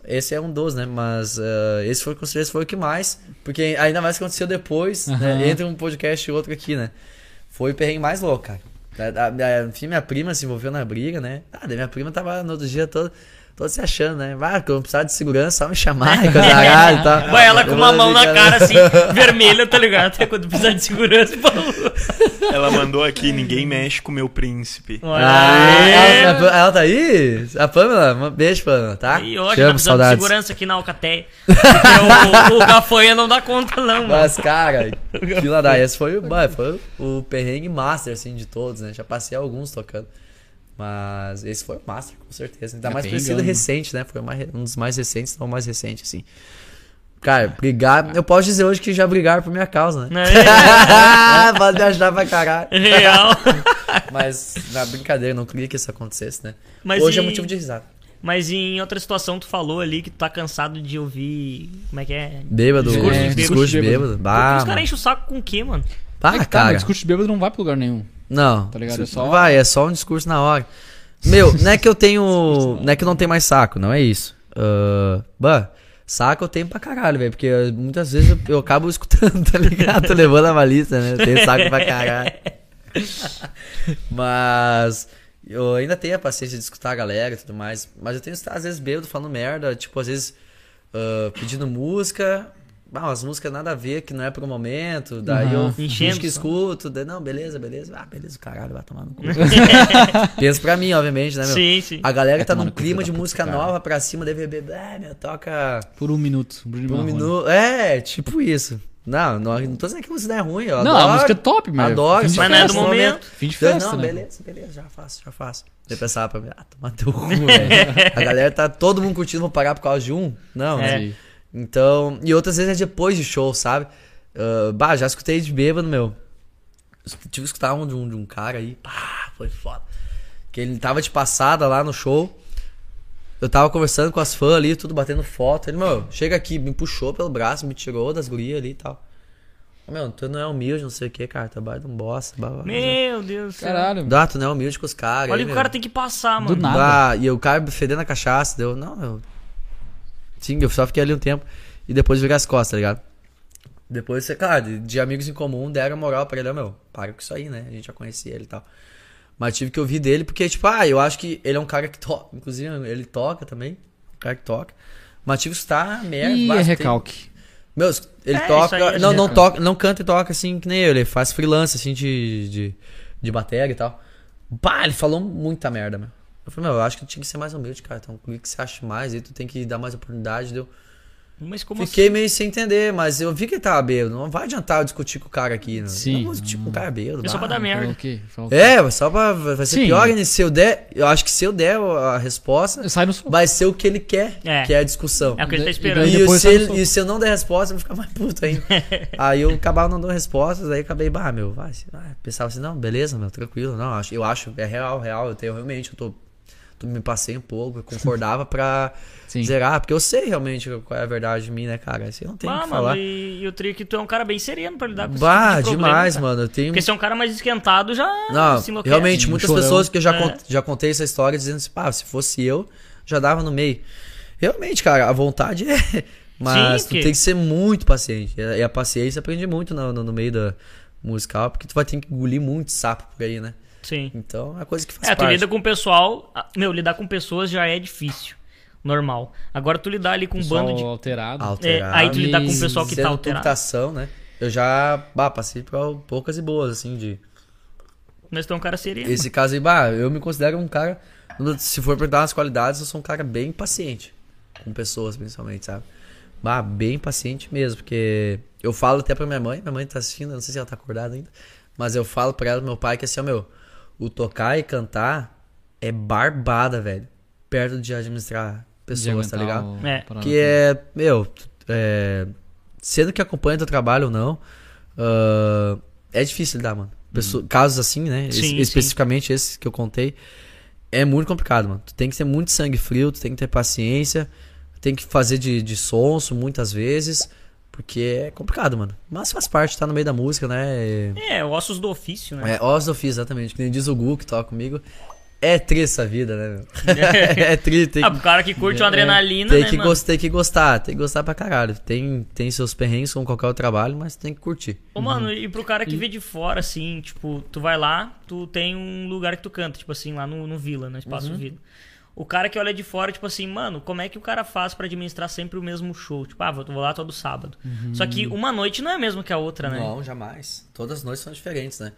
Esse é um dos, né? Mas ah, esse foi com certeza foi o que mais. Porque ainda mais que aconteceu depois, Aham. né? Entre um podcast e outro aqui, né? Foi o perrengue mais louco, cara. A- a- a- Enfim, minha prima se envolveu na briga, né? Ah, daí minha prima tava no outro dia todo, todo se achando, né? Ah, que eu não precisava de segurança, só me chamar e [LAUGHS] coisa arada e tal. Vai ela com uma mão na cara, assim, vermelha, tá ligado? Até quando precisar de segurança. pô. Ela mandou aqui, ninguém mexe com o meu príncipe. Ah, ela, ela tá aí? A Pamela? Um beijo, Pamela, tá? E hoje Te nós amo, precisamos de saudades. segurança aqui na Alcateia. Porque o, o Gafanha não dá conta, não, mano. Mas, cara, [LAUGHS] fila da esse foi, o- foi o perrengue master, assim, de todos, né? Já passei alguns tocando. Mas esse foi o master, com certeza. Ainda É mais por sido né? recente, né? Foi mais- um dos mais recentes, não o mais recente, assim. Cara, brigar. Eu posso dizer hoje que já brigaram por minha causa, né? É, [LAUGHS] Pode me ajudar pra caralho. real. [LAUGHS] Mas, na brincadeira, não queria que isso acontecesse, né? Mas hoje é e- motivo de risada. Mas em outra situação, tu falou ali que tu tá cansado de ouvir. Como é que é? Bêbado, Discurso de é, bêbado. discurso de Bêbado. Bah, Os caras enchem o saco com o quê, mano? É que tá, cara. mas discurso de bêbado não vai pra lugar nenhum. Não. Tá ligado? É só- Vai, é só um discurso na hora. Meu, não é que eu tenho. [LAUGHS] Não é que eu não tenho mais saco, não é isso. Ah, bah, saco eu tenho pra caralho, velho. Porque muitas vezes eu, eu acabo escutando, [LAUGHS] tá ligado? Tô levando a malícia, né? Eu tenho saco pra caralho. [LAUGHS] Mas. eu ainda tenho a paciência de escutar a galera e tudo mais, mas eu tenho às vezes, bêbado, falando merda, tipo, às vezes ah, pedindo música, ah, umas músicas nada a ver, que não é pro momento, daí Aham. eu finge que escuto, daí, não, beleza, beleza, ah, beleza, caralho, vai tomar no cu. [LAUGHS] [LAUGHS] Pensa pra mim, obviamente, né, meu? Sim, sim. A galera Vai tá num clima de música cara. nova pra cima, deve beber, ah, meu, toca Por um minuto. Bruno por um minuto. É, tipo isso. Não, não, não tô dizendo que a música não é ruim, eu Não, adoro. a música é top, mas. Adoro, Mas não é do momento. Fim de festa, não, né? beleza, beleza, já faço, já faço. Eu pensava pra mim, ah, toma teu cu, velho. [LAUGHS] A galera tá todo mundo curtindo, vou parar por causa de um? Não, né? Sim. Então, e outras vezes é depois de show, sabe? Ah, bah, já escutei de bêbado, meu. Tive que escutar um de um, de um cara aí, pá, foi foda. Que ele tava de passada lá no show. Eu tava conversando com as fãs ali, tudo batendo foto. Ele, meu, chega aqui, me puxou pelo braço, me tirou das gurias ali e tal. Meu, tu não é humilde, não sei o que, cara. Trabalho de um bosta. blá, blá. Meu Deus do céu. Caralho. Dá, tu não é humilde com os caras. Olha aí, que o meu. cara tem que passar, Do mano. nada. Bah, e o cara fedendo a cachaça, deu. Não, eu. Sim, eu só fiquei ali um tempo e depois virei as costas, tá ligado? Depois, você, claro, de, de amigos em comum, deram moral pra ele, ó, meu, para com isso aí, né? A gente já conhecia ele e tal. Mas tive que ouvir dele, porque, tipo, ah, eu acho que ele é um cara que toca. Inclusive, ele toca também. Um cara que toca. Mas tive que escutar merda. E é tem- recalque. Meu, ele É, toca. aí é não, não recalque. toca, não canta e toca assim que nem eu. Ele faz freelance, assim, de, de, de bateria e tal. Bah, ele falou muita merda, meu. Eu falei, meu, eu acho que tu tinha que ser mais humilde, cara. Então, o que você acha mais? Aí tu tem que dar mais oportunidade. Deu. Mas como Fiquei meio sem entender, mas eu vi que ele tava bêbado. Não vai adiantar eu discutir com o cara aqui, né? Sim. Não vou discutir com o cara bêbado. É só pra dar merda. Falou? Falou? É, só pra. Vai ser Sim. pior ainda. Se eu der. Eu acho que se eu der a resposta, Sai no vai ser o que ele quer, É. que é a discussão. É o que ele tá E esperando. E, depois se ele- e se eu não der resposta, eu vou ficar mais puto ainda. [LAUGHS] aí eu acabava não dando respostas, aí acabei, bah, meu, vai. Pensava assim, não, beleza, meu, tranquilo. Não, acho, eu acho, é real, real. Eu tenho realmente, eu tô. Me passei um pouco, eu concordava pra [LAUGHS] Sim. zerar, porque eu sei realmente qual é a verdade de mim, né, cara? Eu não tenho o Ah, que mano, falar. e, e o trio que tu é um cara bem sereno pra lidar com esse Bah, tipo de demais, cara. mano. Eu tenho. Porque se é um cara mais esquentado, já Não, se enlouquece. realmente, muitas chorão. pessoas que eu já, É. cont- já contei essa história dizendo assim, pá, se fosse eu, já dava no meio. Realmente, cara, a vontade [LAUGHS] é. Mas Sim, tu porque- tem que ser muito paciente. E a paciência aprende muito no, no, no meio da musical, porque tu vai ter que engolir muito sapo por aí, né? Sim. Então é coisa que faz É, tu parte. lida com o pessoal. ah, Meu, lidar com pessoas já é difícil. Normal. Agora tu lidar ali com um Pessoal bando de. alterado. Alterado. É, aí tu lidar com o pessoal que tá alterado. computação, né? Eu já, bah, passei por poucas e boas, assim, de... Nós estamos um cara sereno. Esse caso aí, bah, eu me considero um cara. Se for perguntar as qualidades, eu sou um cara bem paciente. Com pessoas, principalmente, sabe? Bah, bem paciente mesmo, porque eu falo até pra minha mãe, minha mãe tá assistindo, eu não sei se ela tá acordada ainda, mas eu falo pra ela, meu pai, que assim, ó, meu, o tocar e cantar é barbada, velho. Perto de administrar pessoas, De tá ligado? o- É. Que é, meu, é, sendo que acompanha teu trabalho ou não, ah, é difícil lidar, mano. Pessoa- Casos assim, né? es- Sim, sim. especificamente esses que eu contei, é muito complicado, mano. Tu tem que ter muito sangue frio, tu tem que ter paciência, tem que fazer de, de sonso muitas vezes, porque é complicado, mano. Mas faz parte, tá no meio da música, né? É, ossos do ofício, né? É, ossos do ofício, exatamente. Que nem diz o Gu que toca comigo. É tri essa vida, né, meu? é [LAUGHS] tri, tem Ah, pro cara que curte uma adrenalina, tem né, que, mano? tem que gostar, tem que gostar pra caralho. Tem, tem seus perrengues como qualquer outro trabalho, mas tem que curtir. Ô, mano, e pro cara que vê de fora, assim, tipo, tu vai lá, tu tem um lugar que tu canta, tipo assim, lá no, no Vila, no Espaço Vila. O cara que olha de fora, tipo assim, mano, como é que o cara faz pra administrar sempre o mesmo show? Tipo, ah, vou, vou lá todo sábado. Só que uma noite não é a mesma que a outra, né? Não, jamais. Todas as noites são diferentes, né?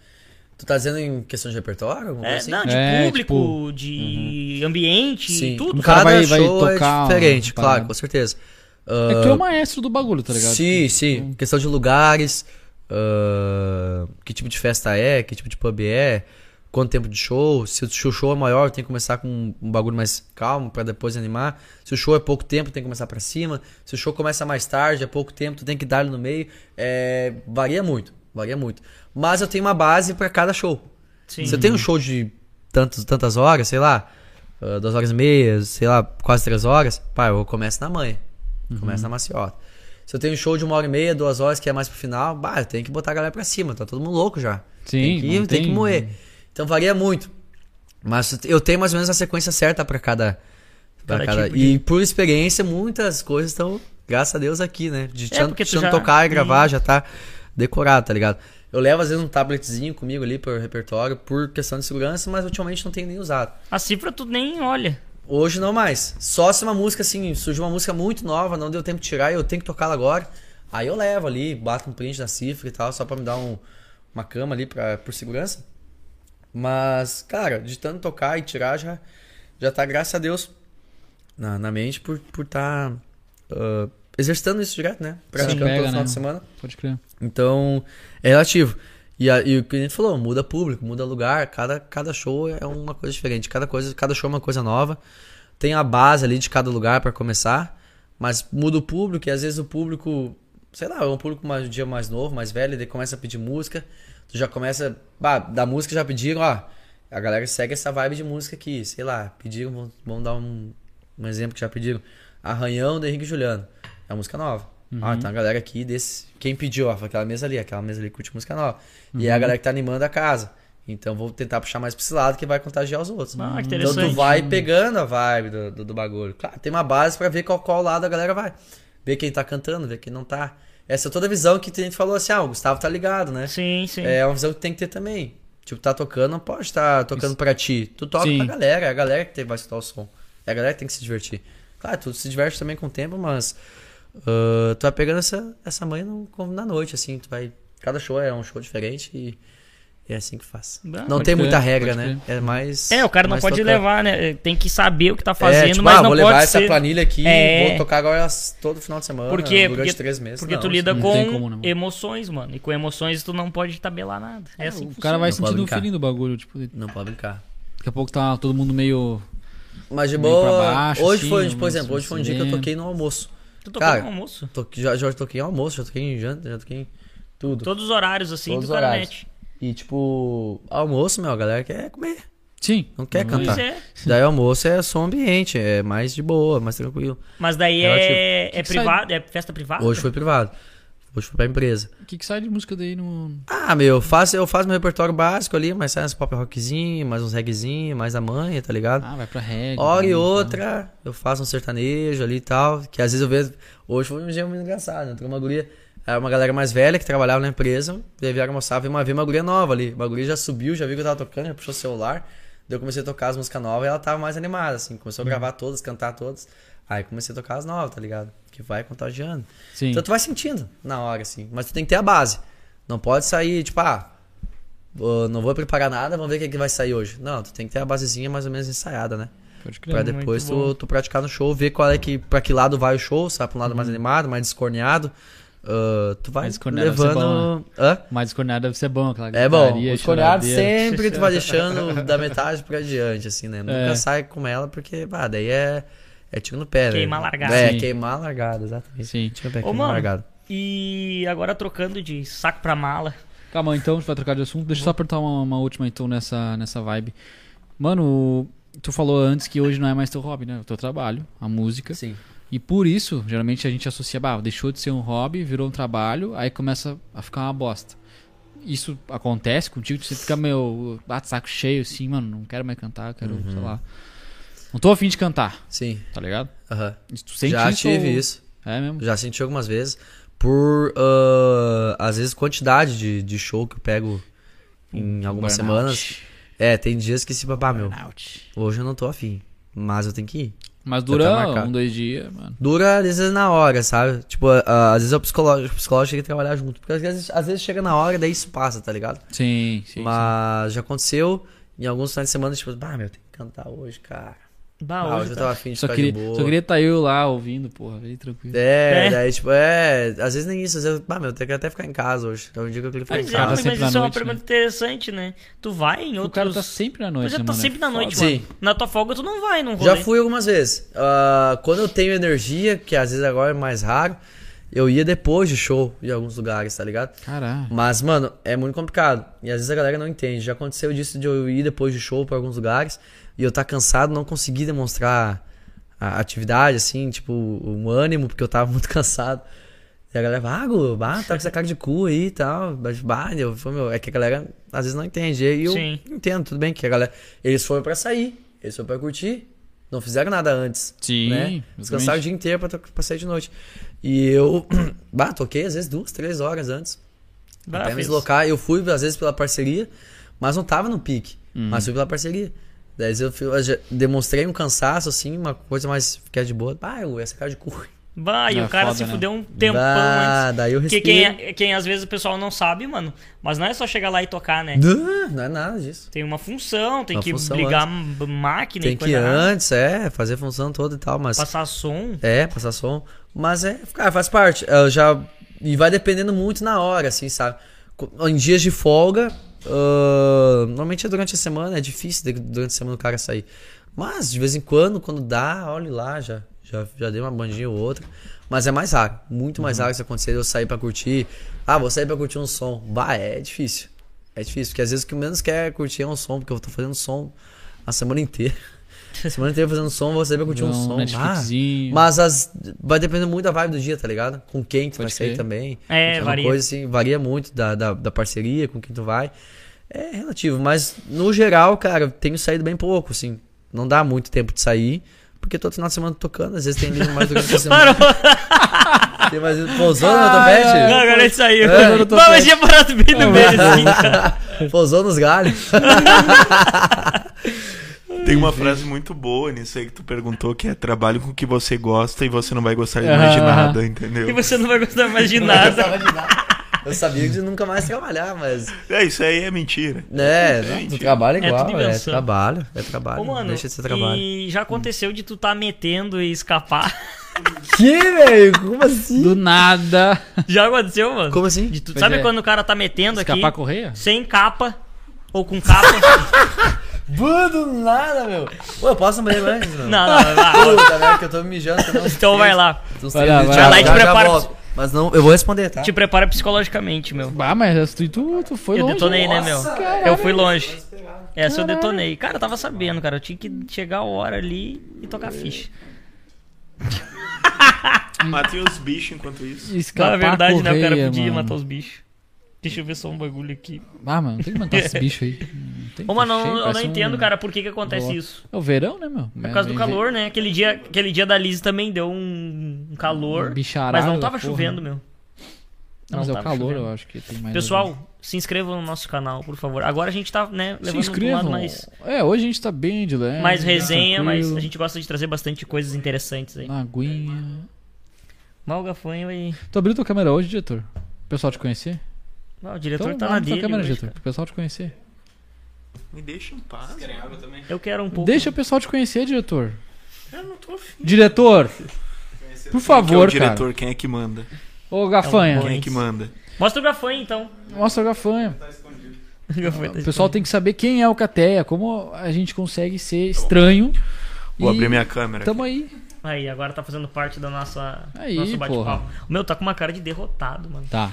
Tu tá dizendo em questão de repertório? É, assim? não, de É, público, de ambiente, Sim. tudo. O cara Cada vai- vai show tocar é diferente, claro, parada. com certeza. É que tu é o maestro do bagulho, tá ligado? Sim, sim. Questão de lugares, ah, que tipo de festa é, que tipo de pub é, quanto tempo de show. Se o show é maior, tem que começar com um bagulho mais calmo pra depois animar. Se o show é pouco tempo, tem que começar pra cima. Se o show começa mais tarde, é pouco tempo, tu tem que dar no meio. É, varia muito, varia muito. Mas eu tenho uma base pra cada show. Sim. Se eu tenho um show de tantos, tantas horas, sei lá, ah, duas horas e meia, sei lá, quase três horas, pá, eu começo na manhã. Começo na maciota. Se eu tenho um show de uma hora e meia, duas horas, que é mais pro final, bah, eu tenho que botar a galera pra cima, tá todo mundo louco já. Sim, tem que, tem tem- que moer. Então varia muito. Mas eu tenho mais ou menos a sequência certa pra cada. Pra Cada tipo E por experiência, muitas coisas estão, graças a Deus, aqui, né? De É, já- tocar e gravar, já tá decorado, tá ligado? Eu levo às vezes um tabletzinho comigo ali pro repertório por questão de segurança, mas ultimamente não tenho nem usado. A cifra tu nem olha. Hoje não mais. Só se uma música assim, surgiu uma música muito nova, não deu tempo de tirar e eu tenho que tocá-la agora. Aí eu levo ali, bato um print da cifra e tal, só pra me dar um, uma cama ali pra, por segurança. Mas, cara, de tanto tocar e tirar já, já tá, graças a Deus, na, na mente por estar por tá, uh, exercitando isso direto, né? Praticando pega, todo final né? de semana. Pode crer. Então, é relativo. E, a- e o que a gente falou, muda público, muda lugar, cada, cada show é uma coisa diferente, cada coisa, cada show é uma coisa nova. Tem a base ali de cada lugar pra começar, mas muda o público e às vezes o público, sei lá, é um público mais um dia mais novo, mais velho, daí começa a pedir música, tu já começa, bah, da música já pediram, ó, a galera segue essa vibe de música aqui, sei lá, pediram, vamos, vamos dar um, um exemplo que já pediram, Arranhão do Henrique e Juliano, é uma música nova. Ah, então a galera aqui desse. Quem pediu, ó, foi aquela mesa ali, aquela mesa ali curte música nova. E é a galera que tá animando a casa. Então vou tentar puxar mais pra esse lado que vai contagiar os outros. Ah, que então interessante. tu vai pegando a vibe do, do, do bagulho. Claro, tem uma base pra ver qual, qual lado a galera vai. Ver quem tá cantando, ver quem não tá. Essa é toda a visão que a gente falou assim, ah, o Gustavo tá ligado, né? Sim, sim. É uma visão que tem que ter também. Tipo, tá tocando, não pode estar tocando pra ti. Tu toca Sim. pra galera, é a galera que vai escutar o som. É a galera que tem que se divertir. Claro, tu se diverte também com o tempo, mas ah, tu vai pegando essa, essa manha no- na noite, assim. Tu vai. Cada show é um show diferente e é assim que faz. Ah, não tem muita regra, né? É mais. É, o cara não pode tocando. levar, né? Tem que saber o que tá É, fazendo, tipo, mas ah, não vou levar ser... essa planilha aqui É. vou tocar agora as- todo final de semana. Por quê? Durante Porque- três meses. Porque não, tu lida não com como, né, emoções, mano. E com emoções tu não pode tabelar nada. É assim que o cara vai sentindo o feeling do bagulho, tipo, daqui Não pode brincar. a pouco tá todo mundo meio. Mas de Meio boa. pra baixo, hoje assim, foi, por exemplo, hoje foi um dia que eu toquei no almoço. Tu tocou Cara, no almoço? Já, já toquei em almoço, já toquei em janta, já toquei em tudo. Todos os horários, assim, Todos do mete. E tipo, almoço, meu, a galera quer comer. Sim. Não quer é- cantar. É. Daí almoço é som ambiente, é mais de boa, mais tranquilo. Mas daí é, é que sai- privado, é festa privada? Hoje foi privado. Hoje foi pra empresa. O que, que sai de música daí no. Ah, meu, eu faço, eu faço meu repertório básico ali, mas sai uns pop rockzinho, mais uns reggaezinho, mais a manha, tá ligado? Ah, vai pra reggae. Hora e né, outra, eu faço um sertanejo ali e tal. Que às vezes eu vejo. Hoje foi um dia muito engraçado, né? Entrou uma guria. Era uma galera mais velha que trabalhava na empresa. Daí vieram almoçar, veio uma, veio uma guria nova ali. Uma guria já subiu, já viu que eu tava tocando, já puxou o celular. Daí eu comecei a tocar as músicas novas e ela tava mais animada, assim. Começou a gravar todas, cantar todas. Aí comecei a tocar as novas, tá ligado? Que vai contagiando. Sim. Então tu vai sentindo na hora, assim. Mas tu tem que ter a base. Não pode sair, tipo, ah, não vou preparar nada, vamos ver o que, que vai sair hoje. Não, tu tem que ter a basezinha mais ou menos ensaiada, né? Pode crer. Pra depois tu, tu praticar no show, ver qual é que, pra que lado vai o show, sabe? Pra um lado Uhum. mais animado, mais descorneado. Ah, tu vai levando. Hã? Mas descorneado deve ser bom, aquela É bom, o choradeira. sempre tu vai deixando [LAUGHS] da metade pra diante, assim, né? Nunca É. sai com ela, porque, bah, daí é, é tiro no pé, né? Queimar a largada. É, Sim. queimar largada, exatamente. Sim. Tiro no pé, Ô, queimar mano, largada. e agora trocando de saco pra mala. Calma, então, a gente vai trocar de assunto. Deixa eu só apertar uma, uma última, então, nessa, nessa vibe. Mano, tu falou antes que hoje não é mais teu hobby, né? É o teu trabalho, a música. Sim. E por isso, geralmente a gente associa, bah, deixou de ser um hobby, virou um trabalho, aí começa a ficar uma bosta. Isso acontece contigo? Você fica meio, bate saco cheio, assim, mano, não quero mais cantar, quero, Uhum. sei lá. Não tô afim de cantar, Sim. tá ligado? Aham. Sente Já isso tive ou- isso. É mesmo? Já senti algumas vezes. Por, ah, às vezes, quantidade de, de show que eu pego em algumas Burnout. semanas. É, tem dias que se papá, meu, hoje eu não tô afim. Mas eu tenho que ir. Mas dura um, dois dias, mano. Dura, às vezes, na hora, sabe? Tipo, ah, às vezes o psicológico, o psicológico tem que trabalhar junto. Porque às vezes, às vezes chega na hora e daí isso passa, tá ligado? Sim, sim. Mas já aconteceu em alguns finais de semana, tipo, bah, meu, tem que cantar hoje, cara. Bah, Ah, hoje hoje eu tá- tava afim de Só ficar queria, de boa. só queria estar eu lá ouvindo, porra, bem tranquilo. É, É. daí, tipo, é. Às vezes nem isso, às vezes, bah, meu, tem que até ficar em casa hoje. É um dia que eu queria ficar em é, tá casa. mas sempre na isso é uma noite, pergunta interessante, né? Tu vai em O outros... cara tá sempre na noite, Pois é, né, tá mano? sempre na noite, Sim. mano. Na tua folga tu não vai num rolê. Já fui algumas vezes. Ah, quando eu tenho energia, que às vezes agora é mais raro, eu ia depois de show em alguns lugares, tá ligado? Caralho. Mas, mano, é muito complicado. E às vezes a galera não entende. Já aconteceu disso de eu ir depois de show pra alguns lugares e eu tá cansado, não conseguir demonstrar a atividade, assim, tipo, um ânimo, porque eu tava muito [LAUGHS] cansado. E a galera fala, ah, bah, tá com essa cara de cu aí e tal. Bah, eu, meu, é que a galera às vezes não entende. E eu Sim. entendo, tudo bem, que a galera. Eles foram pra sair, eles foram pra curtir. Não fizeram nada antes. Sim, Né? Descansaram o dia inteiro pra, pra sair de noite. E eu, [CLEARS THROAT] bah, toquei às vezes duas, três horas antes. Ah, Até me deslocar. Eu fui, às vezes, pela parceria, mas não tava no pique. Uhum. Mas fui pela parceria. Daí eu, fui- eu demonstrei um cansaço, assim, uma coisa mais ficar de boa. Ah, eu, essa cara de cu. Vai, É o cara foda, se né? fudeu um tempão Bah, antes. daí eu Porque respiro. quem, é- quem às vezes o pessoal não sabe, mano. Mas não é só chegar lá e tocar, né? Não, não é nada disso. Tem uma função, tem Uma que função ligar a máquina Tem e que coisa ir lá. antes, é, fazer a função toda e tal, mas. Passar som. É, passar som. Mas é, cara, faz parte. Eu já. E vai dependendo muito na hora, assim, sabe? Em dias de folga, ah, normalmente é durante a semana, é difícil de- durante a semana o cara sair. Mas de vez em quando, quando dá, olhe lá, já, já, já dei uma bandinha ou outra. Mas é mais raro, muito mais raro isso acontecer. Eu sair pra curtir. Ah, vou sair pra curtir um som. Bah, é difícil. É difícil, porque às vezes o que menos quer curtir é um som, porque eu tô fazendo som a semana inteira. [LAUGHS] Semana inteira fazendo som, sair pra curtir um, Um som. Ah, mas as, vai depender muito da vibe do dia, tá ligado? Com quem tu vai Pode sair crer. também. É, uma varia. coisa assim, varia muito da, da, da parceria, com quem tu vai. É relativo, mas no geral, cara, eu tenho saído bem pouco, assim. Não dá muito tempo de sair, porque todo final de semana tocando, às vezes tem livro mais durante a [LAUGHS] semana. tem mais pousou no Não, topete? agora ele saiu. É. Não, mas tinha parado bem no meio assim, [LAUGHS] cara. Pousou nos galhos. Tem uma frase muito boa nisso aí que tu perguntou, que é trabalho com o que você gosta e você não vai gostar de mais de nada, entendeu? E você não vai gostar mais de nada. Eu sabia de nunca mais trabalhar, mas. É, isso aí é mentira. É, não, tu trabalha É igual, é, invenção. trabalho, é trabalho. Ô, mano, deixa de ser trabalho. e já aconteceu de tu tá metendo e escapar? [LAUGHS] Que, velho? Como assim? Do nada. Já aconteceu, mano? Como assim? De tu, sabe é. quando o cara tá metendo aqui, Escapar a correia? sem capa, ou com capa? [LAUGHS] Mano, nada, meu. Pô, eu posso banheiro antes, não, não, lá. Puta, né? Que eu tô me mijando. eu não- Então vai lá. Vai lá, vai já- lá e te prepara. Mas não, eu vou responder, tá? Te prepara psicologicamente, meu. Ah, mas tu, tu, tu foi Eu longe. detonei, né, meu? Caralho. Eu fui longe. Essa eu detonei. Cara, eu tava sabendo, cara. Eu tinha que chegar a hora ali e tocar ficha. Matei os bichos enquanto isso. Não, Escapar é verdade, a né? O cara correia, podia mano. matar os bichos. Deixa eu ver só um bagulho aqui. Ah, mano, não tem que matar esses [LAUGHS] bichos aí. Não tem Ô, mano, cheio, eu, não parece um- entendo, cara, por que que acontece bloco. isso. É o verão, né, meu? Por causa do calor, né? Aquele dia, aquele dia da Liz também deu um, um calor. Um bicharada mas não tava porra, chovendo, meu. Mas Não é o calor, chovendo. eu acho que tem mais. Pessoal, se inscrevam no nosso canal, por favor. Agora a gente tá, né, se levando um inscrevam. lado mais, É, hoje a gente tá bem de leve. mais resenha, mas tranquilo, a gente gosta de trazer bastante coisas interessantes aí. Na aguinha. Mal gafanho e. Tu abriu tua câmera hoje, diretor? O pessoal te conhecer? Ah, o diretor então, tá na dele. câmera, diretor, cara. pro pessoal te conhecer. Me deixa em paz. Eu quero um pouco. Deixa o pessoal te conhecer, diretor. Eu não tô afim. Diretor, por Quem é favor, o diretor? cara. Quem é que manda? Ô, Gafanha, É um Quem é que manda? Mostra o gafanho então. mostra o Gafanha. [LAUGHS] O gafanho tá O pessoal tem que saber quem é o Cateia, como a gente consegue ser estranho. Vou e abrir minha câmera. Tamo aí. Aí, agora tá fazendo parte da nossa Aí, nosso porra. bate-papo. O meu tá com uma cara de derrotado, mano. Tá.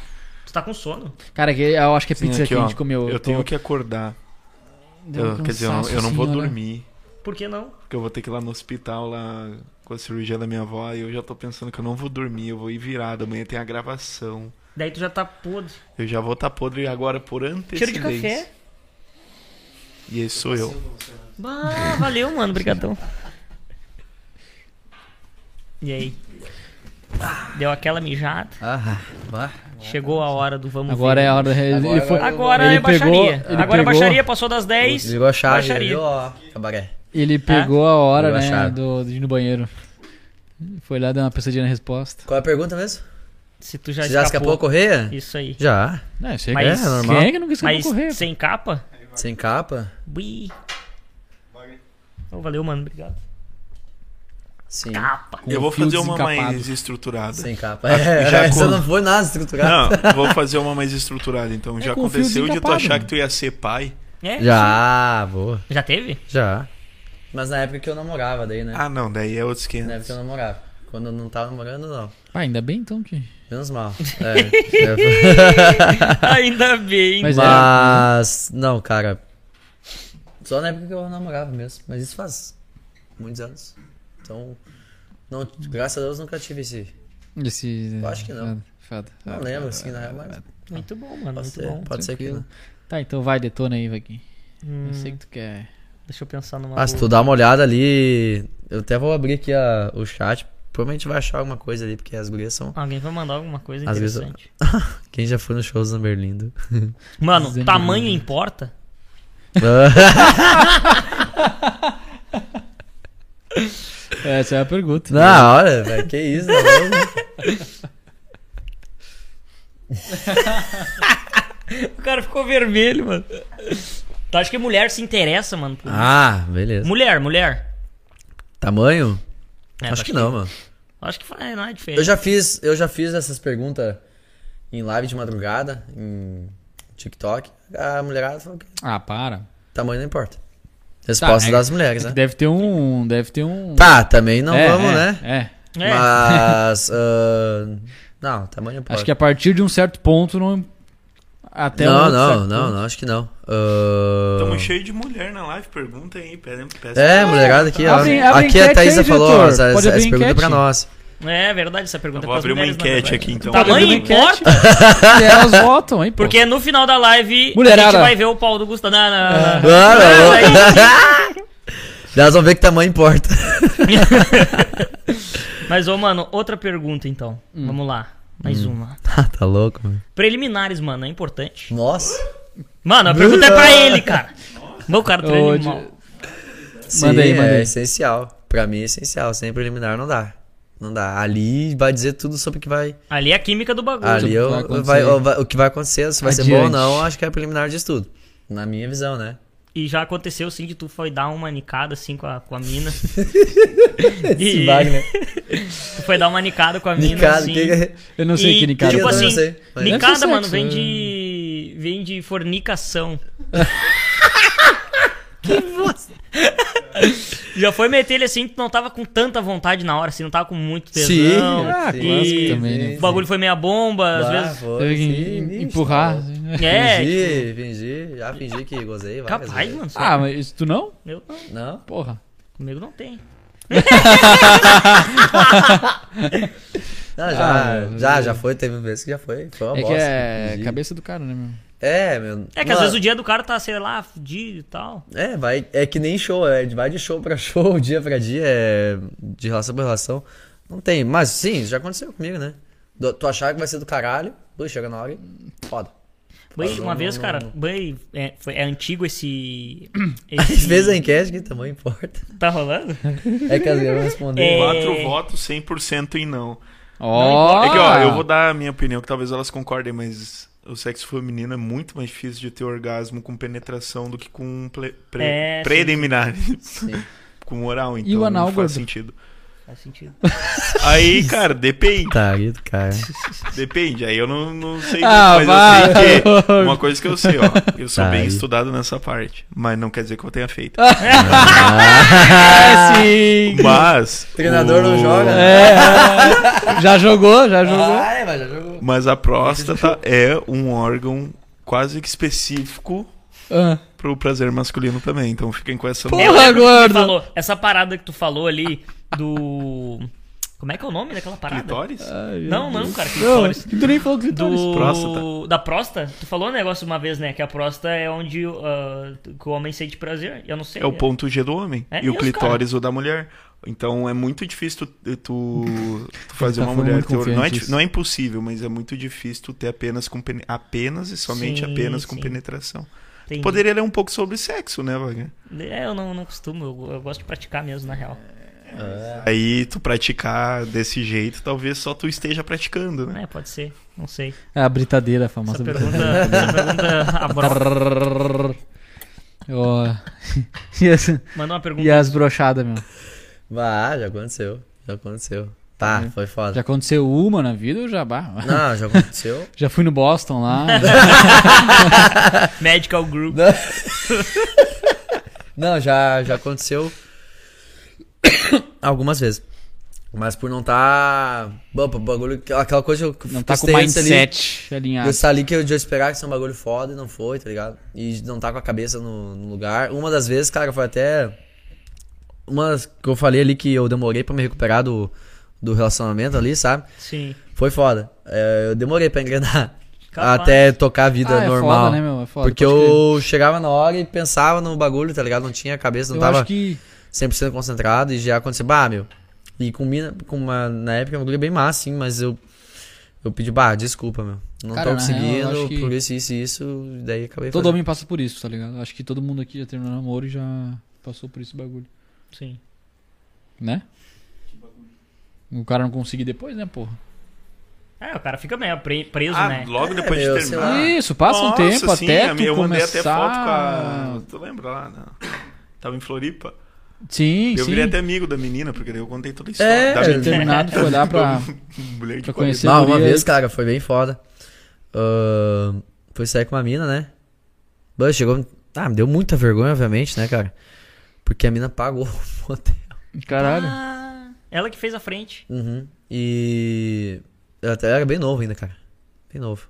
Tá com sono? Cara, que- eu acho que é Sim, pizza aqui, que a ó, gente comeu. Eu tô- tenho que acordar. deu um Eu- quer dizer, eu não, eu não vou olha. dormir. Por que não? Porque eu vou ter que ir lá no hospital lá com a cirurgia da minha avó e eu já tô pensando que eu não vou dormir, eu vou ir virado. Amanhã tem a gravação. Daí tu já tá podre. Eu já vou estar podre agora por Cheiro antecedência. de café. E esse sou eu. Bah, valeu, mano. Obrigadão. E aí? Deu aquela mijada. Ah, bah. Chegou a hora do vamos Agora ver. é a hora. Ele, Agora foi, Agora ele é baixaria. pegou, ele Agora é pegou, baixaria, passou das 10. Ligou a chave, baixaria. viu? Ó, cabaré. Ele pegou a hora, a né, chave. do, de ir no banheiro. Foi lá dar uma pensadinha na resposta. Qual é a pergunta mesmo? Se tu já Você já escapou a escapou. correia? Isso aí. Já. Não, isso aí Mas- é É, normal. Quem é que nunca escapou Mas correr? sem capa? Sem capa? Ui. Oh, valeu, mano. Obrigado. Sim. Capa. Eu vou fazer uma mais estruturada. Sem capa. É, [LAUGHS] Já com- não foi nada estruturado. Não, vou fazer uma mais estruturada. Então, já o fio aconteceu de tu achar que tu ia ser pai? É? Já, boa. Já teve? Já. Mas na época que eu namorava daí, né? Ah, não, daí é outro Na esquema. época que eu namorava. Quando eu não tava namorando, não. Ah, ainda bem então que. Menos mal. [LAUGHS] É. é. [LAUGHS] Ainda bem. Mas é- Mas, não, cara. Só na época que eu namorava mesmo. Mas isso faz muitos anos. Então, não, graças a Deus nunca tive esse. Esse. Eu acho que não. Não lembro assim, na real, mas Muito bom, mano. pode Muito ser, bom. pode ser que não. Tá, então vai, detona aí, Vaguinho. Hum, Eu sei que tu quer. Deixa eu pensar numa. Ah, se tu dá uma olhada ali. Eu até vou abrir aqui a- o chat provavelmente vai achar alguma coisa ali, porque as gurias são. Alguém vai mandar alguma coisa Às vezes- interessante. [LAUGHS] Quem já foi nos shows do Berlindo? [LAUGHS] Mano, Dizendo- tamanho importa? [LAUGHS] Essa é a pergunta. Não, olha, velho, que isso, louco? [LAUGHS] O cara ficou vermelho, mano. Tu acha que mulher se interessa, mano? por- Ah, beleza. Mulher, mulher. Tamanho? É, acho que não, mano. Acho que faz, não é diferente. Eu já fiz, eu já fiz essas perguntas em live de madrugada, em TikTok. A mulherada falou que Ah, para. tamanho não importa. Resposta é- das mulheres, né? Deve ter um. Deve ter um. Tá, também não É, vamos, é, né? É. É. Mas. [LAUGHS] ah, não, tamanho importa. Acho que a partir de um certo ponto não. Até um não, outro não, não, ponto. não, acho que não. Ah, Estamos cheios de mulher na live, pergunta aí, pedem, peçam. É, mulherada aqui, ó. Abre- abre aqui a Thaisa aí, falou, essa, Pode essa, essa pergunta é pra nós. É verdade, essa pergunta Eu é vou pras abrir uma enquete aqui, então. Tamanho importa? E elas [LAUGHS] votam, hein? Porque no final da live a Mulherada. gente vai ver o pau do Gustavo. Não, não, não. Não. não. Elas vão ver que tamanho importa. [LAUGHS] Mas, ô, mano, outra pergunta então. Hum. Vamos lá. Mais uma. [LAUGHS] Ah, tá louco, mano. Preliminares, mano, é importante. Nossa. Mano, a pergunta é pra ele, cara. Meu cara, é animal. Sim, Manda aí, manda é aí. essencial. Pra mim é essencial. Sem preliminar não dá. Não dá. Ali vai dizer tudo sobre o que vai. Ali é a química do bagulho. Ali eu, acontecer. vai, o- vai- o que vai acontecer, se vai ser bom ou Adiante. não, acho que é preliminar de tudo. Na minha visão, né? E já aconteceu, sim, de tu foi dar uma nicada, assim, com a, com a mina. [LAUGHS] Esse Wagner. [LAUGHS] Tu foi dar uma nicada com a mina, Nicado, assim. que... Eu não sei E, que Nicardo. Tipo assim, nicada, mano, vem né? de. vem de fornicação. [LAUGHS] [LAUGHS] Já foi meter ele assim, tu não tava com tanta vontade na hora, assim, não tava com muito tesão. Sim, Ah, e também, né? o bagulho foi meia bomba, às Ah, vezes. foi, Teve sim, que empurrar. tá assim, né? É, [LAUGHS] Fingi, fingi, já fingi que gozei. capaz, vezes. mano. Ah, mas tu não? Eu não. Não? Porra. Comigo não tem. [LAUGHS] Não, já, Ah, já, já foi, teve vezes que já foi. Foi uma É que bosta. é fingi. cabeça do cara, né, meu? É, meu. É que às Mano, vezes o dia do cara tá, sei lá, fudido e tal. É, vai, é que nem show, é, vai de show pra [LAUGHS] show, dia pra dia, é, de relação pra relação. Não tem, mas sim, isso já aconteceu comigo, né? Do- tu achar que vai ser do caralho, pô, chega na hora e foda. Bem, uma não- vez, não- cara, não- bem, é, foi- é antigo esse. [LAUGHS] Às esse vezes a enquete, que tamanho importa. Tá rolando? É que as vezes vão responder. É. Quatro votos, 100% em não. Ó! É que, ó, eu vou dar a minha opinião, que talvez elas concordem, mas o sexo feminino é muito mais difícil de ter orgasmo com penetração do que com pre- É, sim, preliminar. Sim. [LAUGHS] com oral, então E o anal, não gordo? faz sentido. Faz sentido. Aí, cara, depende. Tá, cara. [LAUGHS] Depende. Aí eu não, não sei, Ah, mas vai. eu sei que [LAUGHS] uma coisa que eu sei, ó. Eu sou Tá bem aí. estudado nessa parte, mas não quer dizer que eu tenha feito. [LAUGHS] É, sim! Mas Treinador não joga, né? É, é. já jogou, já jogou. Ah, é, mas já jogou. Mas a próstata é um órgão quase que específico Ah. pro prazer masculino também. Então fiquem com essa. Porra, gordo. falou, essa parada que tu falou ali do. Como é que é o nome daquela parada? Clitóris? Ai, Não, não, cara, Não, clitóris. tu nem falou clitóris. Do... Próstata. Da próstata? Tu falou um negócio uma vez, né? Que a próstata é onde que o homem sente prazer. Eu não sei. É o ponto G do homem. É e o clitóris o da mulher. Então é muito difícil tu, tu, tu fazer tá uma mulher ter não, é, não é impossível, mas é muito difícil tu ter apenas com apenas e somente Sim, apenas com sim. penetração. Entendi. Poderia ler um pouco sobre sexo, né, Wagner? É, eu não, não costumo. Eu, eu gosto de praticar mesmo, na real. Aí tu praticar desse jeito, talvez só tu esteja praticando, né? É, pode ser. Não sei. É a britadeira, a famosa Essa pergunta, essa pergunta abro... Ó. [LAUGHS] e, as, Manda uma pergunta. e as brochadas, meu? Ah, já aconteceu. Já aconteceu. Tá, foi foda. Já aconteceu uma na vida ou já? bah, Não, já aconteceu. [LAUGHS] Já fui no Boston lá. [LAUGHS] Medical Group. Não, já, já aconteceu algumas vezes. Mas por não tá. Bom, bagulho. Aquela coisa que eu Não tá com postei antes ali, mindset alinhado. Eu ali que eu já esperava que é um bagulho foda e não foi, tá ligado? E não tá com a cabeça no, no lugar. Uma das vezes, cara, foi até. Uma das que eu falei ali que eu demorei pra me recuperar do, do relacionamento ali, sabe? Sim. Foi foda. É, eu demorei pra engrenar. [LAUGHS] Capaz. Até tocar a vida Ah, é normal. foda, né, meu? É foda, Porque eu chegava na hora e pensava no bagulho, tá ligado? Não tinha cabeça, não Eu tava acho que 100% concentrado e já aconteceu. Bah, meu, E com mina, com uma, na época, uma guria bem massa, assim, mas eu, eu pedi, bah, desculpa, meu. Não Cara, tô real, conseguindo, acho que- por isso, isso e isso, e daí acabei Todo fazendo. homem passa por isso, tá ligado? Acho que todo mundo aqui já terminou namoro e já passou por esse bagulho. Sim. Né? O cara não conseguir depois, né, porra? É, o cara fica meio pre- preso, Ah, né? logo depois meu, de terminar. Isso, passa um Nossa, tempo sim, até tu eu mandei começar... até foto com a. Tu lembra lá? Não. Tava em Floripa. Sim, Eu sim. virei até amigo da menina, porque daí eu contei toda a história. É, da eu menina. terminado, foi lá pra, [LAUGHS] Mulher de pra conhecer Não, a uma vez, cara, foi bem foda. Ahn, foi sair com uma mina, né? Bah, chegou. Ah, me deu muita vergonha, obviamente, né, cara? Porque a mina pagou o [LAUGHS] hotel. Caralho. Ah, ela que fez a frente. Uhum. E. Eu até era bem novo ainda, cara. Bem novo.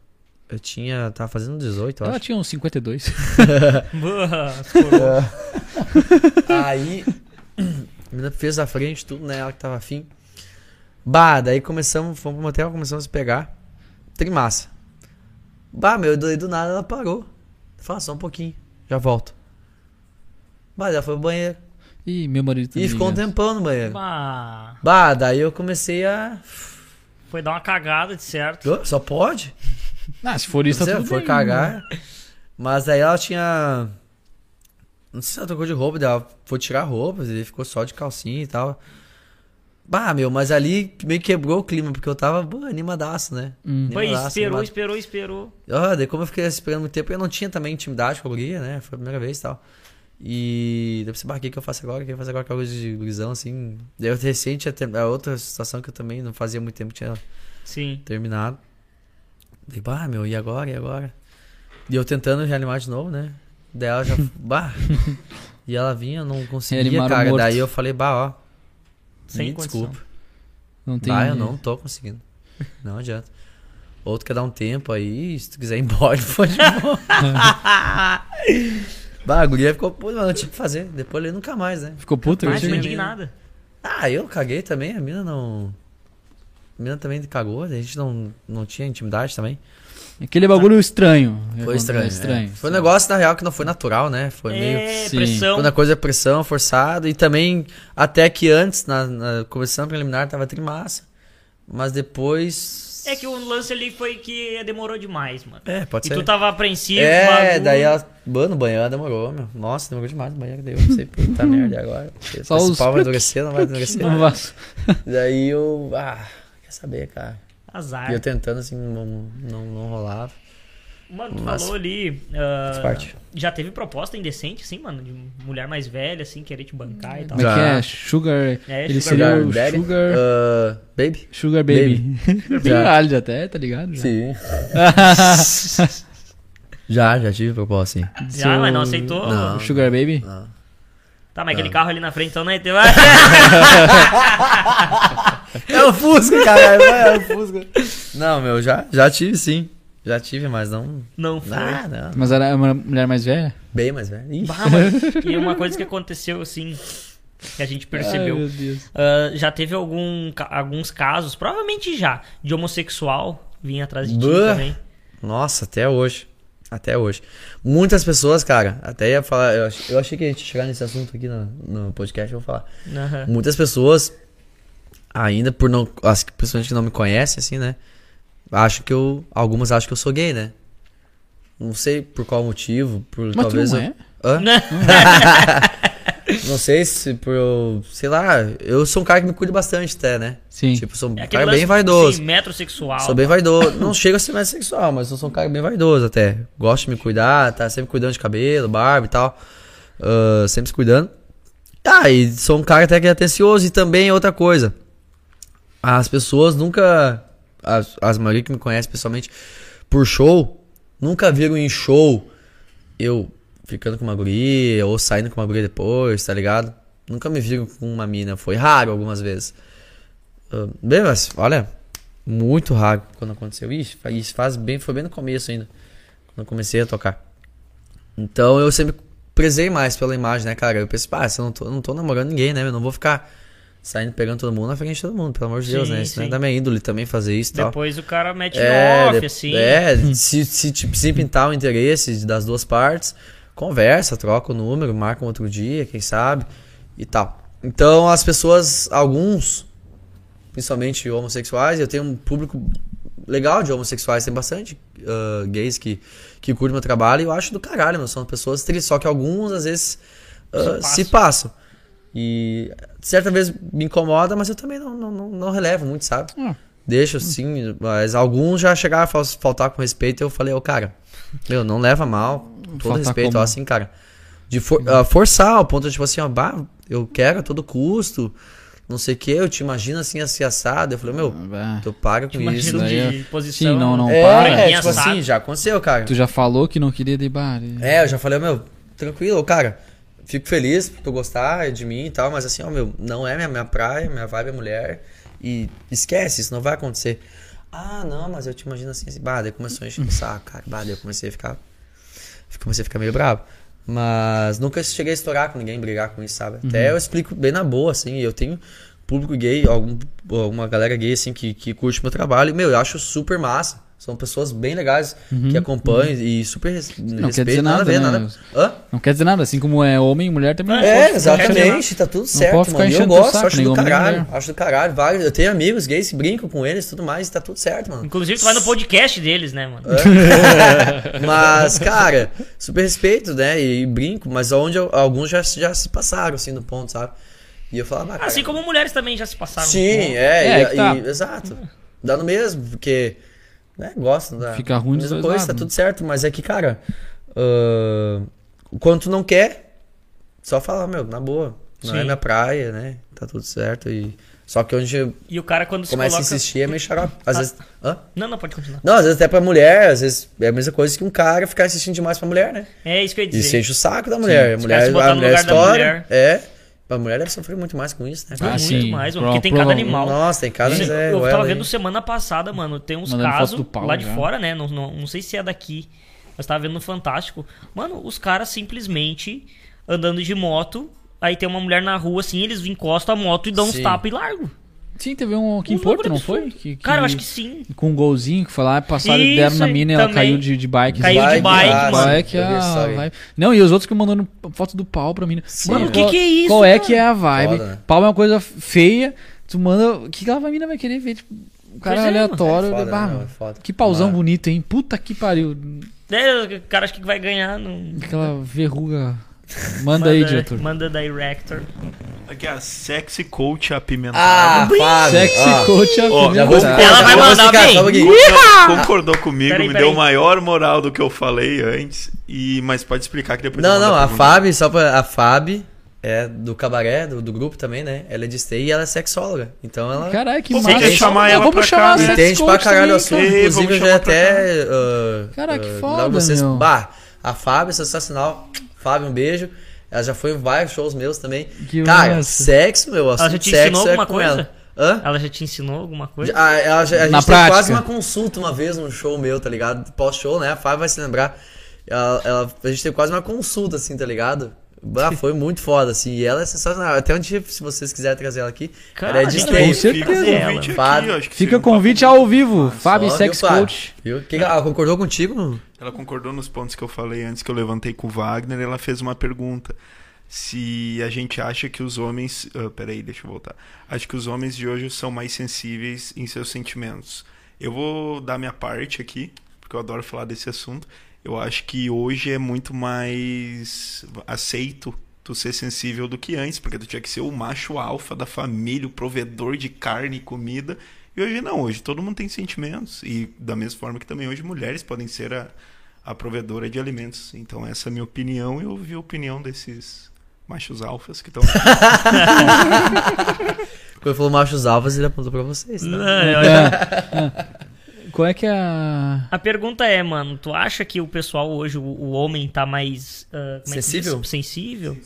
Eu tinha. Tava fazendo 18, eu Ela acho. tinha uns 52. [LAUGHS] Boa, coroa. Aí. A menina fez a frente, tudo, né? Ela que tava afim. Bah, daí começamos, fomos pro motel, começamos a se pegar. Trimassa. Bah, meu, daí do nada ela parou. Fala só um pouquinho, já volto. Bah, ela foi pro banheiro. Ih, meu marido também. E ficou um já. tempão no banheiro. Bah, Bah, daí eu comecei a. foi dar uma cagada, de certo. Só pode? Ah, se for isso, tá Se tudo for bem, cagar. Mas aí ela tinha. Não sei se ela trocou de roupa, ela foi tirar a roupa, e ficou só de calcinha e tal. Bah, meu, mas ali meio quebrou o clima, porque eu tava pô, animadaço, né? Hum. Foi, Animadaço, esperou, animado. esperou, esperou. Ah, daí como eu fiquei esperando muito tempo, eu não tinha também intimidade com a guria, né? Foi a primeira vez e tal. E pensei, bah, o que, que eu faço agora? O que eu faço agora com a coisa de gurizão, assim? Daí eu recente, a outra situação que eu também não fazia muito tempo, tinha Sim. terminado. Daí, bah, meu, e agora? E agora? E eu tentando reanimar de novo, né? Daí ela já, [LAUGHS] bah. E ela vinha, eu não conseguia, Reanimaram cara. morto. Daí eu falei, bah, ó. Sem me condição. desculpa. Não tem. Bah, eu não tô conseguindo. Não adianta. Outro quer dar um tempo aí, se tu quiser ir embora, [LAUGHS] pode ir embora. [LAUGHS] bah, a guria ficou, pô, não tinha o que fazer. Depois ele nunca mais, né? Ficou puta? Mais eu uma achei. indignada. Ah, eu caguei também, a mina não. A mina também cagou, a gente não, não tinha intimidade também. Aquele bagulho estranho. Foi estranho. É estranho. Foi um negócio, na real, que não foi natural, né? Foi meio. É, Sim. pressão. Quando a coisa é pressão, forçado. E também, até que antes, na, na conversão preliminar, tava trimassa. Mas depois. É que o lance ali foi que demorou demais, mano. É, pode E ser. tu tava apreensivo, é, bagulho. daí ela. Mano, o banheiro demorou, meu. Nossa, demorou demais o banheiro. Daí eu pensei, puta merda, e agora? [LAUGHS] Só Esse os pau vai [LAUGHS] endurecer, não vai endurecer. Não vaso. daí eu. Ah, quer saber, cara. Azar. E eu tentando assim, não, não, não rolava. Mano, tu Mas- falou ali. Faz parte. já teve proposta indecente, assim, mano? De mulher mais velha, assim, querer te bancar e tal. Como é que Já. é? Sugar. É, Ele sugar seria o Daddy? Sugar. Ah, baby? Sugar Baby. Já. Caralho, já até, tá ligado? Já. Sim. [LAUGHS] já, já tive proposta, sim. Já, mas não aceitou? Não. O Sugar Baby? Tá, mas aquele Não. carro ali na frente, então não é teu. [LAUGHS] [LAUGHS] É o Fusca, caralho. É o Fusca. Não, meu, já, já tive sim. Já tive, mas não. não foi. Ah, não. Mas era uma mulher mais velha? Bem mais velho. Ih. Bah, mano. E uma coisa que aconteceu, assim, que a gente Ai, percebeu. meu Deus. Ah, já teve algum, alguns casos, provavelmente já, de homossexual vir atrás de ti também. Nossa, até hoje. Até hoje. Muitas pessoas, cara, até ia falar. Eu, ach- eu achei que a gente ia chegar nesse assunto aqui no, no podcast, eu vou falar. Aham. Muitas pessoas, ainda por não. As pessoas que não me conhecem, assim, né? Acham que eu. Algumas acham que eu sou gay, né? Não sei por qual motivo. Por Mas talvez tu não eu- é? Hã? [LAUGHS] Não sei se por. eu- Sei lá, eu sou um cara que me cuida bastante até, né? Sim. Tipo, sou um É cara bem vaidoso. Sim, metrosexual. Sou bem vaidoso. Não chego a ser mais sexual, mas eu sou um cara bem vaidoso até. Gosto de me cuidar, tá sempre cuidando de cabelo, barba e tal. Ah, sempre se cuidando. Ah, e sou um cara até que é atencioso. E também outra coisa. As pessoas nunca. As, as maioria que me conhecem pessoalmente por show, nunca viram em show eu ficando com uma guria ou saindo com uma guria depois, tá ligado? Nunca me viram com uma mina. Foi raro algumas vezes. Ah, bem, mas olha, muito raro quando aconteceu. Fa- isso faz bem, foi bem no começo ainda. Quando eu comecei a tocar. Então eu sempre prezei mais pela imagem, né, cara? Eu pensei, pá, eu não tô, não tô namorando ninguém, né? Eu não vou ficar saindo pegando todo mundo na frente de todo mundo, pelo amor de Deus, Sim, né? Isso não é sim. da minha índole também fazer isso e tal. Depois o cara mete É, off, assim. é [LAUGHS] se, se, tipo, se pintar o interesse das duas partes, conversa, troca o número, marca um outro dia, quem sabe, e tal. Então as pessoas, alguns, principalmente homossexuais. Eu tenho um público legal de homossexuais, tem bastante ah, gays que, que curtem meu trabalho e eu acho do caralho, meu. São pessoas tristes, só que alguns às vezes ah, Se se passam. E certa vez me incomoda, mas eu também não, não, não, não relevo muito, sabe? Ah. Deixo sim, mas alguns já chegaram a fal- faltar com respeito e eu falei, ô cara, meu, não leva mal, todo Faltar respeito, como? ó, assim, cara. De for- ah, forçar ao ponto de, tipo assim, ó, bah, eu quero a todo custo, não sei o que, eu te imagino assim, assim, assado. Eu falei, meu, Ah, tu para com isso. de é- posição. Sim, não, não É, para. é, tipo Assado. assim, já aconteceu, cara. Tu já falou que não queria de bar. É, eu já falei, meu, tranquilo, cara. Fico feliz por tu gostar de mim e tal, mas assim, ó, meu, não é minha, minha praia, minha vibe é mulher. E esquece, isso não vai acontecer. Ah, não, mas eu te imagino assim, assim. Bah, daí começou a encher o saco, cara. Bah, daí eu comecei a ficar. Comecei a ficar meio bravo. Mas nunca cheguei a estourar com ninguém, brigar com isso, sabe? Até eu explico bem na boa, assim. Eu tenho público gay, algum, alguma galera gay, assim, que, que curte meu trabalho. E, meu, eu acho super massa. São pessoas bem legais que acompanham e super res, Não quer dizer nada, a ver, né? nada. Hã? Não quer dizer nada, assim como é homem e mulher também. não É, É, não exatamente, tá tudo certo, ficar mano. E eu gosto, saco, acho do caralho. Acho do caralho. Vários, eu tenho amigos gays, brinco com eles e tudo mais, tá tudo certo, mano. Inclusive, tu vai no podcast deles, né, mano? [LAUGHS] Mas, cara, super respeito, né? E, brinco, mas onde eu- alguns já, já se passaram, assim, do ponto, sabe? E eu falava, ah, Assim como mulheres também já se passaram. Sim, por- é, É, e- que tá. e- exato. Dá no mesmo, porque, né, gostam da Fica ruim mesma coisa, lados, tá né? tudo certo, mas é que, cara, ah, quando tu não quer, só falar, meu, na boa, não Sim. é minha praia, né, tá tudo certo e... Só que onde E o cara, quando se começa a coloca... insistir é meio xarope. Às Ah. vezes... Hã? Não, não, pode continuar. Não, às vezes até pra mulher, às vezes é a mesma coisa que um cara ficar insistindo demais pra mulher, né? É isso que eu ia E dizer. se enche o saco da mulher. A mulher, se botar a mulher lugar da estoura. mulher. É. A mulher deve sofrer muito mais com isso, né? Ah, muito sim. mais, mano. Porque tem cada animal. Nossa, tem casos, Eu- é, eu tava aí. vendo semana passada, mano, tem uns Mandando casos pau lá de já. fora, né? Não, não, não sei se é daqui. Mas tava vendo no Fantástico. Mano, os caras simplesmente andando de moto. Aí tem uma mulher na rua, assim, eles encostam a moto e dão uns Sim. tapas e largam. Sim, teve um aqui em Um Porto, não foi? Que- que- Cara, eu acho que sim. Com um golzinho que foi lá, passaram e Isso deram na mina e ela caiu de, de bike. Caiu de Bike, bike, ah, mano. Qual é sim, que eu é vi essa a história aí. vibe? Não, e os outros que mandando foto do pau pra mina. Mano, o que que é isso, Qual é cara? que é a vibe? Foda, né? Pau é uma coisa feia. Tu manda. O que que a mina vai querer ver? Tipo, um cara é, aleatório. mano. É foda, bah, né, mano, é foda. Que pauzão bonito, hein? Puta que pariu. É, o cara acha que vai ganhar. Não... Aquela verruga. Manda, aí, diretor. Manda director. Aqui é a sexy coach apimentada. Ah, Fábio. Sexy ó. coach apimentada. explicar, Ela vai mandar bem. concordou comigo, Peraí, me peraí. deu maior moral do que eu falei antes. E, mas pode explicar que depois Não, não, a. Fábio, só pra. A Fábio é do cabaré, do, do grupo também, né? Ela é de stay e ela é sexóloga. Então ela. Caralho, que massa. podia chamar Ah, ela vamos pra chamar cá, a né? Entende pra caralho o também, assunto. Inclusive, vamos eu já até. Uh, Cara, que uh, foda, vocês, meu. Bah, a Fábio é sensacional. Fábio, um beijo. Ela já foi em vários shows meus também. Que Cara, massa. sexo, meu. Ela assunto já te sexo ensinou é alguma com coisa? Ela. Hã? Ela já te ensinou alguma coisa? A, ela já- a gente Na teve prática. quase uma consulta uma vez num show meu, tá ligado? Pós-show, né? A Fábio vai se lembrar. Ela, ela- a gente teve quase uma consulta, assim, tá ligado? Ah, foi muito foda, assim. E ela é sensacional. Até um dia, se vocês quiserem trazer ela aqui, Cara, ela é de. Com Fica o certeza. convite aqui, Fábio. eu acho que Fica um papo convite ao vivo. Fábio, Só, sex viu, Fábio? coach. Viu? Que, ela concordou contigo? Ela concordou nos pontos que eu falei antes que eu levantei com o Wagner. Ela fez uma pergunta. Se a gente acha que os homens. ah, peraí, deixa eu voltar. Acho que os homens de hoje são mais sensíveis em seus sentimentos. Eu vou dar minha parte aqui, porque eu adoro falar desse assunto. Eu acho que hoje é muito mais aceito tu ser sensível do que antes, porque tu tinha que ser o macho alfa da família, o provedor de carne e comida. E hoje não, hoje todo mundo tem sentimentos. E da mesma forma que também hoje mulheres podem ser a, a provedora de alimentos. Então essa é a minha opinião e eu ouvi a opinião desses machos alfas que estão [LAUGHS] Quando ele falou machos alfas, ele apontou pra vocês. Tá? Não, eu- Qual é que é a. A pergunta é, mano, tu acha que o pessoal hoje, o, o homem tá mais... ah, como é que se diz? Sensível? Sensível?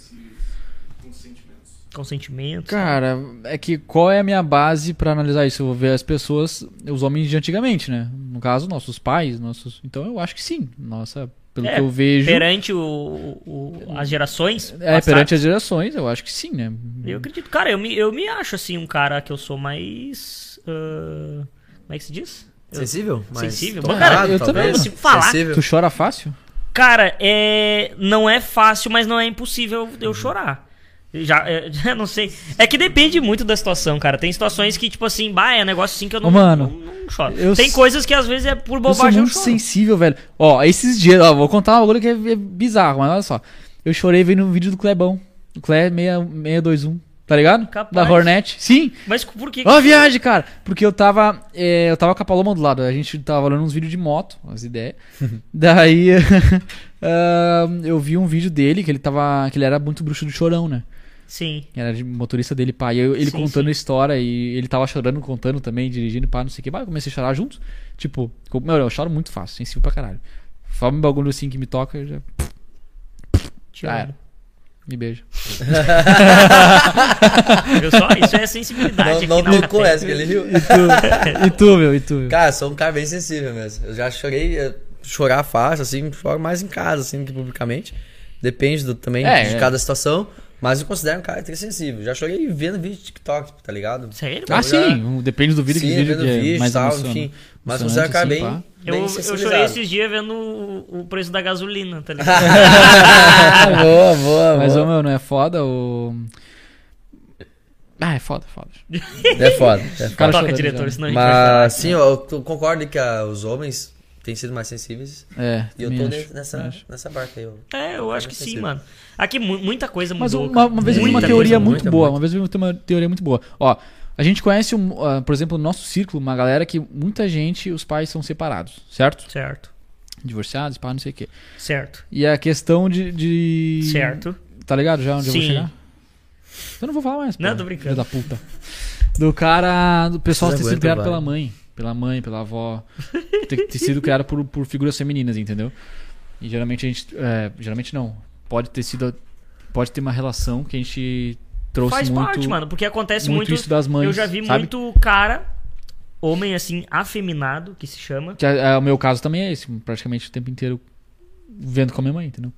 Com sentimentos? Cara, é que qual é a minha base pra analisar isso? Eu vou ver as pessoas, os homens de antigamente, né? No caso, nossos pais, nossos. Então eu acho que sim. Nossa, pelo É, que eu vejo. Perante o, o- as gerações É, passadas, perante as gerações, eu acho que sim, né? Eu acredito. Cara, eu me, eu me acho, assim, um cara que eu sou mais... ah, como é que se diz? Eu- Sensível? Mas Sensível? Mas, cara, errado, eu também não consigo falar. Sensível. Tu chora fácil? Cara, é... não é fácil, mas não é impossível eu chorar. Já, é, [LAUGHS] já não sei. É que depende muito da situação, cara. Tem situações que, tipo assim, bah, é negócio assim que eu não, Ô, mano, não, não choro. eu Tem coisas que às vezes é por Eu sou bobagem eu, muito choro. sensível, velho. Ó, esses dias, ó, vou contar um bagulho que é, é bizarro, mas olha só. Eu chorei vendo um vídeo do Clebão. O Cle 621, tá ligado? Capaz. Da Hornet. Sim. Mas por que? Ó, a viagem, cara. Porque eu tava. é, eu tava com a Paloma do lado. A gente tava olhando uns vídeos de moto, as ideias. [LAUGHS] Daí. [LAUGHS] ah, eu vi um vídeo dele que ele tava. que ele era muito bruxo do chorão, né? Sim. Era de motorista dele, pai. Eu- ele Sim, contando sim. a história e ele tava chorando, contando também, dirigindo, pá, não sei o que. Bah, eu comecei a chorar junto. Tipo, meu, eu choro muito fácil, sensível pra caralho. Fala um bagulho assim que me toca, eu já. Era. Me beija. [LAUGHS] Viu só? Isso é sensibilidade. Não, não tocou essa que ele riu. E tu, e tu meu? E tu? meu? Cara, sou um cara bem sensível mesmo. Eu já chorei, eh, chorar fácil, assim, choro mais em casa, assim, do que publicamente. Depende do- também É, de é. cada situação. Mas eu considero um cara sensível. Já chorei vendo vídeo de TikTok, tá ligado? Sério? Ah, eu já- sim, depende do vídeo Sim, que vídeo vendo que é vídeo mais tal, enfim. Mas eu considero um cara assim, bem, pá. Eu, bem eu chorei esses dias vendo o, o preço da gasolina, tá ligado? Ah, [LAUGHS] boa, boa, Mas, boa. ô, meu, não é foda o. Ah, é foda, foda. É foda, é foda. Cara Toca, diretor, já. senão a gente. Mas sim, eu, eu concordo que ah, os homens têm sido mais sensíveis. É, E eu tô acho, nessa, acho. nessa barca aí. Eu. É, eu acho que sim, sensível. mano. Aqui mu- muita coisa Mas mudou. uma, cara. uma vez eu vi uma teoria coisa, muito muita, boa. muita. Uma vez eu vi uma teoria muito boa. Ó, a gente conhece, um, ah, por exemplo, no nosso círculo, uma galera que muita gente, os pais são separados, certo? Certo, Divorciados, pá, não sei o quê. certo, E a questão de. de- certo. Tá ligado já onde eu vou Sim. chegar? Eu não vou falar mais. Não, pô, tô brincando. filho da puta. Do cara. Do pessoal ter sido criado pela mãe. Pela mãe, pela avó. ter, ter sido criado por, por figuras femininas, entendeu? E geralmente a gente. é, geralmente não. Pode ter sido. Pode ter uma relação que a gente trouxe Faz muito. parte, mano, porque acontece muito muito. isso das mães, eu já vi sabe? muito cara, homem assim, afeminado, que se chama. Que é, é, o meu caso também é esse. Praticamente o tempo inteiro vendo com a minha mãe, entendeu?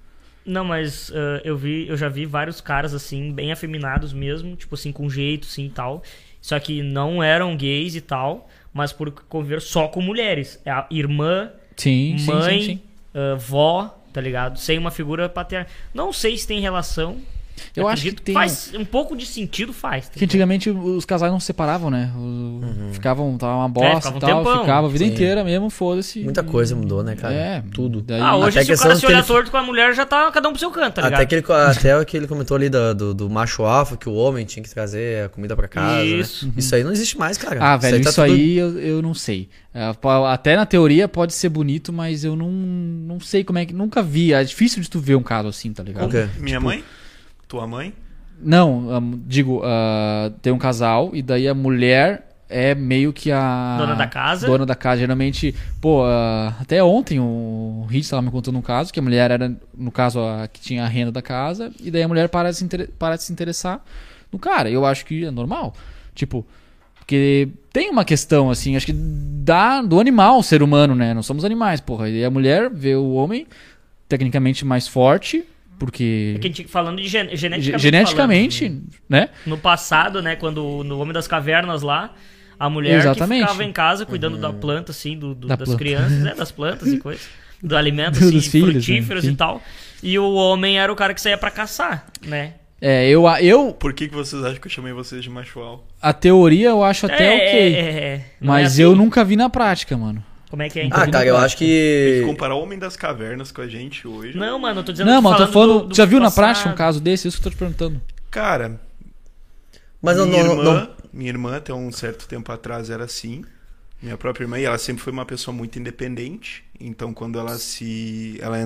Não, mas ah, eu vi, eu já vi vários caras assim, bem afeminados mesmo, tipo assim, com jeito, assim e tal. Só que não eram gays e tal, mas por conviver só com mulheres. É a irmã, Sim, sim, mãe, sim, sim. ah, vó, tá ligado? Sem uma figura paterna. Não sei se tem relação. Eu acho que tem. Faz um pouco de sentido, faz. tá Que antigamente os casais não se separavam, né? O- Ficavam, tava uma bosta ficavam e tal, um tempão. ficava a vida Sim. inteira mesmo, foda-se. Muita coisa mudou, né, cara? É, Tudo. Daí, Ah, hoje Até se o cara se olhar telefone- torto com a mulher, já tá cada um pro seu canto, tá ligado? Até, que ele, até o que ele comentou ali do, do, do macho alfa, que o homem tinha que trazer a comida pra casa. né? Isso. Isso aí não existe mais, cara. Ah, velho, isso, tá tudo- aí eu, eu não sei. É, Até na teoria pode ser bonito, mas eu não, não sei como é que. Nunca vi. É difícil de tu ver um caso assim, tá ligado? Minha Tipo, mãe? Tua mãe? Não, digo, ah, tem um casal e daí a mulher é meio que a. Dona da casa. Dona da casa. Geralmente, pô, ah, até ontem o Hit estava me contando um caso que a mulher era, no caso, a que tinha a renda da casa e daí a mulher para de se, inter- para de se interessar no cara. Eu acho que é normal. Tipo, porque tem uma questão, assim, acho que da, do animal ser humano, né? Não somos animais, porra. E a mulher vê o homem tecnicamente mais forte, porque. É que a gente- falando de gen- ge- geneticamente. geneticamente, falando, né? no passado, né, quando no Homem das Cavernas lá, a mulher Exatamente. que ficava em casa cuidando da planta, assim, do, do- Da das planta. crianças, né, das plantas e [LAUGHS] coisas, do alimento, assim, dos filhos, né, frutíferos sim. e tal. E o homem era o cara que saía pra caçar, né? É, eu, eu Por que, que vocês acham que eu chamei vocês de macho a teoria eu acho até é, ok. é, é, não é mas assim? eu nunca vi na prática, mano. Como é que é? Ah, cara, eu acho Tem que que. comparar o Homem das Cavernas com a gente hoje. Não, mano, eu tô dizendo Não, mas eu tô falando. do- do já viu na passado. prática um caso desse? Isso que eu tô te perguntando. Cara, Mas não, minha, não, irmã, não- minha irmã, até um certo tempo atrás, era assim. Minha própria irmã, e ela sempre foi uma pessoa muito independente. Então, quando ela se. Ela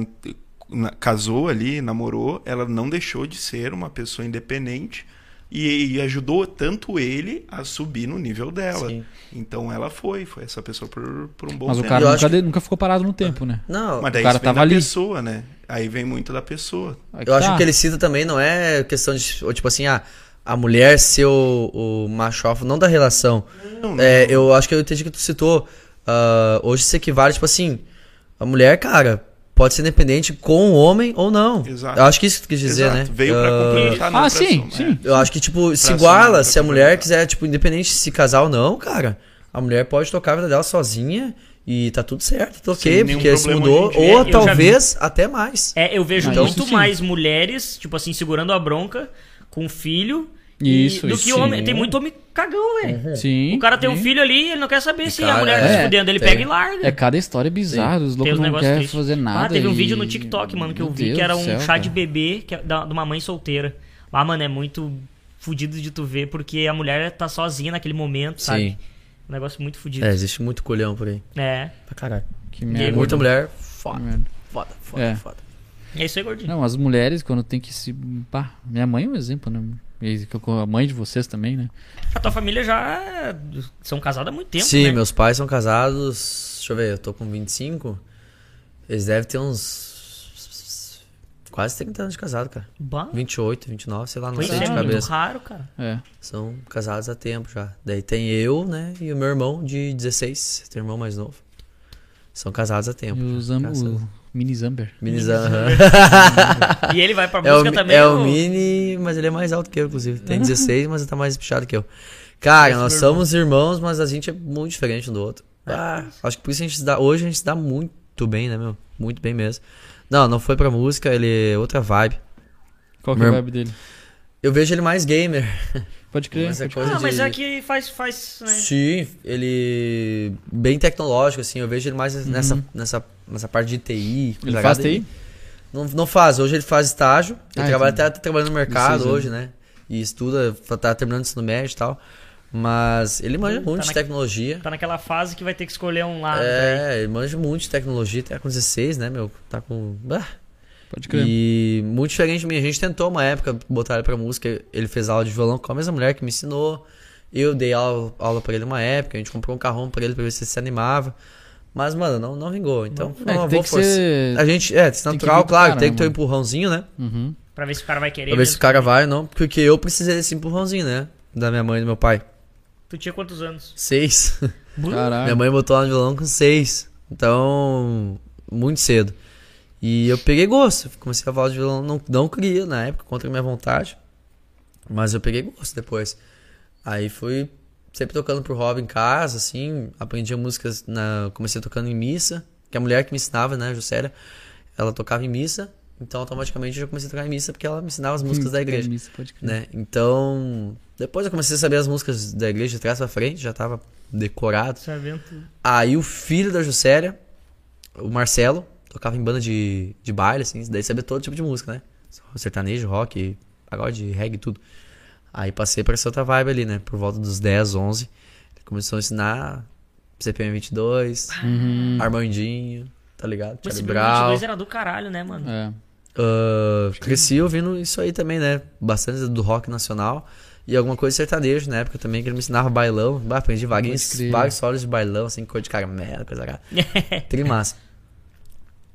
na- casou ali, namorou, ela não deixou de ser uma pessoa independente. E, e ajudou tanto ele a subir no nível dela. Sim. Então ela foi, foi essa pessoa por, por um bom Mas o tempo. cara Eu nunca, acho de- nunca ficou parado no tempo, né? Não, Mas daí o cara isso vem tava da ali. pessoa, né? Aí vem muito da pessoa. Eu acho tá. que o que ele cita também não é questão de, tipo assim, ah, a mulher ser o, o macho alfa, não da relação. Não, não. É, eu acho que eu entendi que tu citou. ah, hoje se equivale, tipo assim, a mulher, cara, pode ser independente com o homem ou não. Exato. Eu acho que isso que tu quis dizer, Exato. né? Veio pra Ah, complementar, não Ah, pra sim, somar. sim. Eu acho que, tipo, se Pra iguala, se a mulher quiser, tipo, independente de se casar ou não, cara, a mulher pode tocar a vida dela sozinha e tá tudo certo, tá ok, porque se mudou, ou É, talvez até mais. É, eu vejo Então, muito mais mulheres, tipo assim, segurando a bronca com filho Isso, do isso, que homem. sim. Tem muito homem cagão, velho. Sim. O cara tem um sim. filho ali, ele não quer saber se a cara, mulher tá é, se fudendo, ele tem. pega e larga. É cada história bizarra, os loucos não querem fazer nada. Ah, teve um e- vídeo no TikTok, mano, que eu Meu vi Deus que era um céu, chá cara. de bebê que é da- de uma mãe solteira. Ah, mano, é muito fudido de tu ver, porque a mulher tá sozinha naquele momento, sabe? Sim. Um negócio muito fudido. É, existe muito colhão por aí. É. Pra caralho. Que E merda. Muita mulher, foda. Foda, foda, É. foda. É isso aí, gordinho. Não, as mulheres, quando tem que se. Pá, minha mãe é um exemplo, né? E que eu- A mãe de vocês também, né? A tua família já são casados há muito tempo, Sim, né? meus pais são casados. Deixa eu ver, eu tô com 25. Eles devem ter uns. Quase 30 anos de casado, cara. Bah, 28, 29, sei lá, não Pois sei é, de muito cabeça. raro, cara. É. São casados há tempo já. Daí tem eu, né? E o meu irmão de 16. Tem um irmão mais novo. São casados há tempo. E o, já, O Mini Zamber. Minizão, aham. [LAUGHS] E ele vai pra É o, música mi- também. é o ou- Mini, mas ele é mais alto que eu, inclusive. Tem 16, mas ele tá mais espichado que eu. Cara, Esse nós somos irmãos, mas a gente é muito diferente um do outro. É. Ah, acho que por isso a gente se dá. Hoje a gente se dá muito bem, né, meu? Muito bem mesmo. Não, não foi pra música, ele é outra vibe. Qual que é a vibe dele? Eu vejo ele mais gamer. [LAUGHS] Pode crer. Mas é pode coisa Ah, mas de- é que faz, faz, né? Sim, ele. Bem tecnológico, assim. Eu vejo ele mais nessa, nessa, nessa parte de TI. Uhum. Ele faz. TI? Não, não faz. Hoje ele faz estágio. Ele Ah, trabalha, entendi. até tá trabalhando no mercado 16 hoje, né? E estuda, tá terminando o ensino médio e tal. Mas ele manja Tá muito na- de tecnologia. Tá naquela fase que vai ter que escolher um lado. É, ele manja muito de tecnologia. Tá com 16, né, meu? Tá com. Ah, Pode crer. e muito diferente de mim. A gente tentou uma época botar ele pra música. Ele fez aula de violão com a mesma mulher que me ensinou. Eu dei aula, aula pra ele uma época. A gente comprou um carrão pra ele pra ver se ele se animava. Mas, mano, não, não vingou. Então, É, não, tem vou que forçar. ser. A gente, é, natural, claro. cara, tem né, que ter um empurrãozinho, né? Uhum. Pra ver se o cara vai querer. Pra ver se o cara vai ou não. Porque eu precisei desse empurrãozinho, né? Da minha mãe e do meu pai. Tu tinha quantos anos? Seis. Caralho. Minha mãe botou lá no violão com seis. Então, muito cedo. E eu peguei gosto. Comecei a falar de violão. Não, não queria na época, contra a minha vontade. Mas eu peguei gosto depois. Aí fui sempre tocando pro hobby em casa, assim. Aprendi músicas. Na, comecei tocando em missa. Que a mulher que me ensinava, né, Juscelia, ela tocava em missa. Então, automaticamente, eu já comecei a tocar em missa porque ela me ensinava as músicas da igreja Isso, pode crer. né? Então, depois eu comecei a saber as músicas da igreja de trás pra frente, já tava decorado. Sabendo tudo. Aí o filho da Juscelia, o Marcelo, tocava em banda de, de baile, assim, daí sabia todo tipo de música, né? Sertanejo, rock, pagode, reggae, tudo. Aí passei pra essa outra vibe ali, né? Por volta dos 10, 11. Ele começou a ensinar CPM 22, Uhum. Armandinho, tá ligado? Mas Brown. 22 era do caralho, né, mano? É. Ah, cresci ouvindo isso aí também, né? Bastante do rock nacional. E alguma coisa de sertanejo na época também, que ele me ensinava bailão. Bah, aprendi vários, vários solos de bailão, assim, cor de caramelo, coisa cara. [LAUGHS] Trimassa.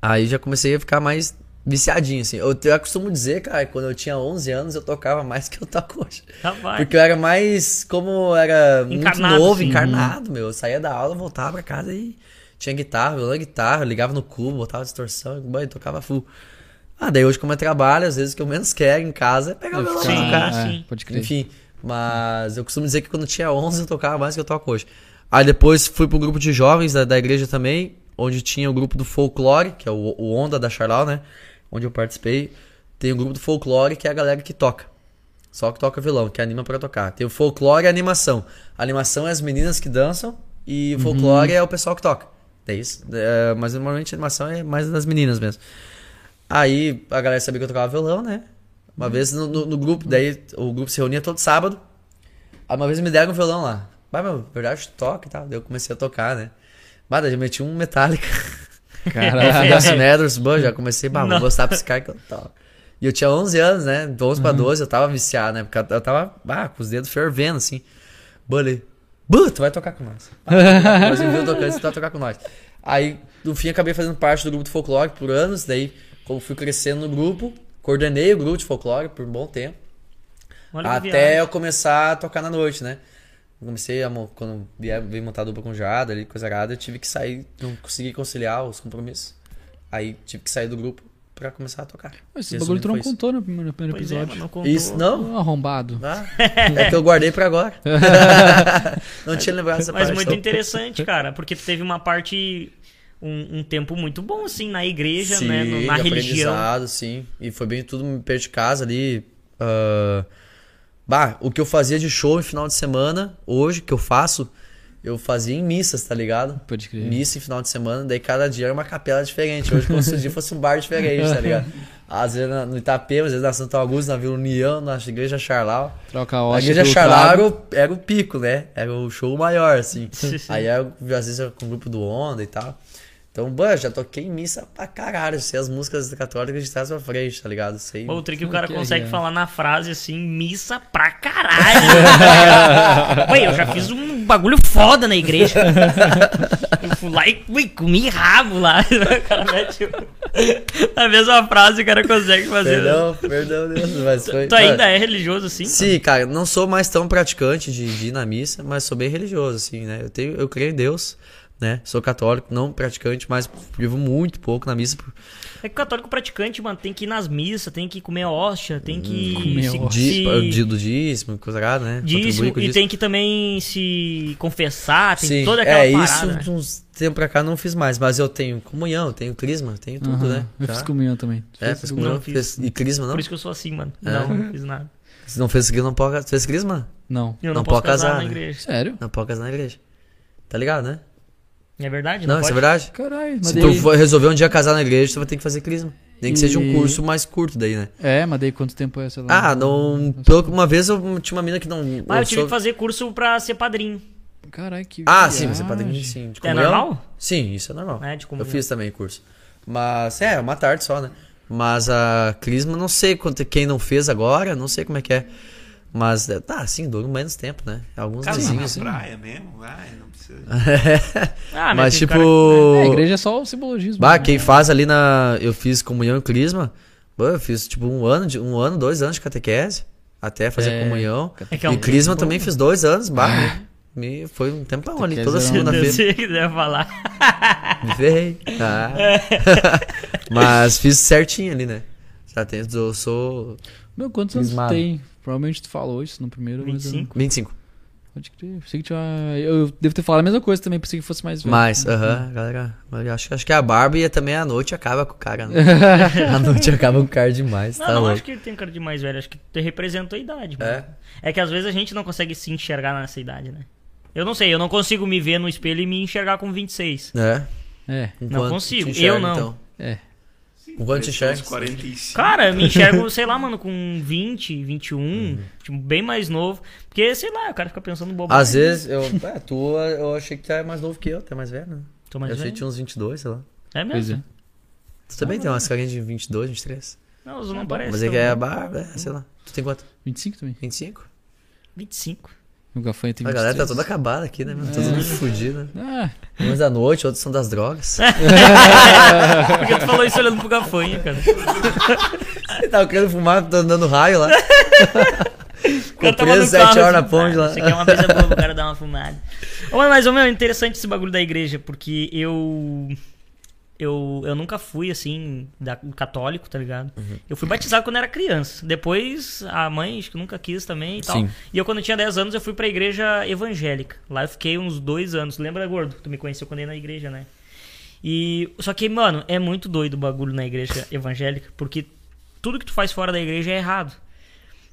Aí já comecei a ficar mais viciadinho, assim. Eu, eu costumo dizer, cara, que quando eu tinha 11 anos eu tocava mais [LAUGHS] que eu toco hoje. Rapaz. Porque eu era mais, como era muito Encarnado, novo, assim. encarnado, meu. Eu saía da aula, voltava pra casa e tinha guitarra, violão, guitarra, ligava no cubo, botava distorção, e tocava full. Ah, daí hoje como eu trabalho, às vezes o que eu menos quero em casa é pegar o violão Sim, e tocar. é, sim. pode crer. Enfim, mas eu costumo dizer que quando eu tinha 11 eu tocava mais que eu toco hoje. Aí depois fui pro grupo de jovens da, da igreja também, onde tinha o grupo do folclore, que é o, o Onda da Charlau, né? Onde eu participei. Tem o grupo do folclore, que é a galera que toca. Só que toca violão, que anima pra tocar. Tem o folclore e a animação. A animação é as meninas que dançam e o folclore é o pessoal que toca. É isso. É, mas normalmente a animação é mais das meninas mesmo. Aí a galera sabia que eu tocava violão, né? Uma vez no, no- no grupo, daí o grupo se reunia todo sábado. Aí uma vez me deram um violão lá. Mas, meu, verdade, toca e tal. Daí eu comecei a tocar, né? Daí eu meti um Metallica. Caralho. Dust Matters, bom, já comecei, bah, vou Não. mostrar pra esse cara que eu toco. E eu tinha 11 anos, né? 11 pra 12, eu tava viciado, né? Porque eu- tava, ah, com os dedos fervendo, assim. Bully. Buh, tu vai tocar com nós. [LAUGHS] Mas eu vi eu tocando, você vai tocar com nós. Aí, no fim, acabei fazendo parte do grupo de folclore por anos. Daí, como fui crescendo no grupo, coordenei o grupo de folclore por um bom tempo. Olha Até eu começar a tocar na noite, né? Eu comecei a. Quando via- veio montar dupla com Jada ali, coisa errada, eu tive que sair, não consegui conciliar os compromissos. Aí tive que sair do grupo pra começar a tocar. Esse Resumindo, bagulho tu não contou no primeiro, no primeiro é, episódio. mas não contou. Isso, não? Um arrombado. Ah, [LAUGHS] é que eu guardei pra agora. [LAUGHS] não tinha lembrado dessa Mas parte. muito não. interessante, cara, porque tu teve uma parte, um, um tempo muito bom, assim, na igreja, sim, né? no- na religião. sim. E foi bem tudo perto de casa ali. ah, Bah, o que eu fazia de show em final de semana, hoje, que eu faço, eu fazia em missas, tá ligado? Pode crer. Missa em final de semana, daí cada dia era uma capela diferente. Hoje, como se o dia fosse um bar diferente, tá ligado? [LAUGHS] Às vezes no Itapema, às vezes na Santo Augusto, na Vila União, na igreja Charlau. Troca a A igreja Charlau era o, era o pico, né? Era o show maior, assim. Sim, [LAUGHS] sim. Aí era, às vezes era com o grupo do Onda e tal. Então, mano, já toquei em missa pra caralho. Sei as músicas católicas de trás pra frente, tá ligado? Sei. Pô, o trick o cara Que consegue é. falar na frase assim, missa pra caralho. [LAUGHS] Ué, eu já fiz um bagulho foda na igreja. Eu fui lá e ui, comi rabo lá. [LAUGHS] O cara mete a mesma frase o cara consegue fazer. Perdão, perdão, Deus, mas foi. Tu ainda é religioso assim? Sim, cara, não sou mais tão praticante de, de ir na missa, mas sou bem religioso, assim, né? Eu, tenho, eu creio em Deus, né? Sou católico, não praticante, mas vivo muito pouco na missa. É que o católico praticante, mano, tem que ir nas missas, tem que comer hóstia, tem que Comer se, dia do dízimo, coisa errada, né? dízimo, e dízimo. tem que também se confessar, tem Sim, toda aquela é, parada. isso né? de uns tempos pra cá não fiz mais, mas eu tenho comunhão, eu tenho crisma, eu tenho tudo, né? Eu Tá? fiz comunhão também. É, fiz comunhão? Não fiz. e crisma não? Por isso que eu sou assim, mano. É. Não, não fiz nada. Se não fez crisma, não pode, fez crisma? Não. Eu não, Não posso pode casar, casar, na né? igreja. Sério? Não pode casar na igreja. Tá ligado, né? É verdade? Não, Não, isso é verdade. Caralho, mas Se daí... tu for resolver um dia casar na igreja, tu vai ter que fazer crisma. Nem que seja um E- curso mais curto daí, né? É, mas daí quanto tempo é, sei lá? Ah, não. Pelo, uma vez eu tinha uma mina que não. Mas eu tive sou- que fazer curso pra ser padrinho. Caralho, que Ah, sim, você viagem. pode sim. De É normal? Sim, isso é normal. É, de eu comunhão. fiz também curso. Mas, é, uma tarde só, né? Mas a crisma, não sei quanto, quem não fez agora, não sei como é que é. Mas, é, tá, sim, dura menos tempo, né? Alguns Casar vizinhos, na assim. praia mesmo? Vai, não precisa. [LAUGHS] Ah, Mas, tem tipo. cara- É, a igreja é só o simbologismo. Bah, né? quem faz ali na. Eu fiz comunhão e crisma. Bah, eu fiz tipo um ano, de, um ano, dois anos de catequese. Até fazer É, comunhão. É que é um e crisma tempo também bom. fiz dois anos. Bah, me, me- foi um tempão ali, toda Catequese é um- segunda-feira. Se quiser falar. Me ferrei. Ah. [LAUGHS] Mas fiz certinho ali, né? Já tenho, eu sou Meu, quantos anos tu tem? Provavelmente tu falou isso no primeiro. mas eu não- 25. 25. Pode crer. Pensei que tinha. Eu devo ter falado a mesma coisa também, pensei que fosse mais velho. Mas, aham, galera. mas eu Acho, acho que a Barbie também a noite acaba com o cara, né? [LAUGHS] a noite acaba com o cara demais, Não, tá não louco. acho que tem cara de mais velho, acho que representa a idade, mano. É. É que às vezes a gente não consegue se enxergar nessa idade, né? Eu não sei, eu não consigo me ver no espelho e me enxergar com 26. É. É. Não Enquanto consigo, te enxerga, eu não. Então. É. Te Uns enxerga. 45. Cara, eu me enxergo, [LAUGHS] sei lá, mano, com 20, 21, Uhum. tipo, bem mais novo. Porque, sei lá, o cara fica pensando bobagem. Às vezes, eu, [LAUGHS] é, tu, eu achei que tu é mais novo que eu, tu é mais velho, né? Tô mais eu achei velho. que tinha uns 22, sei lá. É Pois mesmo? é. Tu também tem umas carinhas de 22, 23. Não, os não bom, parece. Mas é que é a barba, é, sei lá. Tu tem quanto? 25 também. 25? 25. O Gafanha tem A 23. galera tá toda acabada aqui, né? meu? Todo mundo fudido, né? Ah, Uns da noite, outros são das drogas. [LAUGHS] Porque tu falou isso olhando pro gafanha, cara. Ele tava querendo fumar, tá dando raio lá. [LAUGHS] No sete carro, horas na assim, ponte "Ah, lá." Isso aqui é uma coisa boa pro cara dar uma [LAUGHS] fumada. Ô, mano, mas, ô, meu, é interessante esse bagulho da igreja, porque eu. Eu, eu nunca fui, assim, da, católico, tá ligado? Uhum. Eu fui batizado quando era criança. Depois, a mãe, acho que nunca quis também e tal. Sim. E eu, quando eu tinha 10 anos, eu fui pra igreja evangélica. Lá eu fiquei uns dois anos. Lembra, gordo? Tu me conheceu quando eu ia na igreja, né? E. Só que, mano, é muito doido o bagulho na igreja evangélica, porque tudo que tu faz fora da igreja é errado.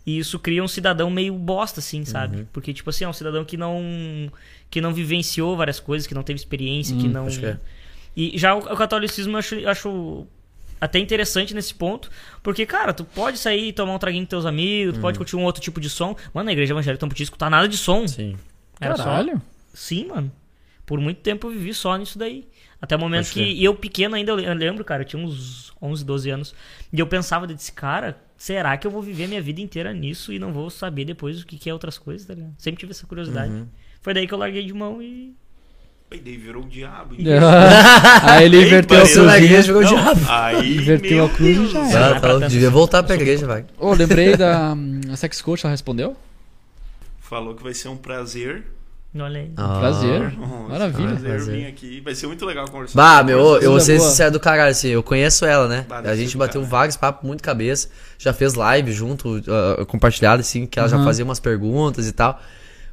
E isso cria um cidadão meio bosta, assim, sabe? Porque, tipo assim, é um cidadão que não. que não vivenciou várias coisas, que não teve experiência, que não. pode crer. E já o, o catolicismo eu acho, eu acho até interessante nesse ponto, porque, cara, tu pode sair e tomar um traguinho com teus amigos, tu pode curtir um outro tipo de som. Mano, na igreja evangélica tu não podia escutar nada de som. Sim. Era só- caralho. Sim, mano. Por muito tempo eu vivi só nisso daí. Até o momento que e eu pequeno ainda, eu lembro, cara, eu tinha uns 11, 12 anos. E eu pensava desse cara, será que eu vou viver minha vida inteira nisso e não vou saber depois o que, que é outras coisas, tá ligado? Sempre tive essa curiosidade. Uhum. Foi daí que eu larguei de mão e. E daí virou o diabo. [LAUGHS] Aí ele inverteu a parece na igreja virou Não, diabo. Aí, [LAUGHS] Inverteu a cruz e já era. Ah, tá, devia voltar pra igreja, vai. Ô, lembrei da hum, a sex coach, ela respondeu? Falou que vai ser um prazer. Olha aí. Ah. Prazer. Nossa, Maravilha. Prazer, Prazer. vir aqui. Vai ser muito legal conversar. Bah, com meu, você. eu vou ser sincero do caralho, assim, eu conheço ela, né? Bah, a gente bateu caralho. vários papos, muito cabeça. Já fez live junto, ah, compartilhado, assim, que ela já Uhum. fazia umas perguntas e tal.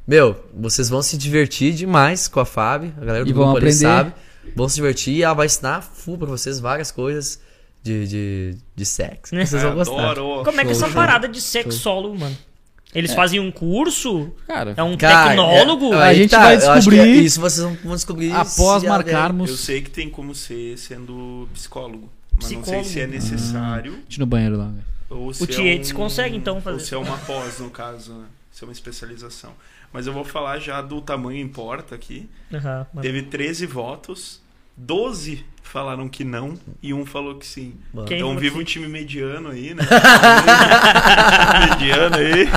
Meu, vocês vão se divertir demais com a Fábio, a galera do E grupo ali sabe. Vão se divertir e ela vai ensinar full pra vocês várias coisas de, de, de sexo. que Vocês vão gostar. Adoro. Como é que é essa parada de sexólogo, mano? Eles fazem um curso? Cara, É um Cara, tecnólogo? é- A gente tá, vai eu acho que descobrir é isso vocês vão, descobrir após é marcarmos. Eu sei que tem como ser sendo psicólogo. Mas não sei Psicólogo. se é necessário. a gente no banheiro lá, velho. Ou se O é Tietes um- consegue, então, fazer. Ou se é uma pós, no caso, né? Se é uma especialização. Mas eu vou falar já do tamanho importa aqui. Aham, mano. Teve 13 votos, 12 falaram que não e um falou que sim. Mano. Quem então viva que um time mediano aí, né? [LAUGHS] mediano aí.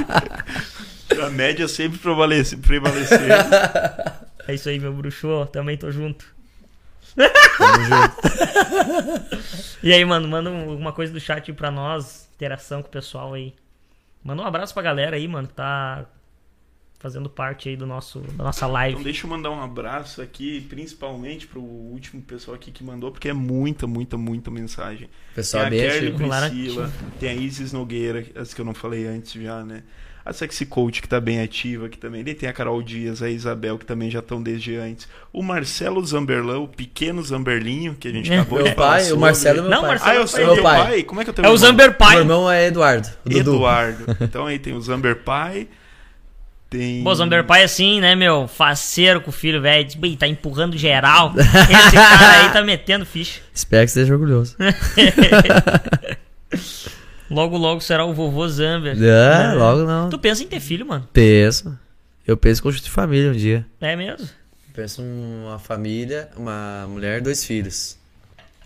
A média sempre prevalece, prevalecendo. É isso aí, meu bruxo. Também tô junto. Tamo junto. [LAUGHS] E aí, mano, manda um- alguma coisa do chat pra nós, interação com o pessoal aí. Manda um abraço pra galera aí, mano, que tá fazendo parte aí do nosso, da nossa Então live. deixa eu mandar um abraço aqui, principalmente pro último pessoal aqui que mandou, porque é muita, muita, muita mensagem. Pessoal, tem a Kelly lá, Priscila, tem a Isis Nogueira, as que eu não falei antes já, né? A Sexy Coach, que tá bem ativa aqui também. Ele tem a Carol Dias, a Isabel, que também já estão desde antes. O Marcelo Zamberlão, o pequeno Zamberlinho, que a gente É. [LAUGHS] acabou de Meu falar pai, o sobre. Marcelo é meu Não, pai. Marcelo Ah, eu sei, Meu teu pai. pai. Como é que é o teu É o irmão? Zamber Pai. Meu irmão é Eduardo. o Dudu. Eduardo. Então aí tem o Zamber Pai. Tem. Pô, o Zamber Pai assim, né, meu? Faceiro com o filho, velho. Ih, Tá empurrando geral. [LAUGHS] Esse cara aí tá metendo ficha. Espero que esteja orgulhoso. [LAUGHS] Logo, logo será o vovô Zamber. É, logo não. Tu pensa em ter filho, mano? Penso. Eu penso em constituir família um dia. É mesmo? Penso em uma família, uma mulher, dois filhos.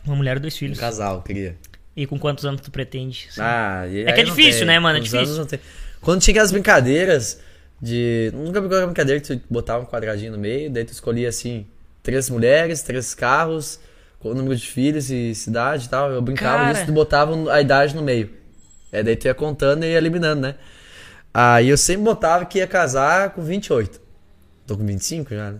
Uma mulher e dois Um filhos. casal, queria. E com quantos anos tu pretende? Ah, e É que é difícil, tem. né, mano? É Uns difícil. Quando tinha aquelas brincadeiras de. Nunca brincou aquela brincadeira que tu botava um quadradinho no meio, daí tu escolhia assim, três mulheres, três carros, com o número de filhos e cidade e tal. Eu brincava Cara. disso e tu botava a idade no meio. É, daí tu ia contando e ia eliminando, né? Aí eu sempre botava que ia casar com 28. Tô com 25 já, né?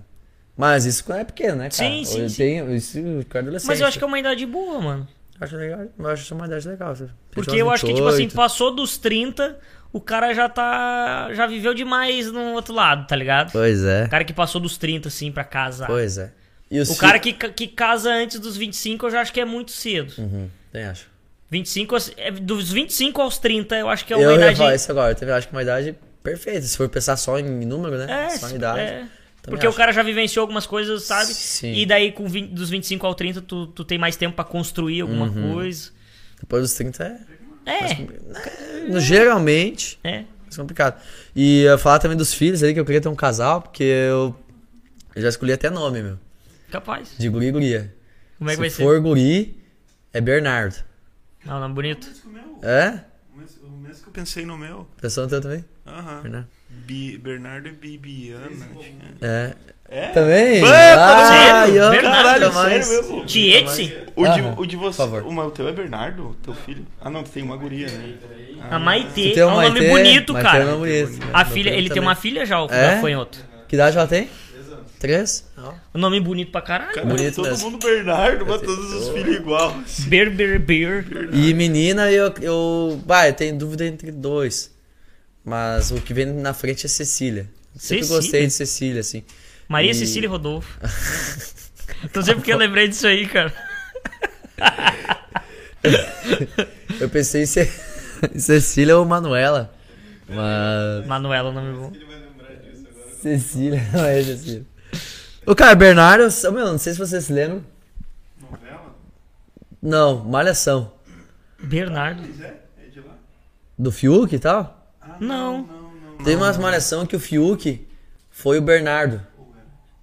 Mas isso quando é pequeno, né, cara? Sim, sim, eu sim. tenho isso com adolescente. Mas eu acho que é uma idade boa, mano. Acho legal, eu acho uma idade legal. Porque eu acho que, tipo assim, 28. passou dos 30, o cara já tá. Já viveu demais no outro lado, tá ligado? Pois é, O cara que passou dos 30, assim, pra casar. pois é. E O cara que, que casa antes dos 25, eu já acho que é muito cedo. Uhum, tem acho. 25, aos- é, dos 25 aos 30, eu acho que é eu uma ia idade. falar isso agora, eu também acho que uma idade perfeita. Se for pensar só em número, né? É, só em idade. é. Porque acho. o cara já vivenciou algumas coisas, sabe? Sim. E daí, com 20 dos 25 ao 30, tu, tu tem mais tempo pra construir alguma Uhum. coisa. Depois dos 30 é. É, no- Geralmente, é. é complicado. E eu ia falar também dos filhos ali, que eu queria ter um casal, porque eu, eu já escolhi até nome, meu. Capaz. De guri e guria. Como é que Se vai ser? for guri, é Bernardo. Não, não, bonito. É? O mesmo- que eu pensei no meu. Pensou no teu também? Aham. Bernardo. Bi- Bernardo e Bibiana. É. É? Também? Ah, sério? ó, Bernardo, nunca sério mais. mesmo? Tietze? O de, Aham, o de você. O, o teu é Bernardo? Teu filho? Ah, não, tu tem uma guria, né? A Maitê. Tu tem É um nome Maitê, bonito, Maitê cara. é um nome bonito. A filha, ele tem também. uma filha já, o É? gafanhoto. Que idade ela tem? Três? Ó. Um nome bonito pra caralho. Cara, Bonito todo mesmo. mundo Bernardo, mas todos os filhos igual. Beer, beer, beer. E menina, eu, eu. Bah, eu tenho dúvida entre dois. Mas o que vem na frente é Cecília. Sempre Cecília? gostei de Cecília, assim. Maria E- Cecília e Rodolfo. Não sei porque eu lembrei disso aí, cara. [LAUGHS] Eu pensei em, Ce... em Cecília ou Manuela. Mas. Manuela, nome bom. Cecília, [LAUGHS] não é Cecília. O cara, Bernardo, eu- meu, não sei se vocês lembram. Novela? Não, Malhação. Bernardo. É? É de lá? Do Fiuk e tal. Não. Não, não. Teve uma malhação que o Fiuk foi o Bernardo.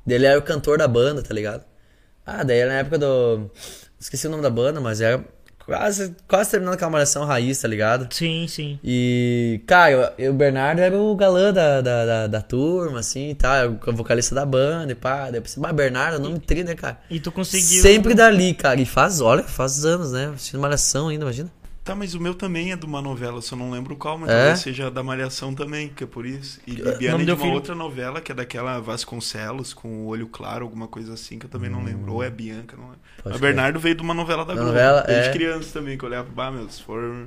Ele era o cantor da banda, tá ligado? Ah, daí era na época do. Esqueci o nome da banda, mas era quase, quase terminando aquela malhação raiz, tá ligado? Sim, sim. E, cara, eu- o Bernardo era o galã da, da, da, da turma, assim e tal, era o vocalista da banda e pá. Daí eu pensei, mas Bernardo, nome tri, né, cara? E tu conseguiu. Sempre dali, cara. E faz, olha, faz anos, né? Assistindo malhação ainda, imagina. Tá, mas o meu também é de uma novela, só não lembro qual, mas É? talvez seja da Malhação também, que é por isso. E Bibiana é de uma filho? outra novela, que é daquela Vasconcelos, com o olho claro, alguma coisa assim, que eu também não lembro. Ou é Bianca, não lembro. Hum. Mas crer. Bernardo veio de uma novela da Da Globo. novela, desde é. criança também, que eu olhava, bah, meu, se for...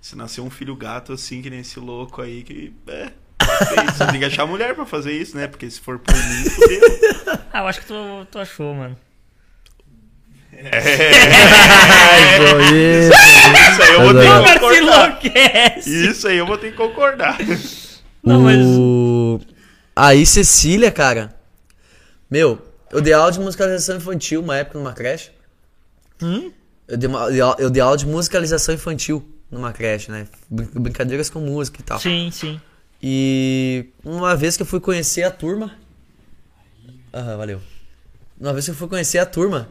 Se nascer um filho gato assim, que nem esse louco aí, que... É... é isso. Tem que achar mulher pra fazer isso, né? Porque se for por mim, fudeu. Ah, eu acho que tu, tu achou, mano. [LAUGHS] Isso aí eu vou ter que concordar. Isso aí eu vou ter que concordar. Não, mas. O... Aí, Cecília, cara. Meu, eu dei aula de musicalização infantil uma época numa creche. Hum? Eu dei, uma- eu dei aula de musicalização infantil numa creche, né? Brin- Brincadeiras com música e tal. Sim, sim. E uma vez que eu fui conhecer a turma. Aham, valeu. Uma vez que eu fui conhecer a turma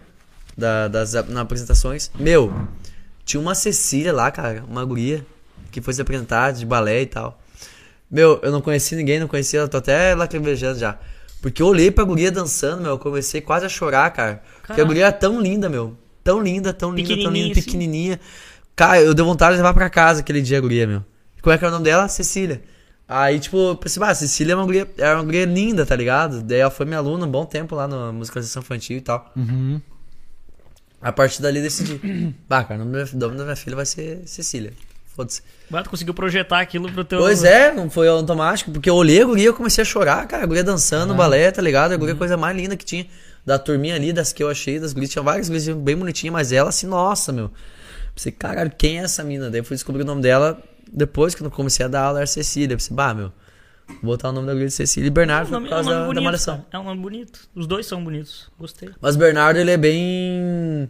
da, das nas apresentações, meu, tinha uma Cecília lá, cara, uma guria, que foi se apresentar de balé e tal. Meu, eu não conheci ninguém, não conhecia, eu tô até lacrimejando já. Porque eu olhei pra guria dançando, meu, eu comecei quase a chorar, cara. Porque a guria era tão linda, meu. Tão linda, tão linda, tão Pequenininha, linda, assim. pequenininha. Cara, eu dei vontade de levar pra casa aquele dia a guria, meu. Como é que era o nome dela? Cecília. Aí, tipo, eu pensei, ah, Cecília é uma guria, é uma guria linda, tá ligado? Daí ela foi minha aluna um bom tempo lá na musicalização infantil e tal. Uhum. A partir dali decidi. [CLEARS THROAT] Bah, cara, o nome da minha- filha vai ser Cecília. Foda-se. Mas tu conseguiu projetar aquilo pro teu. Pois é, não foi automático, porque eu olhei a guria e comecei a chorar, cara. A guria dançando, balé, tá ligado? A guria é a coisa mais linda que tinha. Da turminha ali, das que eu achei, das gurias, tinha várias gurias bem bonitinhas, mas ela assim, nossa, meu. Pensei, caralho, quem é essa mina? Daí eu fui descobrir o nome dela depois que eu comecei a dar aula, era Cecília. Pensei, bah, meu, botar o nome da guria de Cecília e Bernardo É um por nome, é um causa nome da, da malhação. cara. É um nome bonito. Os dois são bonitos. Gostei. Mas o Bernardo, ele é bem.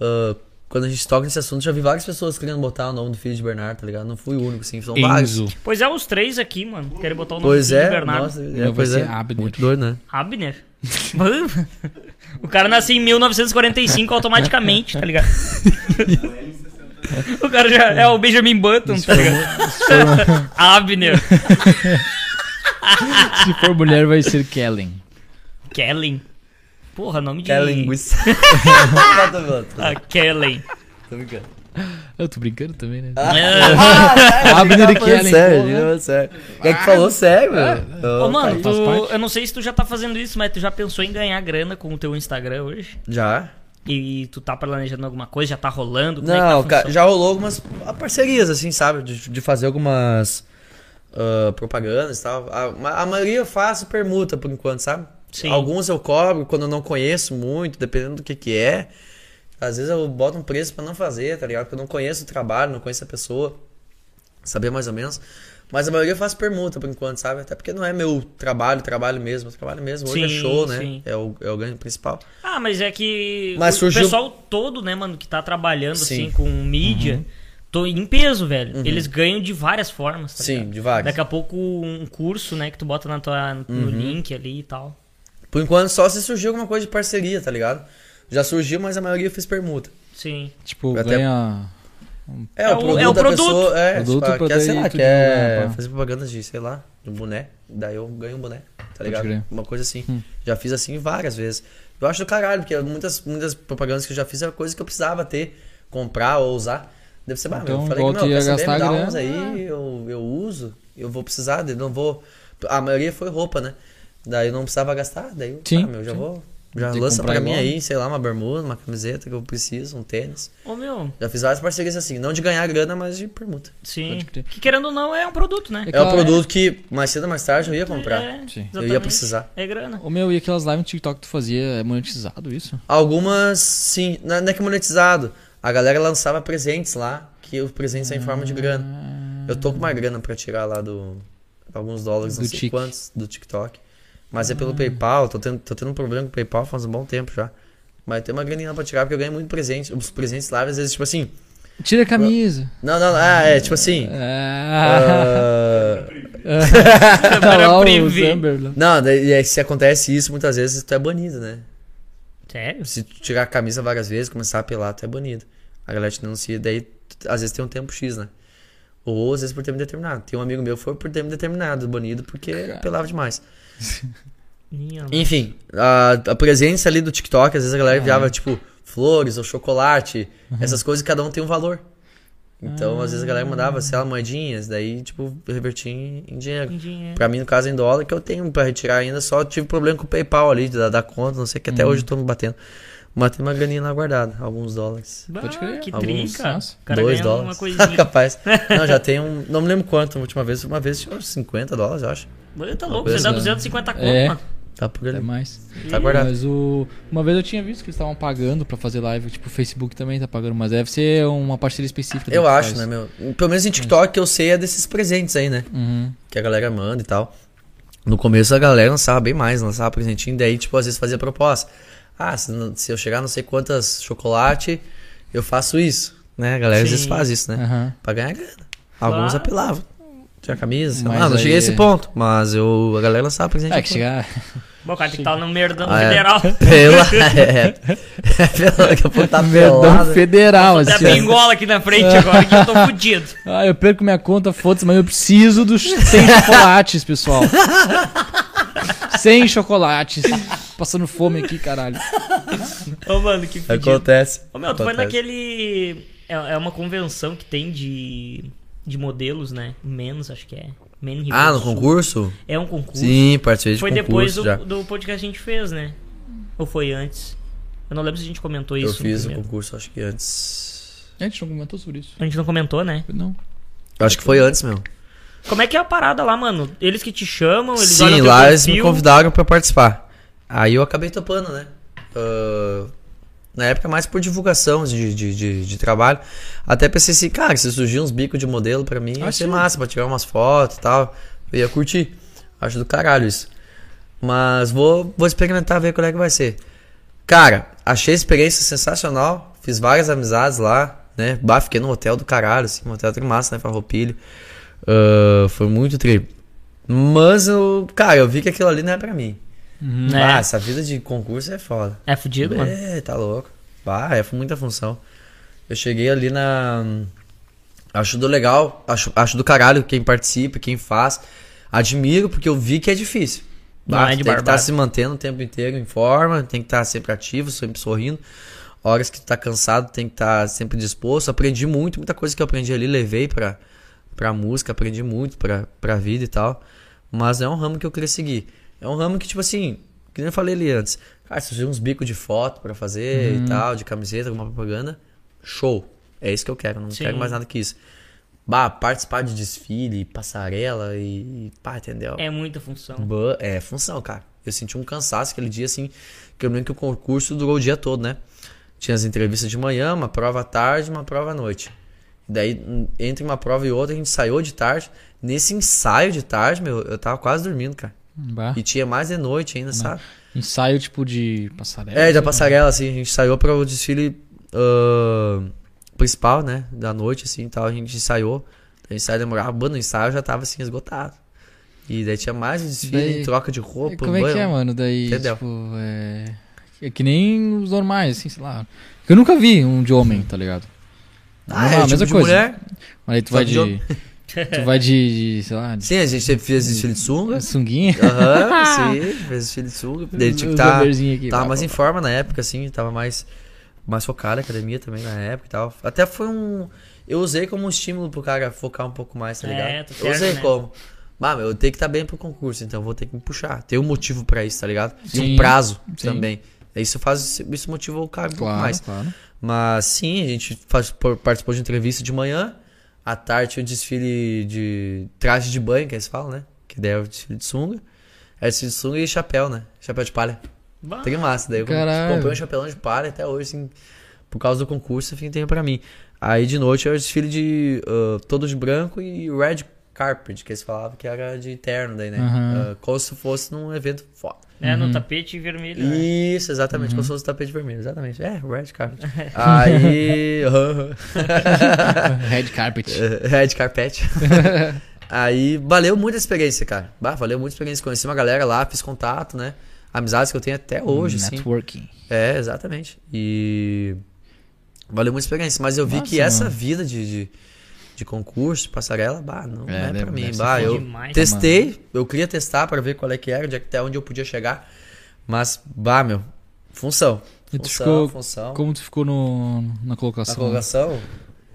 ah, quando a gente toca nesse assunto, já vi várias pessoas querendo botar o nome do filho de Bernardo, tá ligado? Não fui o único, assim, são vários. Enzo. Pois é, os três aqui, mano. Querem botar o nome Pois do filho é, de Bernardo. nossa, é, pois é. Abner. Muito doido, né? Abner. [LAUGHS] o cara nasceu em 1945 automaticamente, tá ligado? [LAUGHS] o cara já é o Benjamin Button, tá ligado? [LAUGHS] Abner. Se for mulher, vai ser Kellen. Kellen. Porra, nome de. É [LAUGHS] tô Ah, Kellen. tô brincando. Eu tô brincando também, né? Ah. Abner e Tá falando Kellen, Sério, sério. É que falou sério, meu. Ô, mano, tu, eu não sei se tu já tá fazendo isso, mas tu já pensou em ganhar grana com o teu Instagram hoje? Já? E tu tá planejando alguma coisa? Já tá rolando? Como é que tá Não, a cara, função? já rolou algumas parcerias, assim, sabe? De, de fazer algumas ah, propagandas e tal. A, a maioria eu faço permuta por enquanto, sabe? Sim. Alguns eu cobro quando eu não conheço muito, dependendo do que que é. Às vezes eu boto um preço pra não fazer, tá ligado? Porque eu não conheço o trabalho, não conheço a pessoa. Saber mais ou menos. Mas a maioria eu faço permuta por enquanto, sabe? Até porque não é meu trabalho, trabalho mesmo. Trabalho mesmo. Hoje Sim, é show, né? sim. É o, é o ganho principal. Ah, mas é que Mas o surgiu- pessoal todo, né, mano, que tá trabalhando Sim. Uhum. assim com mídia, tô em peso, velho. Eles ganham de várias formas, tá Sim, ligado? de várias. Daqui a pouco um curso, né, que tu bota na tua, no Uhum. link ali e tal. Por enquanto só se surgiu alguma coisa de parceria, tá ligado? Já surgiu, mas a maioria eu fiz permuta. Sim. Tipo, Até- ganha. É, É o produto é o da produto. pessoa. É, Produto tipo, quer, sei lá, quer divulgar, pá. fazer propaganda de, sei lá, de um boné. Daí eu ganho um boné, tá ligado? Uma coisa assim. Já fiz assim várias vezes. Eu acho do caralho, porque muitas, muitas propagandas que eu já fiz era coisa que eu precisava ter, comprar ou usar. Deve ser, bah, meu, Então, eu falei que, meu, ia quer saber, gastar me grana, uns aí, eu, eu uso, eu vou precisar, daí não vou... A maioria foi roupa, né? Daí eu não precisava gastar, daí eu, Sim, ah, meu, já sim. vou... Já que lança pra mim aí, sei lá, uma bermuda, uma camiseta que eu preciso, um tênis. Ô, meu, Já fiz várias parcerias assim, não de ganhar grana, mas de permuta. sim. Que querendo ou não, é um produto, né? É É um Claro. produto que mais cedo ou mais tarde eu ia comprar. É, Sim. Eu ia precisar. É grana. O meu, e aquelas lives no TikTok que tu fazia, é monetizado isso? Algumas, sim, não não é que é monetizado. A galera lançava presentes lá, que os presentes são em forma de grana. Eu tô com uma grana pra tirar lá do. Alguns dólares, não Do sei Tik. quantos, do TikTok. Mas é pelo PayPal, tô tendo, tô tendo um problema com o PayPal faz um bom tempo já. Mas tem uma graninha lá pra tirar, porque eu ganho muito presente. Os presentes lá, às vezes, tipo assim. Tira a camisa. Não, não, ah, é, tipo assim. Ah, ah, [LAUGHS] tá lá o não, e aí, se acontece isso, muitas vezes tu é banido, né? Sério? Se tu tirar a camisa várias vezes, começar a apelar, tu é banido. A galera te denuncia, daí às vezes tem um tempo X, né? Ou às vezes por tempo determinado. Tem um amigo meu que foi por tempo determinado, banido, porque apelava demais. [LAUGHS] Minha Enfim, a, a presença ali do TikTok, às vezes a galera enviava, tipo, flores ou chocolate, essas coisas, cada um tem um valor. Então, às vezes a galera mandava, sei lá, moedinhas, daí, tipo, revertia em, em dinheiro. Tem dinheiro. Pra mim, no caso, em dólar, que eu tenho pra retirar ainda, só tive problema com o PayPal ali, da, da conta, não sei, que até hoje eu tô me batendo. Mas tem uma graninha lá guardada, alguns dólares. Pode crer. Que Alguns, tri, cara. Dois dólares. [LAUGHS] Capaz. Não, já tem um. Não me lembro quanto, a última vez. Uma vez tinha uns 50 dólares, eu acho. Mano, tá louco, você dá assim. 250 conto, É. mano. Tá por Até ali. mais. Tá guardado. Mas o... uma vez eu tinha visto que eles estavam pagando pra fazer live. Tipo, o Facebook também tá pagando, mas deve ser uma parceria específica. Eu acho, faz. né, meu? Pelo menos em TikTok que eu sei é desses presentes aí, né? Uhum. Que a galera manda e tal. No começo a galera lançava bem mais, lançava presentinho, daí, tipo, às vezes fazia proposta. Ah, se, não- se eu chegar não sei quantas chocolate, eu faço isso. Né? A galera às vezes Sim. faz isso, né? Aham. Pra ganhar grana. Alguns Claro. apelavam. Tinha camisa, sei Mas lá. Não aí cheguei a esse é- ponto, mas eu, a galera lançava presente. É que chegar. Bom, o cara tem que estar no merdão Ah, é. federal. [LAUGHS] Pela. É, pela, daqui a pouco tá pelado. federal, Tem assim. ó. pingola aqui na frente agora que eu tô fudido. Ah, eu perco minha conta, foda-se, mas eu preciso dos 100 chocolates, pessoal. [LAUGHS] 100 chocolates. Passando fome aqui, caralho. Ô, mano, que fudido. Acontece. Ô, meu, tu foi naquele. É, é uma convenção que tem de. De modelos, né? Menos, acho que é. Men Rio Ah, no Sul. concurso? É um concurso. Sim, participei de Foi concurso depois do, já. do podcast que a gente fez, né? Ou foi antes? Eu não lembro se a gente comentou Eu isso. no fiz o primeiro. concurso, acho que antes. A gente não comentou sobre isso. A gente não comentou, né? Não. Eu acho que foi antes, meu. Como é que é a parada lá, mano? Eles que te chamam, eles Sim, lá eles me convidaram pra participar. Aí eu acabei topando, né? Ah, na época mais por divulgação de, de, de, de trabalho. Até pensei assim, cara, se surgir uns bicos de modelo pra mim, ia Ah, ser sim. massa, pra tirar umas fotos e tal. Eu ia curtir. Acho do caralho isso. Mas vou, vou experimentar, ver qual é que vai ser. Cara, achei a experiência sensacional. Fiz várias amizades lá, né? Bah, fiquei no hotel do caralho, assim, um hotel massa, né? Farroupilha. Ah, foi muito tri. Mas eu, cara, eu vi que aquilo ali não é pra mim. Né? Ah, essa vida de concurso é foda. É fudido, mano. É, tá louco. Ah, é muita função. Eu cheguei ali na. Acho do legal, acho, acho do caralho quem participa, quem faz. Admiro porque eu vi que é difícil. Não Bah, é de tem que estar barbado. se mantendo o tempo inteiro em forma, tem que estar sempre ativo, sempre sorrindo. Horas que tu tá cansado, tem que estar sempre disposto. Aprendi muito, muita coisa que eu aprendi ali, levei pra, pra música, aprendi muito pra, pra vida e tal. Mas é um ramo que eu queria seguir. É um ramo que, tipo assim, que nem eu falei ali antes. Cara, se uns bicos de foto pra fazer Uhum. e tal, de camiseta, alguma propaganda, show. É isso que eu quero, não Sim. quero mais nada que isso. Bah, participar de desfile, passarela e. Pá, entendeu? É muita função. Ba- É função, cara. Eu senti um cansaço aquele dia, assim, que eu lembro que o concurso durou o dia todo, né? Tinha as entrevistas de manhã, uma prova à tarde, uma prova à noite. Daí, n- entre uma prova e outra, a gente ensaiou de tarde. Nesse ensaio de tarde, meu, eu tava quase dormindo, cara. Bah. E tinha mais de noite ainda, sabe? Ensaio tipo de passarela. É, da assim, passarela, assim, a gente saiu para o desfile ah, principal, né? Da noite, assim, e tal, a gente ensaiou. O ensaio demorava, mano, o ensaio já tava, assim, esgotado. E daí tinha mais um desfile, Daí- troca de roupa, Como é que banho. é, mano? Daí, Entendeu? tipo, é... É que nem os normais, assim, sei lá. Eu nunca vi um de homem, tá ligado? Ah, Não, é, a tipo mesma de coisa. mulher. Mas aí tu vai de tu vai de, de, sei lá, de Sim, a gente fez desfile de sunga. sunguinha. Aham, [LAUGHS] sim, fez desfile de sunga. Daí tinha que Os estar. bomberzinhos aqui, Tava pá, mais pá, em forma na época, assim, tava mais, mais focado na academia também na época e tal. Até foi um. Eu usei como um estímulo pro cara focar um pouco mais, tá É, ligado? tu eu usei né? como. Meu, eu tenho que estar bem pro concurso, então eu vou ter que me puxar. Tem um motivo pra isso, tá ligado? E Sim, um prazo sim. também. Isso faz. Isso motiva o cara um pouco Claro, mais. claro. Mas sim, a gente faz- por- participou de entrevista de manhã. À tarde o desfile de traje de banho, que eles falam, né? Que daí é o desfile de sunga. É desfile de sunga e chapéu, né? Chapéu de palha. Bah, Tem massa. Daí eu Caralho. comprei um chapéu de palha até hoje, assim, por causa do concurso, enfim, tenho pra mim. Aí de noite era o desfile de ah, todo de branco e red carpet, que eles falavam que era de terno daí, né? Aham. Ah, como se fosse num evento foda. É, no tapete vermelho, né? Isso, exatamente, como se fosse tapete vermelho, exatamente. É, red carpet. [LAUGHS] Aí. [LAUGHS] Red carpet. [LAUGHS] Red carpet. Aí valeu muito a experiência, cara. Bah, valeu muito a experiência. Conheci uma galera lá, fiz contato, né? Amizades que eu tenho até hoje, assim. Networking. É, exatamente. E valeu muito a experiência. Mas eu vi Nossa, que essa mano. vida de, de, de concurso, passarela, bah, não É, é, deve- pra mim. Bah, eu demais, testei, eu queria testar pra ver qual é que era, onde até onde eu podia chegar. Mas, bah, meu, função. E tu Função, ficou- função. Como tu ficou no, na Na colocação? colocação,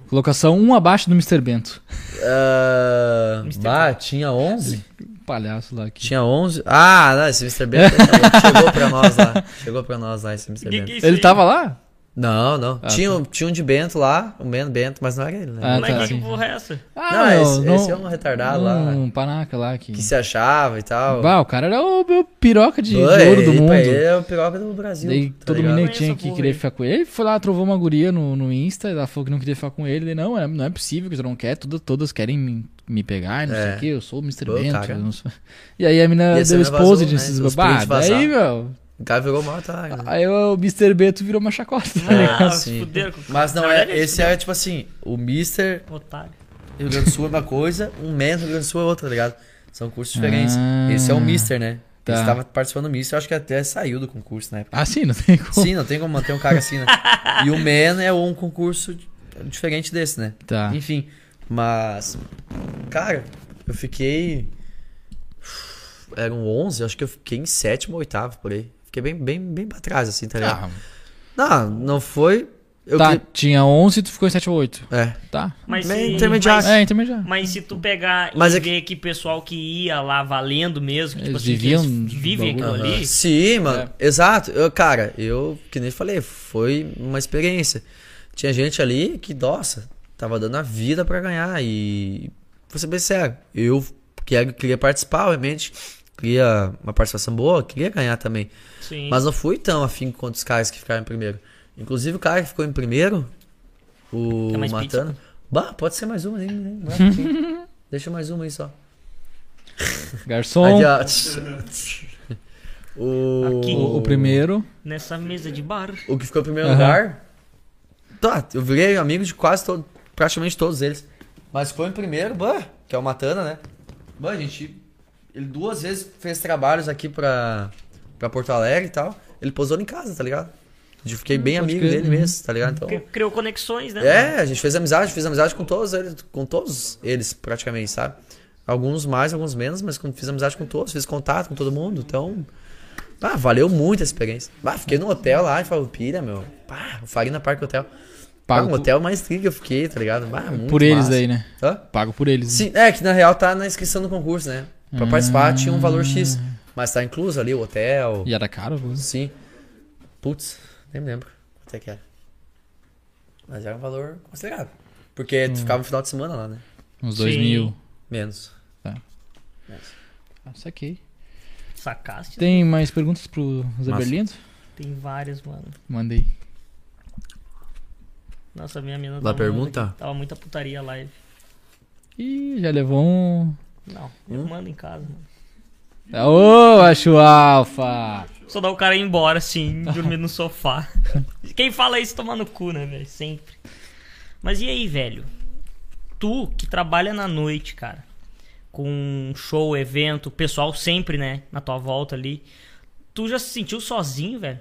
Colocação 1 abaixo do Mr. Bento. ah, Mr. bah, tinha 11? Palhaço lá aqui. Tinha 11? Ah, não, esse Mr. Bento [LAUGHS] chegou pra nós lá. Chegou pra nós lá, esse Mr. Que Bento. que é Ele tava lá? Não, não. Ah, tinha, um- tinha um de Bento lá, o Bento Bento, mas não era ele, né? Ah, Mas tá, que porra é essa? Ah, não, meu, esse, não- esse é um retardado lá, Um panaca lá que. que se achava e tal. Bah, o cara era o meu piroca de, de Pô, ouro do ele- mundo. ele é o piroca do Brasil. Daí tá todo mundo tinha que querer ficar com ele. Ele foi lá, trovou uma guria no, no Insta, ela falou que não queria ficar com ele. Ele, não, é, não é possível que você não quer, tudo, todas querem me, me pegar, não sei É. o que, eu sou o Mr. Pô, Bento. sou- E aí a mina E deu expose né? desses babados. prints Daí, meu, O cara virou mal, tá? né? aí o Mr. Bento virou uma chacota. tá ligado? Ah, sim. se fuderam com Mas não é. Esse é tipo assim: o Mister Otário. Rio Grande do Sul é uma coisa, um Man Rio Grande do Sul é outra, tá ligado? São cursos diferentes. Ah, Esse é o Mister, né? tá. Ele estava participando do Mister, eu acho que até saiu do concurso na época. Ah, sim, não tem como. Sim, não tem como manter um cara assim, né? [LAUGHS] E o Man é um concurso diferente desse, né? Tá. Enfim, mas. Cara, eu fiquei. Eram 11, acho que eu fiquei em sétimo ou oitavo por aí. Fiquei bem, bem, bem pra trás, assim, tá ligado? Ah, Não, não foi. Eu tá, queria- tinha 11 e tu ficou em 7 ou 8. É. Tá. Mas Bem se, intermediário. mas, É, intermediário. mas se tu pegar Mas e é que- ver que pessoal que ia lá valendo mesmo, tipo Eles assim, que viviam eles vivem aquilo ali. Sim, mano. É. Exato. Eu, cara, eu, que nem falei, foi uma experiência. Tinha gente ali que, nossa, tava dando a vida pra ganhar. E vou ser bem sério, eu queria, queria participar, obviamente. Queria uma participação boa, queria ganhar também. Sim. Mas não fui tão afim quanto os caras que ficaram em primeiro. Inclusive o cara que ficou em primeiro, o Matano. Bah, pode ser mais uma, nem, nem, não assim. Deixa mais uma aí só. Garçom, o... Aqui. o, primeiro. Nessa mesa de bar. O que ficou em primeiro Aham. lugar. Tá, eu virei amigo de quase todos, praticamente todos eles. Mas ficou em primeiro, bah, que é o Matana, né? Bah, gente, ele duas vezes fez trabalhos aqui pra, pra Porto Alegre e tal. Ele posou em casa, tá ligado? Eu fiquei bem pode amigo crer, dele mesmo, tá ligado? Então, Cri- Criou conexões, né? é, a gente fez amizade, fiz amizade com todos eles, com todos eles, praticamente, sabe? Alguns mais, alguns menos, mas fiz amizade com todos, fiz contato com todo mundo, então. Ah, valeu muito a experiência. Ah, fiquei no hotel lá em Farroupilha, meu. Pá, o Farina Park Hotel. Pago ah, um hotel mais trigo que eu fiquei, tá ligado? Ah, muito Por eles massa. aí, né? Hã? Pago por eles. Sim, é que na real tá na inscrição do concurso, né? Pra Ah. participar tinha um valor X, mas tá incluso ali o hotel. E era caro? pô. Sim. Putz, nem me lembro quanto é que era. Mas era um valor considerável. Porque Hum. tu ficava no final de semana lá, né? Uns 2 Sim. mil. Menos. Ah, saquei. Sacaste? Tem mais perguntas pro Zé. Berlindo? Tem várias, mano. Mandei. Nossa, minha mina Lá pergunta? aqui. Tava muita putaria a live. Ih, já levou um. Não, eu Hum? mando em casa, mano. Ô, acho alfa! Só dá o cara ir embora, assim, dormir no sofá. [LAUGHS] Quem fala isso toma no cu, né, velho? Sempre. Mas e aí, velho? Tu que trabalha na noite, cara, com show, evento, pessoal sempre, né, na tua volta ali. Tu já se sentiu sozinho, velho?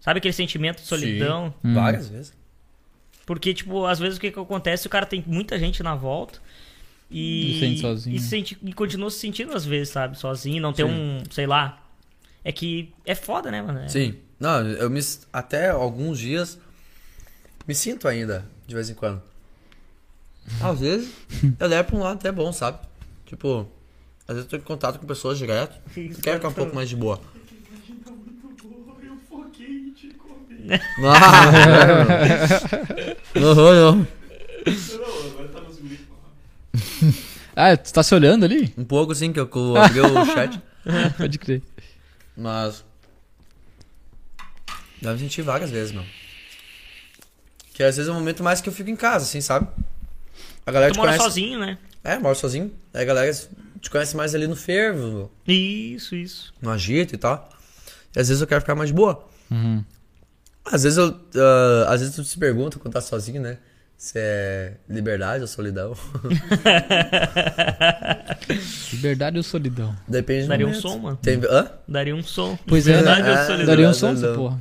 Sabe aquele sentimento de solidão? Hum. Várias vezes. Porque, tipo, às vezes o que, que acontece? O cara tem muita gente na volta. E, sente sozinho. E, sente, e continua se sentindo às vezes, sabe? Sozinho, não ter Sim. um, sei lá. É que é foda, né, mano? É- Sim. Não, eu me. Até alguns dias. Me sinto ainda, de vez em quando. Às vezes, [LAUGHS] eu levo pra um lado até bom, sabe? Tipo, às vezes eu tô em contato com pessoas direto. Isso, Quero ficar um pouco mais de boa. [LAUGHS] Ah, [LAUGHS] não, não. Não, agora tá nos grupos. [LAUGHS] Ah, tu tá se olhando ali? Um pouco assim que eu, abri o chat. [LAUGHS] Pode crer. Mas. Já me senti várias vezes, meu. Que às vezes é o momento mais que eu fico em casa, assim, sabe? A galera Tu te mora conhece. sozinho, né? É, moro sozinho. Aí a galera te conhece mais ali no fervo, Isso, isso. no agito e tal. E às vezes eu quero ficar mais de boa. Uhum. Às vezes eu. ah, às vezes tu se pergunta quando tá sozinho, né? Se é liberdade ou solidão. [LAUGHS] Liberdade ou solidão? Depende do Daria um som, mano. Tem, hã? Daria um som. Pois é, Verdade né? ou É, solidão? Daria um Liberdade som essa porra.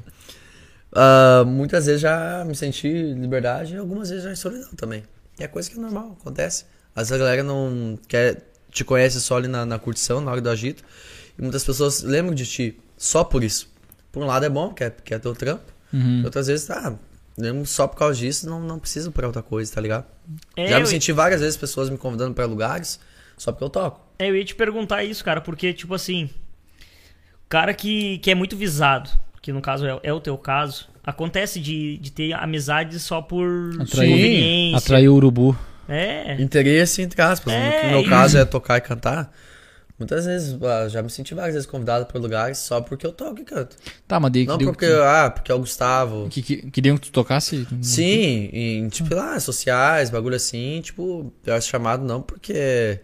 Ah, muitas vezes já me senti liberdade e algumas vezes já em solidão também. E é coisa que é normal, acontece. Às vezes a galera não quer, te conhece só ali na, na curtição, na hora do agito. E muitas pessoas lembram de ti só por isso. Por um lado é bom, que é, que é teu trampo. Uhum. Outras vezes, tá, lembro só por causa disso, não, não preciso pra outra coisa, tá ligado? É, já me senti várias vezes pessoas me convidando pra lugares só porque eu toco. É, eu ia te perguntar isso, cara, porque, tipo assim, cara que, que é muito visado, que no caso é, é o teu caso, acontece de, de ter amizades só por Atrair, conveniência. atrair o urubu. É. Interesse, entre aspas. É, no meu isso. caso é tocar e cantar. Muitas vezes, ah, já me senti várias vezes convidado para lugares só porque eu toco e canto. Tá, mas daí Não porque, que, ah, porque é o Gustavo. que, que- queriam que tu tocasse? Sim, em, tipo, lá, sociais, bagulho assim, tipo, eu acho chamado não porque.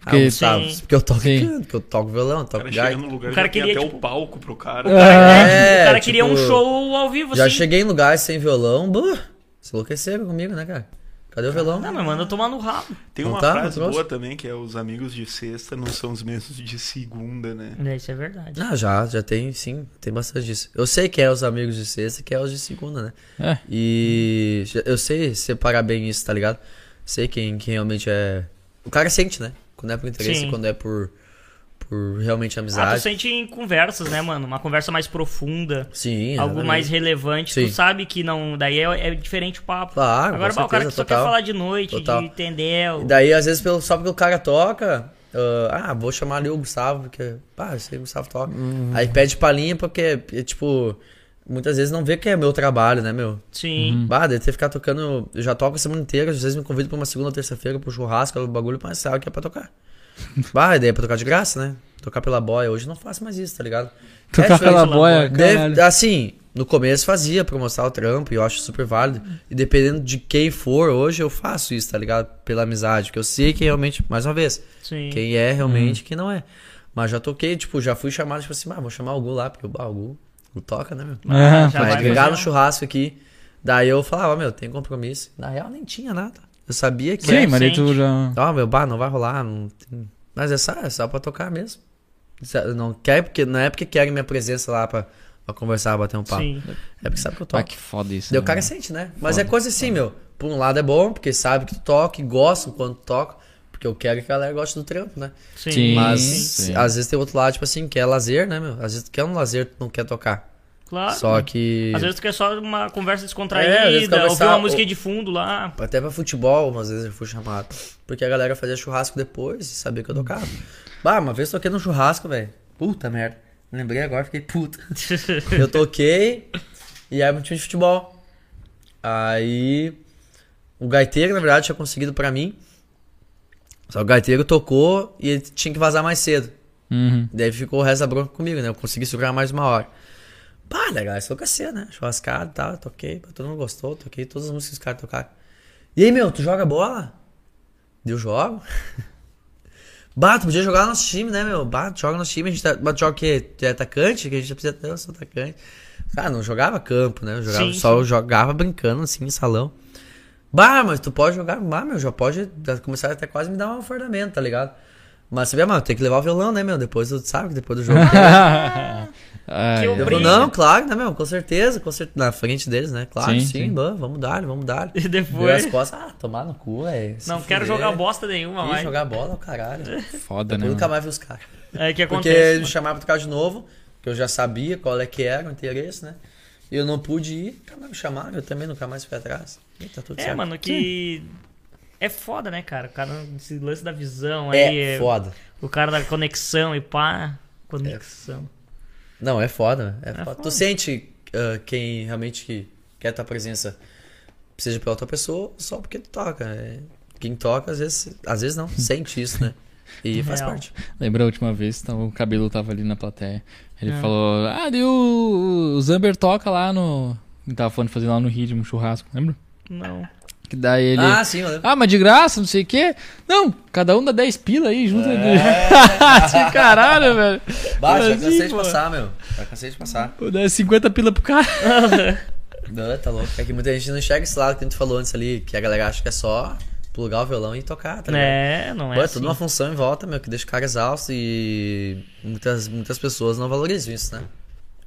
Ah, Porque- o Gustavo, Sim. porque eu toco e Sim. canto, porque eu toco violão, O toco cara gaita. no lugar O cara queria, até tipo- o palco pro cara. É, o cara tipo, queria um show ao vivo, Já assim. cheguei em lugares sem violão, buh, se enlouqueceram comigo, né, cara? Cadê o violão? Não, mas manda tomar no rabo. Tem Não uma tá? frase boa também, que é os amigos de sexta não são os mesmos de segunda, né? É, isso é verdade. Ah, já, já tem, sim, tem bastante disso. Eu sei que é os amigos de sexta e que é os de segunda, né? É. E eu sei separar bem isso, tá ligado? Sei quem, quem realmente é. O cara sente, né? Quando é por interesse, Sim. quando é por, por realmente Ah, tu amizade. sente em conversas, né, mano? Uma conversa mais profunda. Sim, Algo exatamente. mais relevante. Sim. Tu sabe que não. Daí é, é diferente o papo. Claro, Agora, com bah, o cara que certeza, só quer total. falar de noite, Total. de entender. E daí, às vezes, pelo, só porque o cara toca. ah, ah, vou chamar ali o Gustavo, porque. Pá, sei que o Gustavo toca. Uhum. Aí pede palhinha, porque, é, tipo. Muitas vezes não vê que é meu trabalho, né, meu? Sim. Bah, daí ter que ficar tocando. Eu já toco a semana inteira, às vezes me convido pra uma segunda ou terça-feira pro churrasco, o bagulho, mas sabe que é pra tocar. [LAUGHS] bah, daí é pra tocar de graça, né? Tocar pela boia. Hoje eu não faço mais isso, tá ligado? Tocar diferente. pela boia, Deve- assim, no começo fazia pra mostrar o trampo e eu acho super válido. E dependendo de quem for, hoje eu faço isso, tá ligado? Pela amizade, porque eu sei que realmente, mais uma vez, Sim. quem é realmente e quem não é. Mas já toquei, tipo, já fui chamado, tipo assim, ah, vou chamar o Gu lá, porque o, ah, o Gu, o toca, né, meu? Ah, já Vai fazer no churrasco aqui. Daí eu falava, meu, tem compromisso. Na real, nem tinha nada. Eu sabia que. Sim, é. mas daí tu já. Ó, meu, bah, não vai rolar. Não tem... Mas é só, é só pra tocar mesmo. Se- Não quer porque não é porque querem minha presença lá pra, pra conversar, bater um papo. Sim. É porque sabe que eu Ah, toco. que foda isso. Daí o né, cara sente, né? Mas é coisa assim, meu. Por um lado é bom, porque sabe que tu toca e gosta quando tu toca. Porque eu quero que a galera goste do trampo, né? Sim. Sim. Mas sim. às vezes tem outro lado, tipo assim, que é lazer, né, meu? Às vezes tu quer um lazer, tu não quer tocar. Claro. Só que. Às vezes tu quer só uma conversa É, descontraída, vezes conversar- ouvir uma música de fundo lá. Até pra futebol, às vezes eu fui chamado. Porque a galera fazia churrasco depois e sabia que eu tocava. Bah, uma vez toquei num churrasco, velho. Puta merda. Lembrei agora, fiquei puta. [LAUGHS] Eu toquei e era um time de futebol. Aí o gaiteiro, na verdade, tinha conseguido pra mim. Só que o gaiteiro tocou e ele tinha que vazar mais cedo. Uhum. Daí ficou o resto da bronca comigo, né? Eu consegui segurar mais uma hora. Pá, legal, isso enlouquecer, né? Churrascado e tal, toquei, todo mundo gostou, toquei todas as músicas que os caras tocaram. E aí, meu, tu joga bola? Deu jogo. [LAUGHS] Bah, tu podia jogar no nosso time, né, meu? Bah, tu joga no nosso time, a gente tá, joga o quê? Tu é atacante? Que a gente precisa ter, eu sou atacante. Cara, não jogava campo, né? Eu jogava, Sim, só eu jogava brincando, assim, em salão. Bah, mas tu pode jogar, bah, meu, já pode começar até quase me dar um fardamento, tá ligado? Mas você vê, mano, tem que levar o violão, né, meu? Depois tu sabe que depois do jogo. [LAUGHS] Ai, Que eu não, claro, né, meu? Com certeza, com certeza. Na frente deles, né? Claro, Sim, sim, sim. vamos dar, vamos dar. E Deu depois. as costas, ah, tomar no cu, é. Não quero jogar bosta nenhuma mais. jogar bola, o caralho. foda, né? Eu nunca mano? mais vi os caras. É que Porque acontece. eles me mano. chamaram pra tocar de novo, que eu já sabia qual é que era o interesse, né? E eu não pude ir, mais me chamaram, eu também nunca mais fui atrás. E tá tudo É, certo. mano, que. É foda, né, cara? O cara, esse lance da visão É aí. foda. O cara da conexão e pá. Conexão. Não, é foda, é, foda. foda. Tu sente ah, quem realmente que quer tua presença, seja pela outra pessoa, só porque tu toca. é. Quem toca, às vezes, às vezes não, [LAUGHS] sente isso, né? E faz Real. parte. Lembra a última vez, então, o cabelo tava ali na plateia. Ele É. falou: Ah, deu o Zamber toca lá no. Ele tava falando de fazer lá no Rio um churrasco, lembra? Não. Que daí ele. Ah, sim, eu lembro. Ah, mas de graça, não sei o quê. Não, cada um dá 10 pila aí, junto. É. De [LAUGHS] caralho, velho. Bah, já Assim, cansei de passar, meu. Já cansei de passar. Pô, dá 50 pila pro cara. [LAUGHS] Não, tá louco. É que muita gente não enxerga esse lado que a gente falou antes ali, que a galera acha que é só plugar o violão e tocar, tá ligado? É, não é. Pô, é assim. toda uma função em volta, meu, que deixa o cara exausto e muitas, muitas pessoas não valorizam isso, né?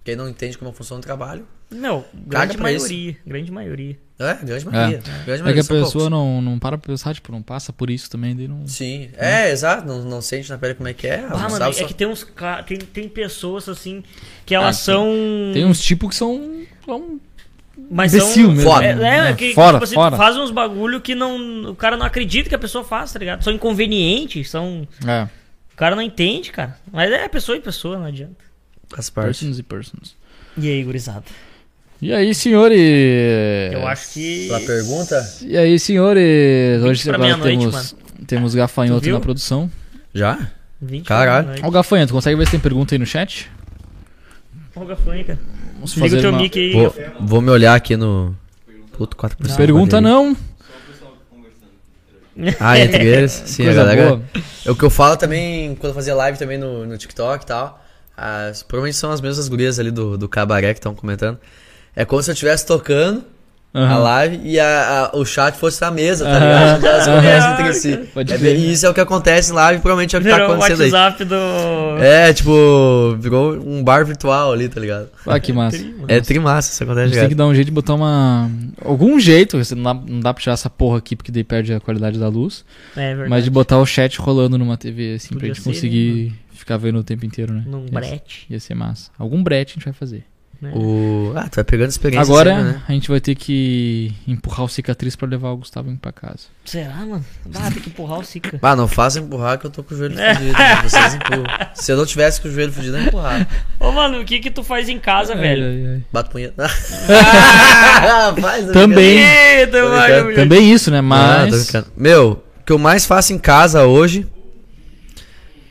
Quem não entende como funciona o trabalho, Não, grande pra isso. maioria. Grande maioria. é, grande maioria. Grande É que maioria a são pessoa poucos. não, não para pra pensar, tipo, não passa por isso também. Daí não... Sim, é, exato, não, não sente na pele como é que é. Ah, não mano, sabe é só- que tem uns tem, tem pessoas assim que elas Ah, são. Tem uns tipos que são. são Mas imbecil são. mesmo. Foda. É, é, né? que fora, tipo assim, fora. faz uns bagulho que não, o cara não acredita que a pessoa faz, tá ligado? São inconvenientes, são. É, O cara não entende, cara. Mas é pessoa e pessoa, não adianta. Parte. persons e persons. E aí, gurizada? E aí, senhores? Eu acho que. Pra pergunta? E aí, senhores? Hoje agora temos, temos gafanhoto na produção. Já? 20 Caralho. noite. Ó, o gafanhoto, consegue ver se tem pergunta aí no chat? Ó, o gafanho, cara. Vamos Liga o teu uma- mic aí. Vou, vou me olhar aqui no. Puto, 4%. Pergunta não. Ah, entre [LAUGHS] eles? Sim, a Coisa galera. boa. É o que eu falo também quando eu fazia live também no, no TikTok e tal. As, provavelmente são as mesmas gurias ali do, do cabaré que estão comentando. É como se eu estivesse tocando a Aham. live e a, a- o chat fosse na mesa, tá ligado? Elas conversam entre si. Pode É e isso é o que acontece em live, provavelmente é o que tá Virou o acontecendo aí. WhatsApp do. É, tipo, virou um bar virtual ali, tá ligado? Ah, que massa. É trimassa, isso A acontece gente tem que dar um jeito de botar uma. Algum jeito, você não dá, não dá pra tirar essa porra aqui porque daí perde a qualidade da luz. É verdade. Mas de botar o chat rolando numa TV, assim, pra Podia gente ser, conseguir ficar vendo o tempo inteiro, né? Num Ia- brete. Ia ser massa. Algum brete a gente vai fazer. Né? O... Ah, tu vai pegando experiência Agora sempre, né? a gente vai ter que empurrar o cicatriz pra levar o Gustavo pra casa. Será, mano? Ah, tem que empurrar o Sica. Ah, não faça empurrar que eu tô com o joelho fudido. né? Vocês empurram. Se eu não tivesse com o joelho fudido, eu ia empurrar. Ô, mano, o que que tu faz em casa, velho? Ai, ai, ai. Bato punheta. [LAUGHS] Faz, tô Também. Eita, mano. Também isso, né? Ah, Mas. Meu, o que eu mais faço em casa hoje.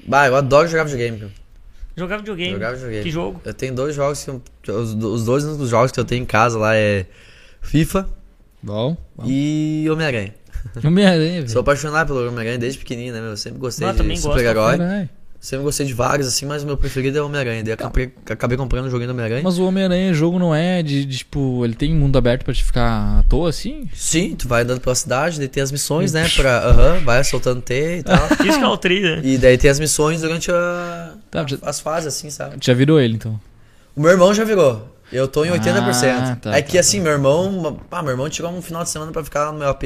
Bah, eu adoro jogar videogame. Jogar videogame. Jogar videogame. Que jogo? Eu tenho dois jogos que eu- os, os dois únicos jogos que eu tenho em casa lá é FIFA Bom. bom. e Homem-Aranha. Homem-Aranha, [LAUGHS] velho. Sou apaixonado pelo Homem-Aranha desde pequenininho, né, meu? Eu sempre gostei de também gosto. super-herói. Caralho. Sempre gostei de vários, assim, mas o meu preferido é o Homem-Aranha. Daí eu acabei, acabei comprando o joguinho do Homem-Aranha. Mas o Homem-Aranha, jogo não é de, de, tipo, ele tem mundo aberto pra te ficar à toa assim? Sim, tu vai andando pela cidade, daí tem as missões, né? Pra, aham, vai soltando T e tal. [LAUGHS] Isso que é o tri, né? e daí tem as missões durante a, Tá, já, as fases, assim, sabe? já virou ele então. O meu irmão já virou. Eu tô em 80%. Ah, tá, é tá, que assim, meu irmão. Ah, meu irmão tirou um final de semana pra ficar lá no meu AP.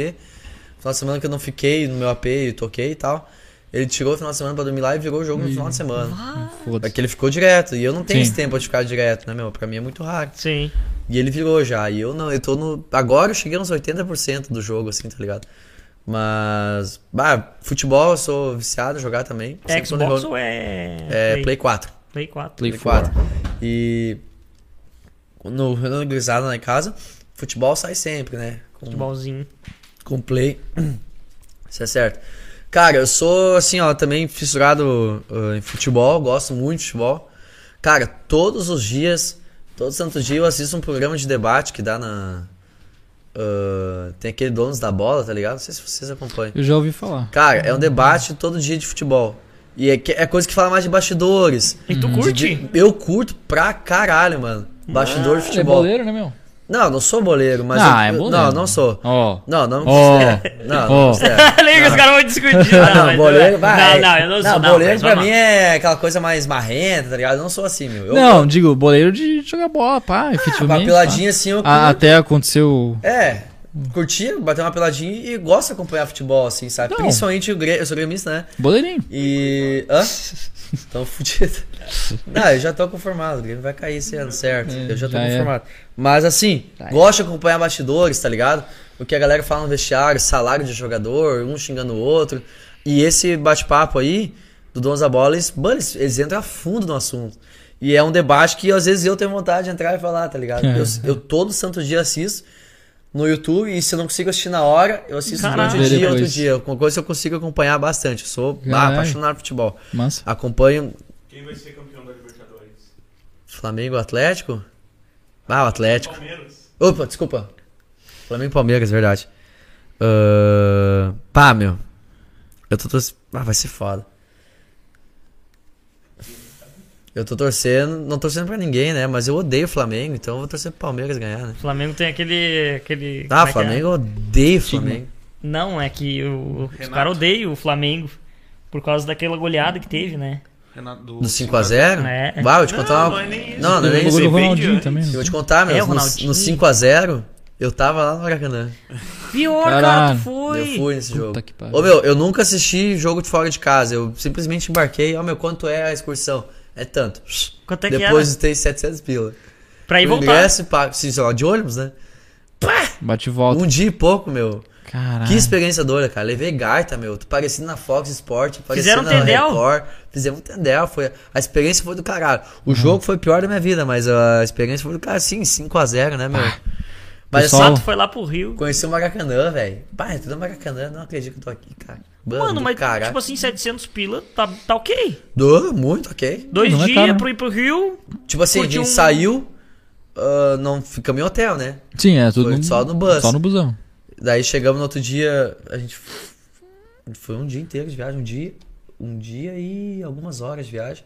Final de semana que eu não fiquei no meu AP e toquei e tal. Ele tirou o final de semana pra dormir lá e virou o jogo no final de semana. É Foda-se. que ele ficou direto. E eu não tenho Sim. esse tempo de ficar direto, né, meu? Pra mim é muito raro. Sim. E ele virou já. E eu não, eu tô no. Agora eu cheguei uns 80% do jogo, assim, tá ligado? Mas. Bah, futebol eu sou viciado em jogar também. É Xbox ou é. É Play 4. Play 4. Play Play 4. 4. E. No Renan Grisada lá em casa, futebol sai sempre, né? Com, Futebolzinho. com play. [CLEARS THROAT] Isso é certo. Cara, eu sou assim, ó, também fissurado uh, em futebol, gosto muito de futebol. Cara, todos os dias, todo santo dia eu assisto um programa de debate que dá na. uh, tem aquele Donos da Bola, tá ligado? Não sei se vocês acompanham. Eu já ouvi falar. Cara, é um debate todo dia de futebol. E é, é coisa que fala mais de bastidores. E tu De- curte? de- eu curto pra caralho, mano. Bastidor de Ele é futebol. boleiro, né, meu? Não, não sou boleiro, mas. Ah, eu- é eu- boleiro. Não, não sou. Ó. Não, não me Ó. considero. [LAUGHS] Não, não considero. Liga, [LAUGHS] os caras vão discutir. Ah, não, mas- boleiro vai. Não, não, eu não sou. Não, boleiro pra mim é aquela coisa mais marrenta, tá ligado? Eu não sou assim, meu. Eu, Não, digo, boleiro de jogar bola, pá, Uma efetivamente. peladinha assim eu. Ah, até aconteceu. É, curtia, bater uma peladinha e gosto de acompanhar futebol, assim, sabe? Não. Principalmente o Grêmio, eu sou gremista, né? Boleirinho. E. Hã? Tão fudido. [LAUGHS] Não, eu já tô conformado. O Grêmio vai cair esse ano, certo? É, eu já tô já é. conformado. Mas assim, é. gosto de acompanhar bastidores, tá ligado? O que a galera fala no vestiário, salário de jogador, um xingando o outro. E esse bate-papo aí, do Donos da Bola, eles, mano, eles, eles entram a fundo no assunto. E é um debate que às vezes eu tenho vontade de entrar e falar, tá ligado? É. Eu, eu todo santo dia assisto no YouTube e se eu não consigo assistir na hora, eu assisto Caralho. durante o dia, Depois. outro dia. Uma coisa que eu consigo acompanhar bastante. Eu sou Caralho. apaixonado por futebol. Massa. Acompanho Quem vai ser campeão da Libertadores? Flamengo e Atlético. Ah, o Atlético. Palmeiras. Opa, desculpa. Flamengo e Palmeiras, verdade. Ahn, pá, meu. Eu tô. Ah, vai ser foda. Eu tô torcendo, não torcendo pra ninguém, né? Mas eu odeio o Flamengo, então eu vou torcer pro Palmeiras ganhar, né? O Flamengo tem aquele. aquele Ah, é é? Flamengo eu odeio o. Flamengo. Não, é que o, os Renato. caras odeiam o Flamengo. Por causa daquela goleada que teve, né? Renato, do Do 5x0? É. Vai, eu vou te contar Não, uma. não é nem isso. Não, não é Teve nem o isso. Ronaldinho também. Eu né? vou te contar, meu. É, no, no 5x0, eu tava lá no Maracanã. Pior, cara, tu foi. Eu fui nesse Puta jogo. Ô meu, eu nunca assisti jogo de fora de casa. Eu simplesmente embarquei. Ó meu, quanto é a excursão? É tanto. Quanto é que Depois era? tem 700 pila. Pra ir O voltar. ingresso, pago, sim, sei lá, de ônibus, né? Bate e volta. Um dia e pouco, meu. Caralho. Que experiência doida, cara. Levei gaita, meu. Tô parecendo na Fox Sport, Fizeram parecendo na Tendel? Record. Fizemos um Tendel. Foi... A experiência foi do caralho. O jogo foi o pior da minha vida, mas a experiência foi do cara, sim, 5x0, né, meu? Mas Pessoal- só Sato foi lá pro Rio. conheci o Maracanã, velho. Pai, tudo Maracanã, não acredito que eu tô aqui, cara. Mano, do mas caralho. tipo assim, 700 pila, tá, tá ok. Do, muito, ok. Dois Não é dias caro, né? pro ir pro Rio. Tipo assim, a gente um- saiu, ah, não ficamos em hotel, né? Sim, é tudo Foi só no bus. Só no busão. Daí chegamos no outro dia, a gente foi um dia inteiro de viagem, um dia, um dia e algumas horas de viagem.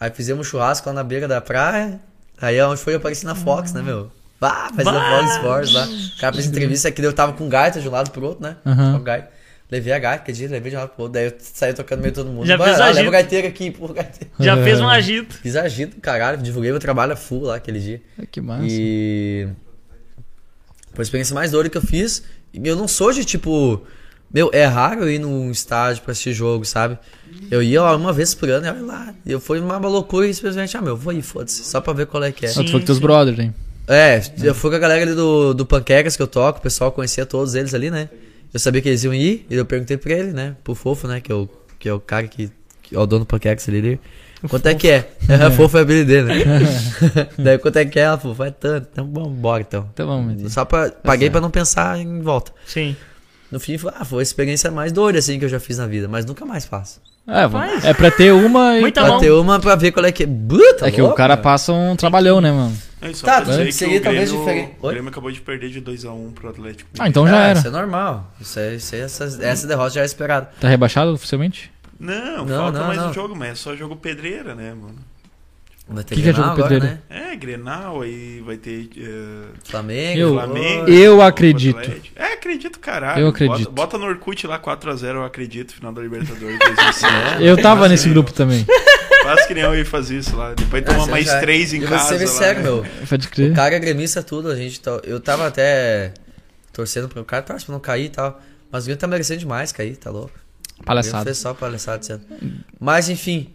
Aí fizemos churrasco lá na beira da praia. Aí é onde foi aparecer na Fox, né, meu? Ah, fazendo! Fox Sports lá. O cara fez entrevista aqui, daí eu tava com gaita de um lado pro outro, né? Com gaita. Levei a gaita, aquele dia, levei de um lado pro outro. Daí eu saí tocando no meio de todo mundo. Já Bah, fez ah, agito. leva o gaiteiro aqui, pô, gaiteiro. Já É. fez um agito. Fiz agito, caralho, divulguei meu trabalho full lá aquele dia. Que massa. E. Foi a experiência mais doida que eu fiz. E eu não sou de tipo. Meu, é raro eu ir num estádio pra assistir jogo, sabe? Eu ia lá uma vez por ano e olha lá. E eu fui numa loucura e simplesmente, ah, meu, vou ir, foda-se. Só pra ver qual é que é. Ah, tu foi com Sim, teus sim. brothers, hein? É, eu fui com a galera ali do, do Panquecas que eu toco, o pessoal conhecia todos eles ali, né? Eu sabia que eles iam ir, e eu perguntei pra ele, né? Pro Fofo, né? Que é o, que é o cara que, que é o dono do Panquecas ali. ele, Quanto é que é? [LAUGHS] É, Fofo é a dele, né? [LAUGHS] Daí quanto é que é? Ela falou, vai tanto. Então vamos embora então. Então vamos. Só pra, paguei pra não pensar em volta. Sim. No fim, ah, foi a experiência mais doida assim que eu já fiz na vida, mas nunca mais faço. É, Faz. é pra ter uma e. Muita pra bom. ter uma pra ver qual é que é. Puta, É que o louco, cara mano. passa um trabalhão, né, mano? É, só Tá, pra dizer seria que o talvez Grêmio, diferente. o? Grêmio acabou de perder de 2x1 pro Atlético. Ah, então já Ah, era. Isso é normal. Isso é, isso é, essa, essa derrota já é esperada. Tá rebaixado oficialmente? Não, Não, falta não, mais não. um jogo, mas é só jogo pedreira, né, mano? Vai ter Que que é Grenal agora, né? É, Grenal, aí vai ter eh, Flamengo. Eu- Flamengo. eu o acredito. É, acredito, caralho. Eu acredito. Bota, bota no Orkut lá 4x0, eu acredito, final da Libertadores 2005. [LAUGHS] Eu tava nesse grupo eu- também. Faz que nem eu ia fazer isso lá. Depois toma Ah, mais já- três em e casa. Você lá, sério, né? meu. Pode O crer. cara é gremista tudo, a gente tá, eu tava até torcendo pro cara, torce pra não cair e tal. Mas o Grêmio tá merecendo demais cair, tá louco. Palhaçada. fez só palhaçada ano. Mas enfim,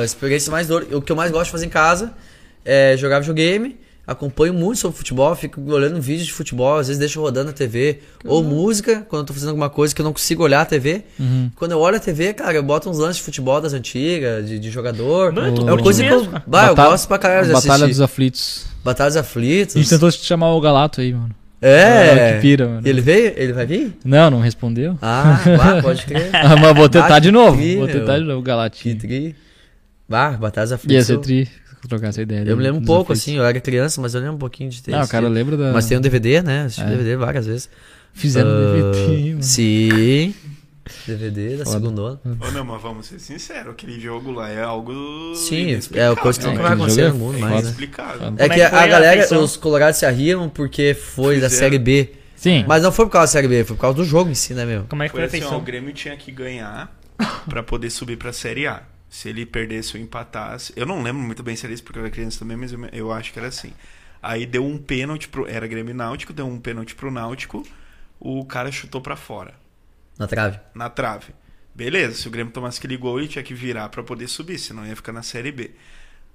a experiência mais dor. O que eu mais gosto de fazer em casa é jogar videogame. Acompanho muito sobre futebol, fico olhando vídeos de futebol, às vezes deixo rodando a TV. Ou música, quando eu tô fazendo alguma coisa que eu não consigo olhar a TV. Uhum. Quando eu olho a TV, cara, eu boto uns lances de futebol das antigas, de, de jogador. Mano, tu é uma coisa que eu. mesmo? Bah, eu Batalha- gosto pra caralho de Batalha assistir. dos Aflitos. Batalhas Aflitos. A gente tentou te chamar o Galato aí, mano. É. Ah, que pira, mano. Ele veio? Ele vai vir? Não, não respondeu. Ah, bah, pode crer. [LAUGHS] Ah, mas vou tentar Ah, de novo. tri, Vou meu. tentar de novo, o Que Galatinho. tri. Bah, Batalhas Ia ser tri trocar essa ideia. Eu me lembro um pouco, assim, eu era criança, mas eu lembro um pouquinho de ter Não, o cara lembra da... Mas tem um DVD, né? Assisti É. DVD várias vezes. Fizeram Ah, DVD, mano. Sim. DVD da Foda. segunda. Ô, meu, mas vamos ser sinceros, aquele jogo lá é algo. Sim, é a coisa que É, nunca vai acontecer no é mundo mais, né? É que é que a a galera, os colorados se arriam porque foi da Fizeram. Série B. Sim. Mas não foi por causa da Série B, foi por causa do jogo em si, né, meu? Como é que foi Foi a assim, ó, o Grêmio tinha que ganhar pra poder subir pra Série A. Se ele perdesse ou empatasse. Eu não lembro muito bem se era isso, porque eu era criança também, mas eu, eu acho que era assim. Aí deu um pênalti pro. Era Grêmio Náutico, deu um pênalti pro Náutico. O cara chutou pra fora, Na trave. na trave. Beleza, se o Grêmio tomasse aquele gol, ele tinha que virar pra poder subir, senão ia ficar na Série B.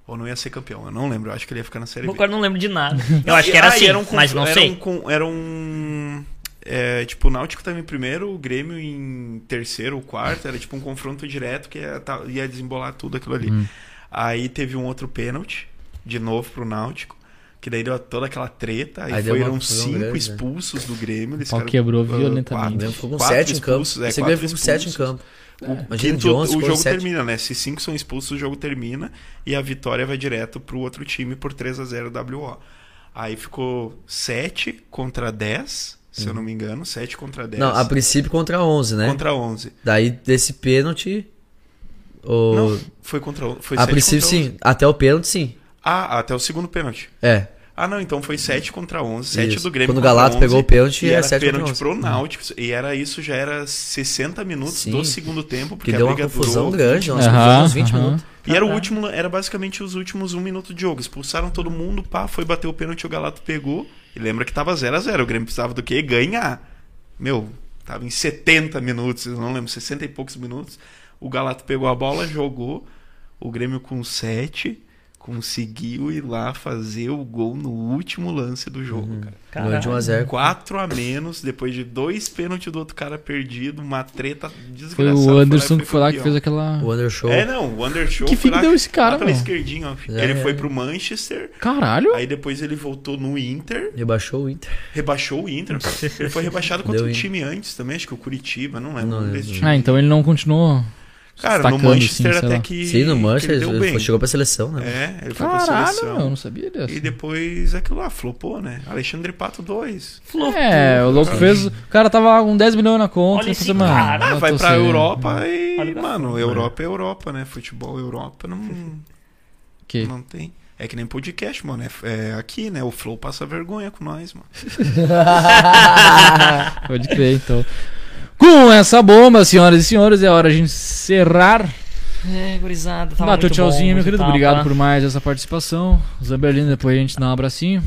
Ou não ia ser campeão, eu não lembro, eu acho que ele ia ficar na Série B. Agora não lembro de nada. [LAUGHS] Eu acho que era Ah, assim, e um mas não era sei. Um, com- era um. é, tipo, o Náutico tava em primeiro, o Grêmio em terceiro ou quarto. Era tipo um confronto direto que ia, tá- ia desembolar tudo aquilo ali. Aí teve um outro pênalti, de novo pro Náutico. Que daí deu toda aquela treta. Aí, Aí foram cinco grande, né? expulsos do Grêmio. Eles pau ficaram, quebrou violentamente. O quatro. Ficou com Quatro sete em campo. expulsos, é, Esse Grêmio ficou com sete em campo. Imagina, Quinto, de 11 o jogo sete. termina, né? Se cinco são expulsos, o jogo termina e a vitória vai direto pro outro time por 3 a 0 WO. Aí ficou 7 contra 10, se eu não me engano, 7 contra 10. Não, a princípio contra 11, né? contra 11. Daí desse pênalti. O... Não, foi contra 11. Foi a 7 princípio contra 11. sim. Até o pênalti sim. Ah, até o segundo pênalti. É. Ah, não, então foi 7 contra 11, 7 Isso. do Grêmio Quando o Galato 11, pegou o pênalti, e é era 7 contra pênalti 11. pro Náutico, e era isso, já era 60 minutos Sim. do segundo tempo, porque Que a deu uma briga confusão durou grande. Nós confusão uns 20 aham. minutos. E era o último, era basicamente os últimos um minuto de jogo. Expulsaram todo mundo, pá, foi bater o pênalti, o Galato pegou. E lembra que tava 0 a 0 O Grêmio precisava do quê? Ganhar. Meu, tava em 70 minutos, eu não lembro, 60 e poucos minutos. O Galato pegou a bola, jogou. O Grêmio com 7. Conseguiu ir lá fazer o gol no último lance do jogo, Uhum. cara. De 1 a 0 4 a menos, depois de dois pênaltis do outro cara perdido, uma treta desgraçada. Foi o Anderson que foi lá que fez aquela. O Undershow. É, não, o Undershow Que foi fim lá, deu esse cara, lá pela mano? esquerdinha, ó. Já Ele é. foi pro Manchester, Caralho! aí depois ele voltou no Inter, Rebaixou o Inter. rebaixou o Inter. [LAUGHS] ele foi rebaixado contra Deu um time antes também, acho que o Curitiba, não lembro. Não time. Ah, então ele não continuou. Cara, no Manchester assim, até lá. que. Sim, no Manchester ele deu ele chegou pra seleção, né? É, ele foi pra Caralho, seleção. eu não sabia dessa. E depois aquilo lá, flopou, né? Alexandre Pato 2. É, o louco fez. O cara tava com 10 milhões na conta. Olha e esse mano, cara. Ah, vai pra sem- Europa e, Olha mano, Europa é Europa, né? Futebol Europa não, [LAUGHS] Que? não tem. É que nem podcast, mano. É, é aqui, né? O Flow passa vergonha com nós, mano. [LAUGHS] Pode crer, então. Com essa bomba, senhoras e senhores, é hora de encerrar. É, gurizada, tava Dá teu muito tchauzinho, bom, meu querido. tava. Obrigado por mais essa participação. Zamberlino, depois a gente dá um abracinho.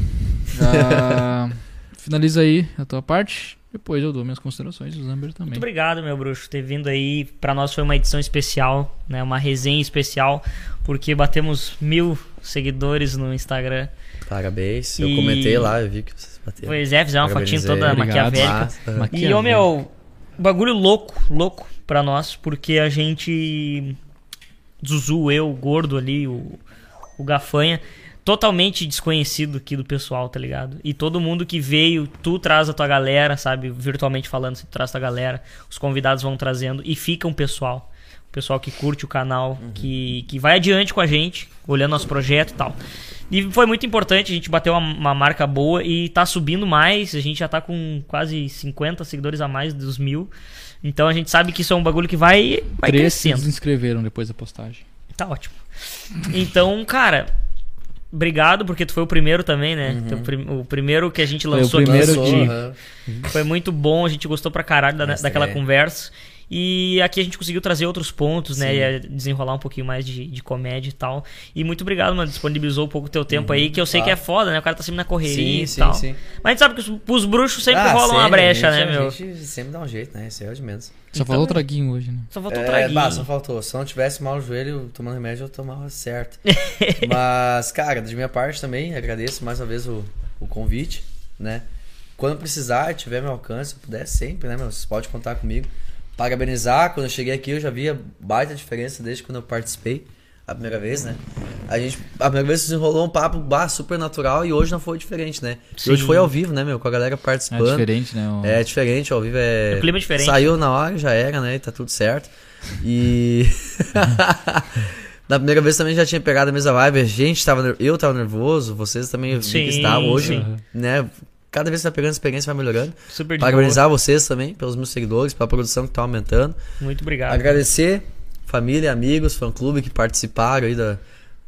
Ah, [LAUGHS] finaliza aí a tua parte. Depois eu dou minhas considerações. O Zamber também. Muito obrigado, meu bruxo, ter vindo aí. Pra nós foi uma edição especial, né? Uma resenha especial, porque batemos mil seguidores no Instagram. Parabéns. Eu E- comentei lá, eu vi que vocês bateram. Pois é, fizeram uma fotinha toda Obrigado. maquiavélica. Massa. E, ô meu, bagulho louco, louco pra nós, porque a gente. Zuzu, eu, o gordo ali, o, o Gafanha, totalmente desconhecido aqui do pessoal, tá ligado? E todo mundo que veio, tu traz a tua galera, sabe? Virtualmente falando, você traz a tua galera, os convidados vão trazendo e fica um pessoal. Pessoal que curte o canal, que, que vai adiante com a gente, olhando nosso projeto e tal. E foi muito importante, a gente bateu uma, uma marca boa e tá subindo mais. A gente já tá com quase 50 seguidores a mais dos mil. Então a gente sabe que isso é um bagulho que vai, vai Três se crescendo. inscreveram depois da postagem. Tá ótimo. Então, cara, obrigado, porque tu foi o primeiro também, né? Teu prim- o primeiro que a gente Foi o lançou aqui primeiro Lançou, de- aham. foi muito bom, a gente gostou pra caralho da- daquela é. conversa. E aqui a gente conseguiu trazer outros pontos, né? Sim. E eh, desenrolar um pouquinho mais de, de comédia e tal. E muito obrigado, mano. Disponibilizou um pouco o teu tempo aí, que eu sei que é claro. foda, né? O cara tá sempre na correria Sim, e sim, tal. sim. Mas a gente sabe que os, os bruxos sempre Ah, rolam uma brecha, a né, gente- meu? A gente sempre dá um jeito, né? Isso aí é o de menos. Só Então- falou o traguinho hoje, né? Só faltou um É, traguinho. bah, só faltou. Se não tivesse mal o joelho tomando remédio, eu tomava certo. [LAUGHS] Mas, cara, de minha parte também, agradeço mais uma vez o, o convite, né? Quando precisar, tiver meu alcance, se puder sempre, né, meu? Vocês podem contar comigo. Parabenizar, quando eu cheguei aqui, eu já via baita diferença desde quando eu participei. A primeira vez, né? A gente, a primeira vez desenrolou um papo bah, super natural e hoje não foi diferente, né? E hoje foi ao vivo, né, meu? Com a galera É participando. diferente, né? o- É diferente, ao vivo é. O clima é diferente. Saiu na hora, já era, né? E tá tudo certo. E. [LAUGHS] Na primeira vez também já tinha pegado a mesma vibe. A gente tava. Eu tava nervoso, vocês também vi Sim, que estavam. Hoje, sim. né? Cada vez que tá pegando experiência, vai melhorando. Super de Parabenizar vocês também, pelos meus seguidores, pela produção que tá aumentando. boa. Muito obrigado. Agradecer família, amigos, fã-clube que participaram aí da,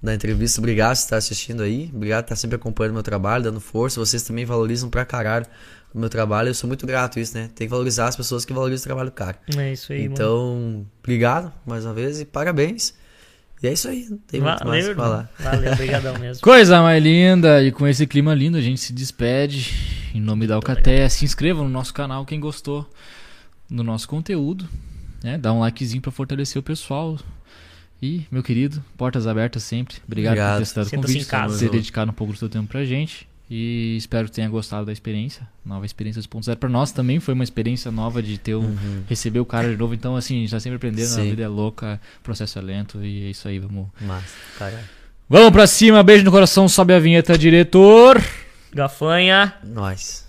da entrevista. Obrigado por estar assistindo aí. Obrigado por estar sempre acompanhando meu trabalho, dando força. Vocês também valorizam pra caralho o meu trabalho. Eu sou muito grato a isso, né? Tem que valorizar as pessoas que valorizam o trabalho do cara. É isso aí, mano. Então, obrigado mais uma vez e parabéns. E é isso aí, não tem muito mais o Valeu, falar. irmão. Valeu, obrigadão mesmo. Coisa mais linda, e com esse clima lindo a gente se despede. Em nome da Alcateia, se inscreva no nosso canal quem gostou do nosso conteúdo. Né? Dá um likezinho pra fortalecer o pessoal. E, meu querido, portas abertas sempre. Obrigado, Obrigado. por ter estado Sinta-se convite, em casa. por ter dedicado um pouco do seu tempo pra gente. E espero que tenha gostado da experiência. Nova experiência 2.0. Pra nós também foi uma experiência nova de ter um, receber o cara de novo. Então, assim, a gente tá sempre aprendendo. A Sim. vida é louca, o processo é lento. E é isso aí, vamos. Vamos pra cima, beijo no coração, sobe a vinheta, diretor. Gafanha. Nós.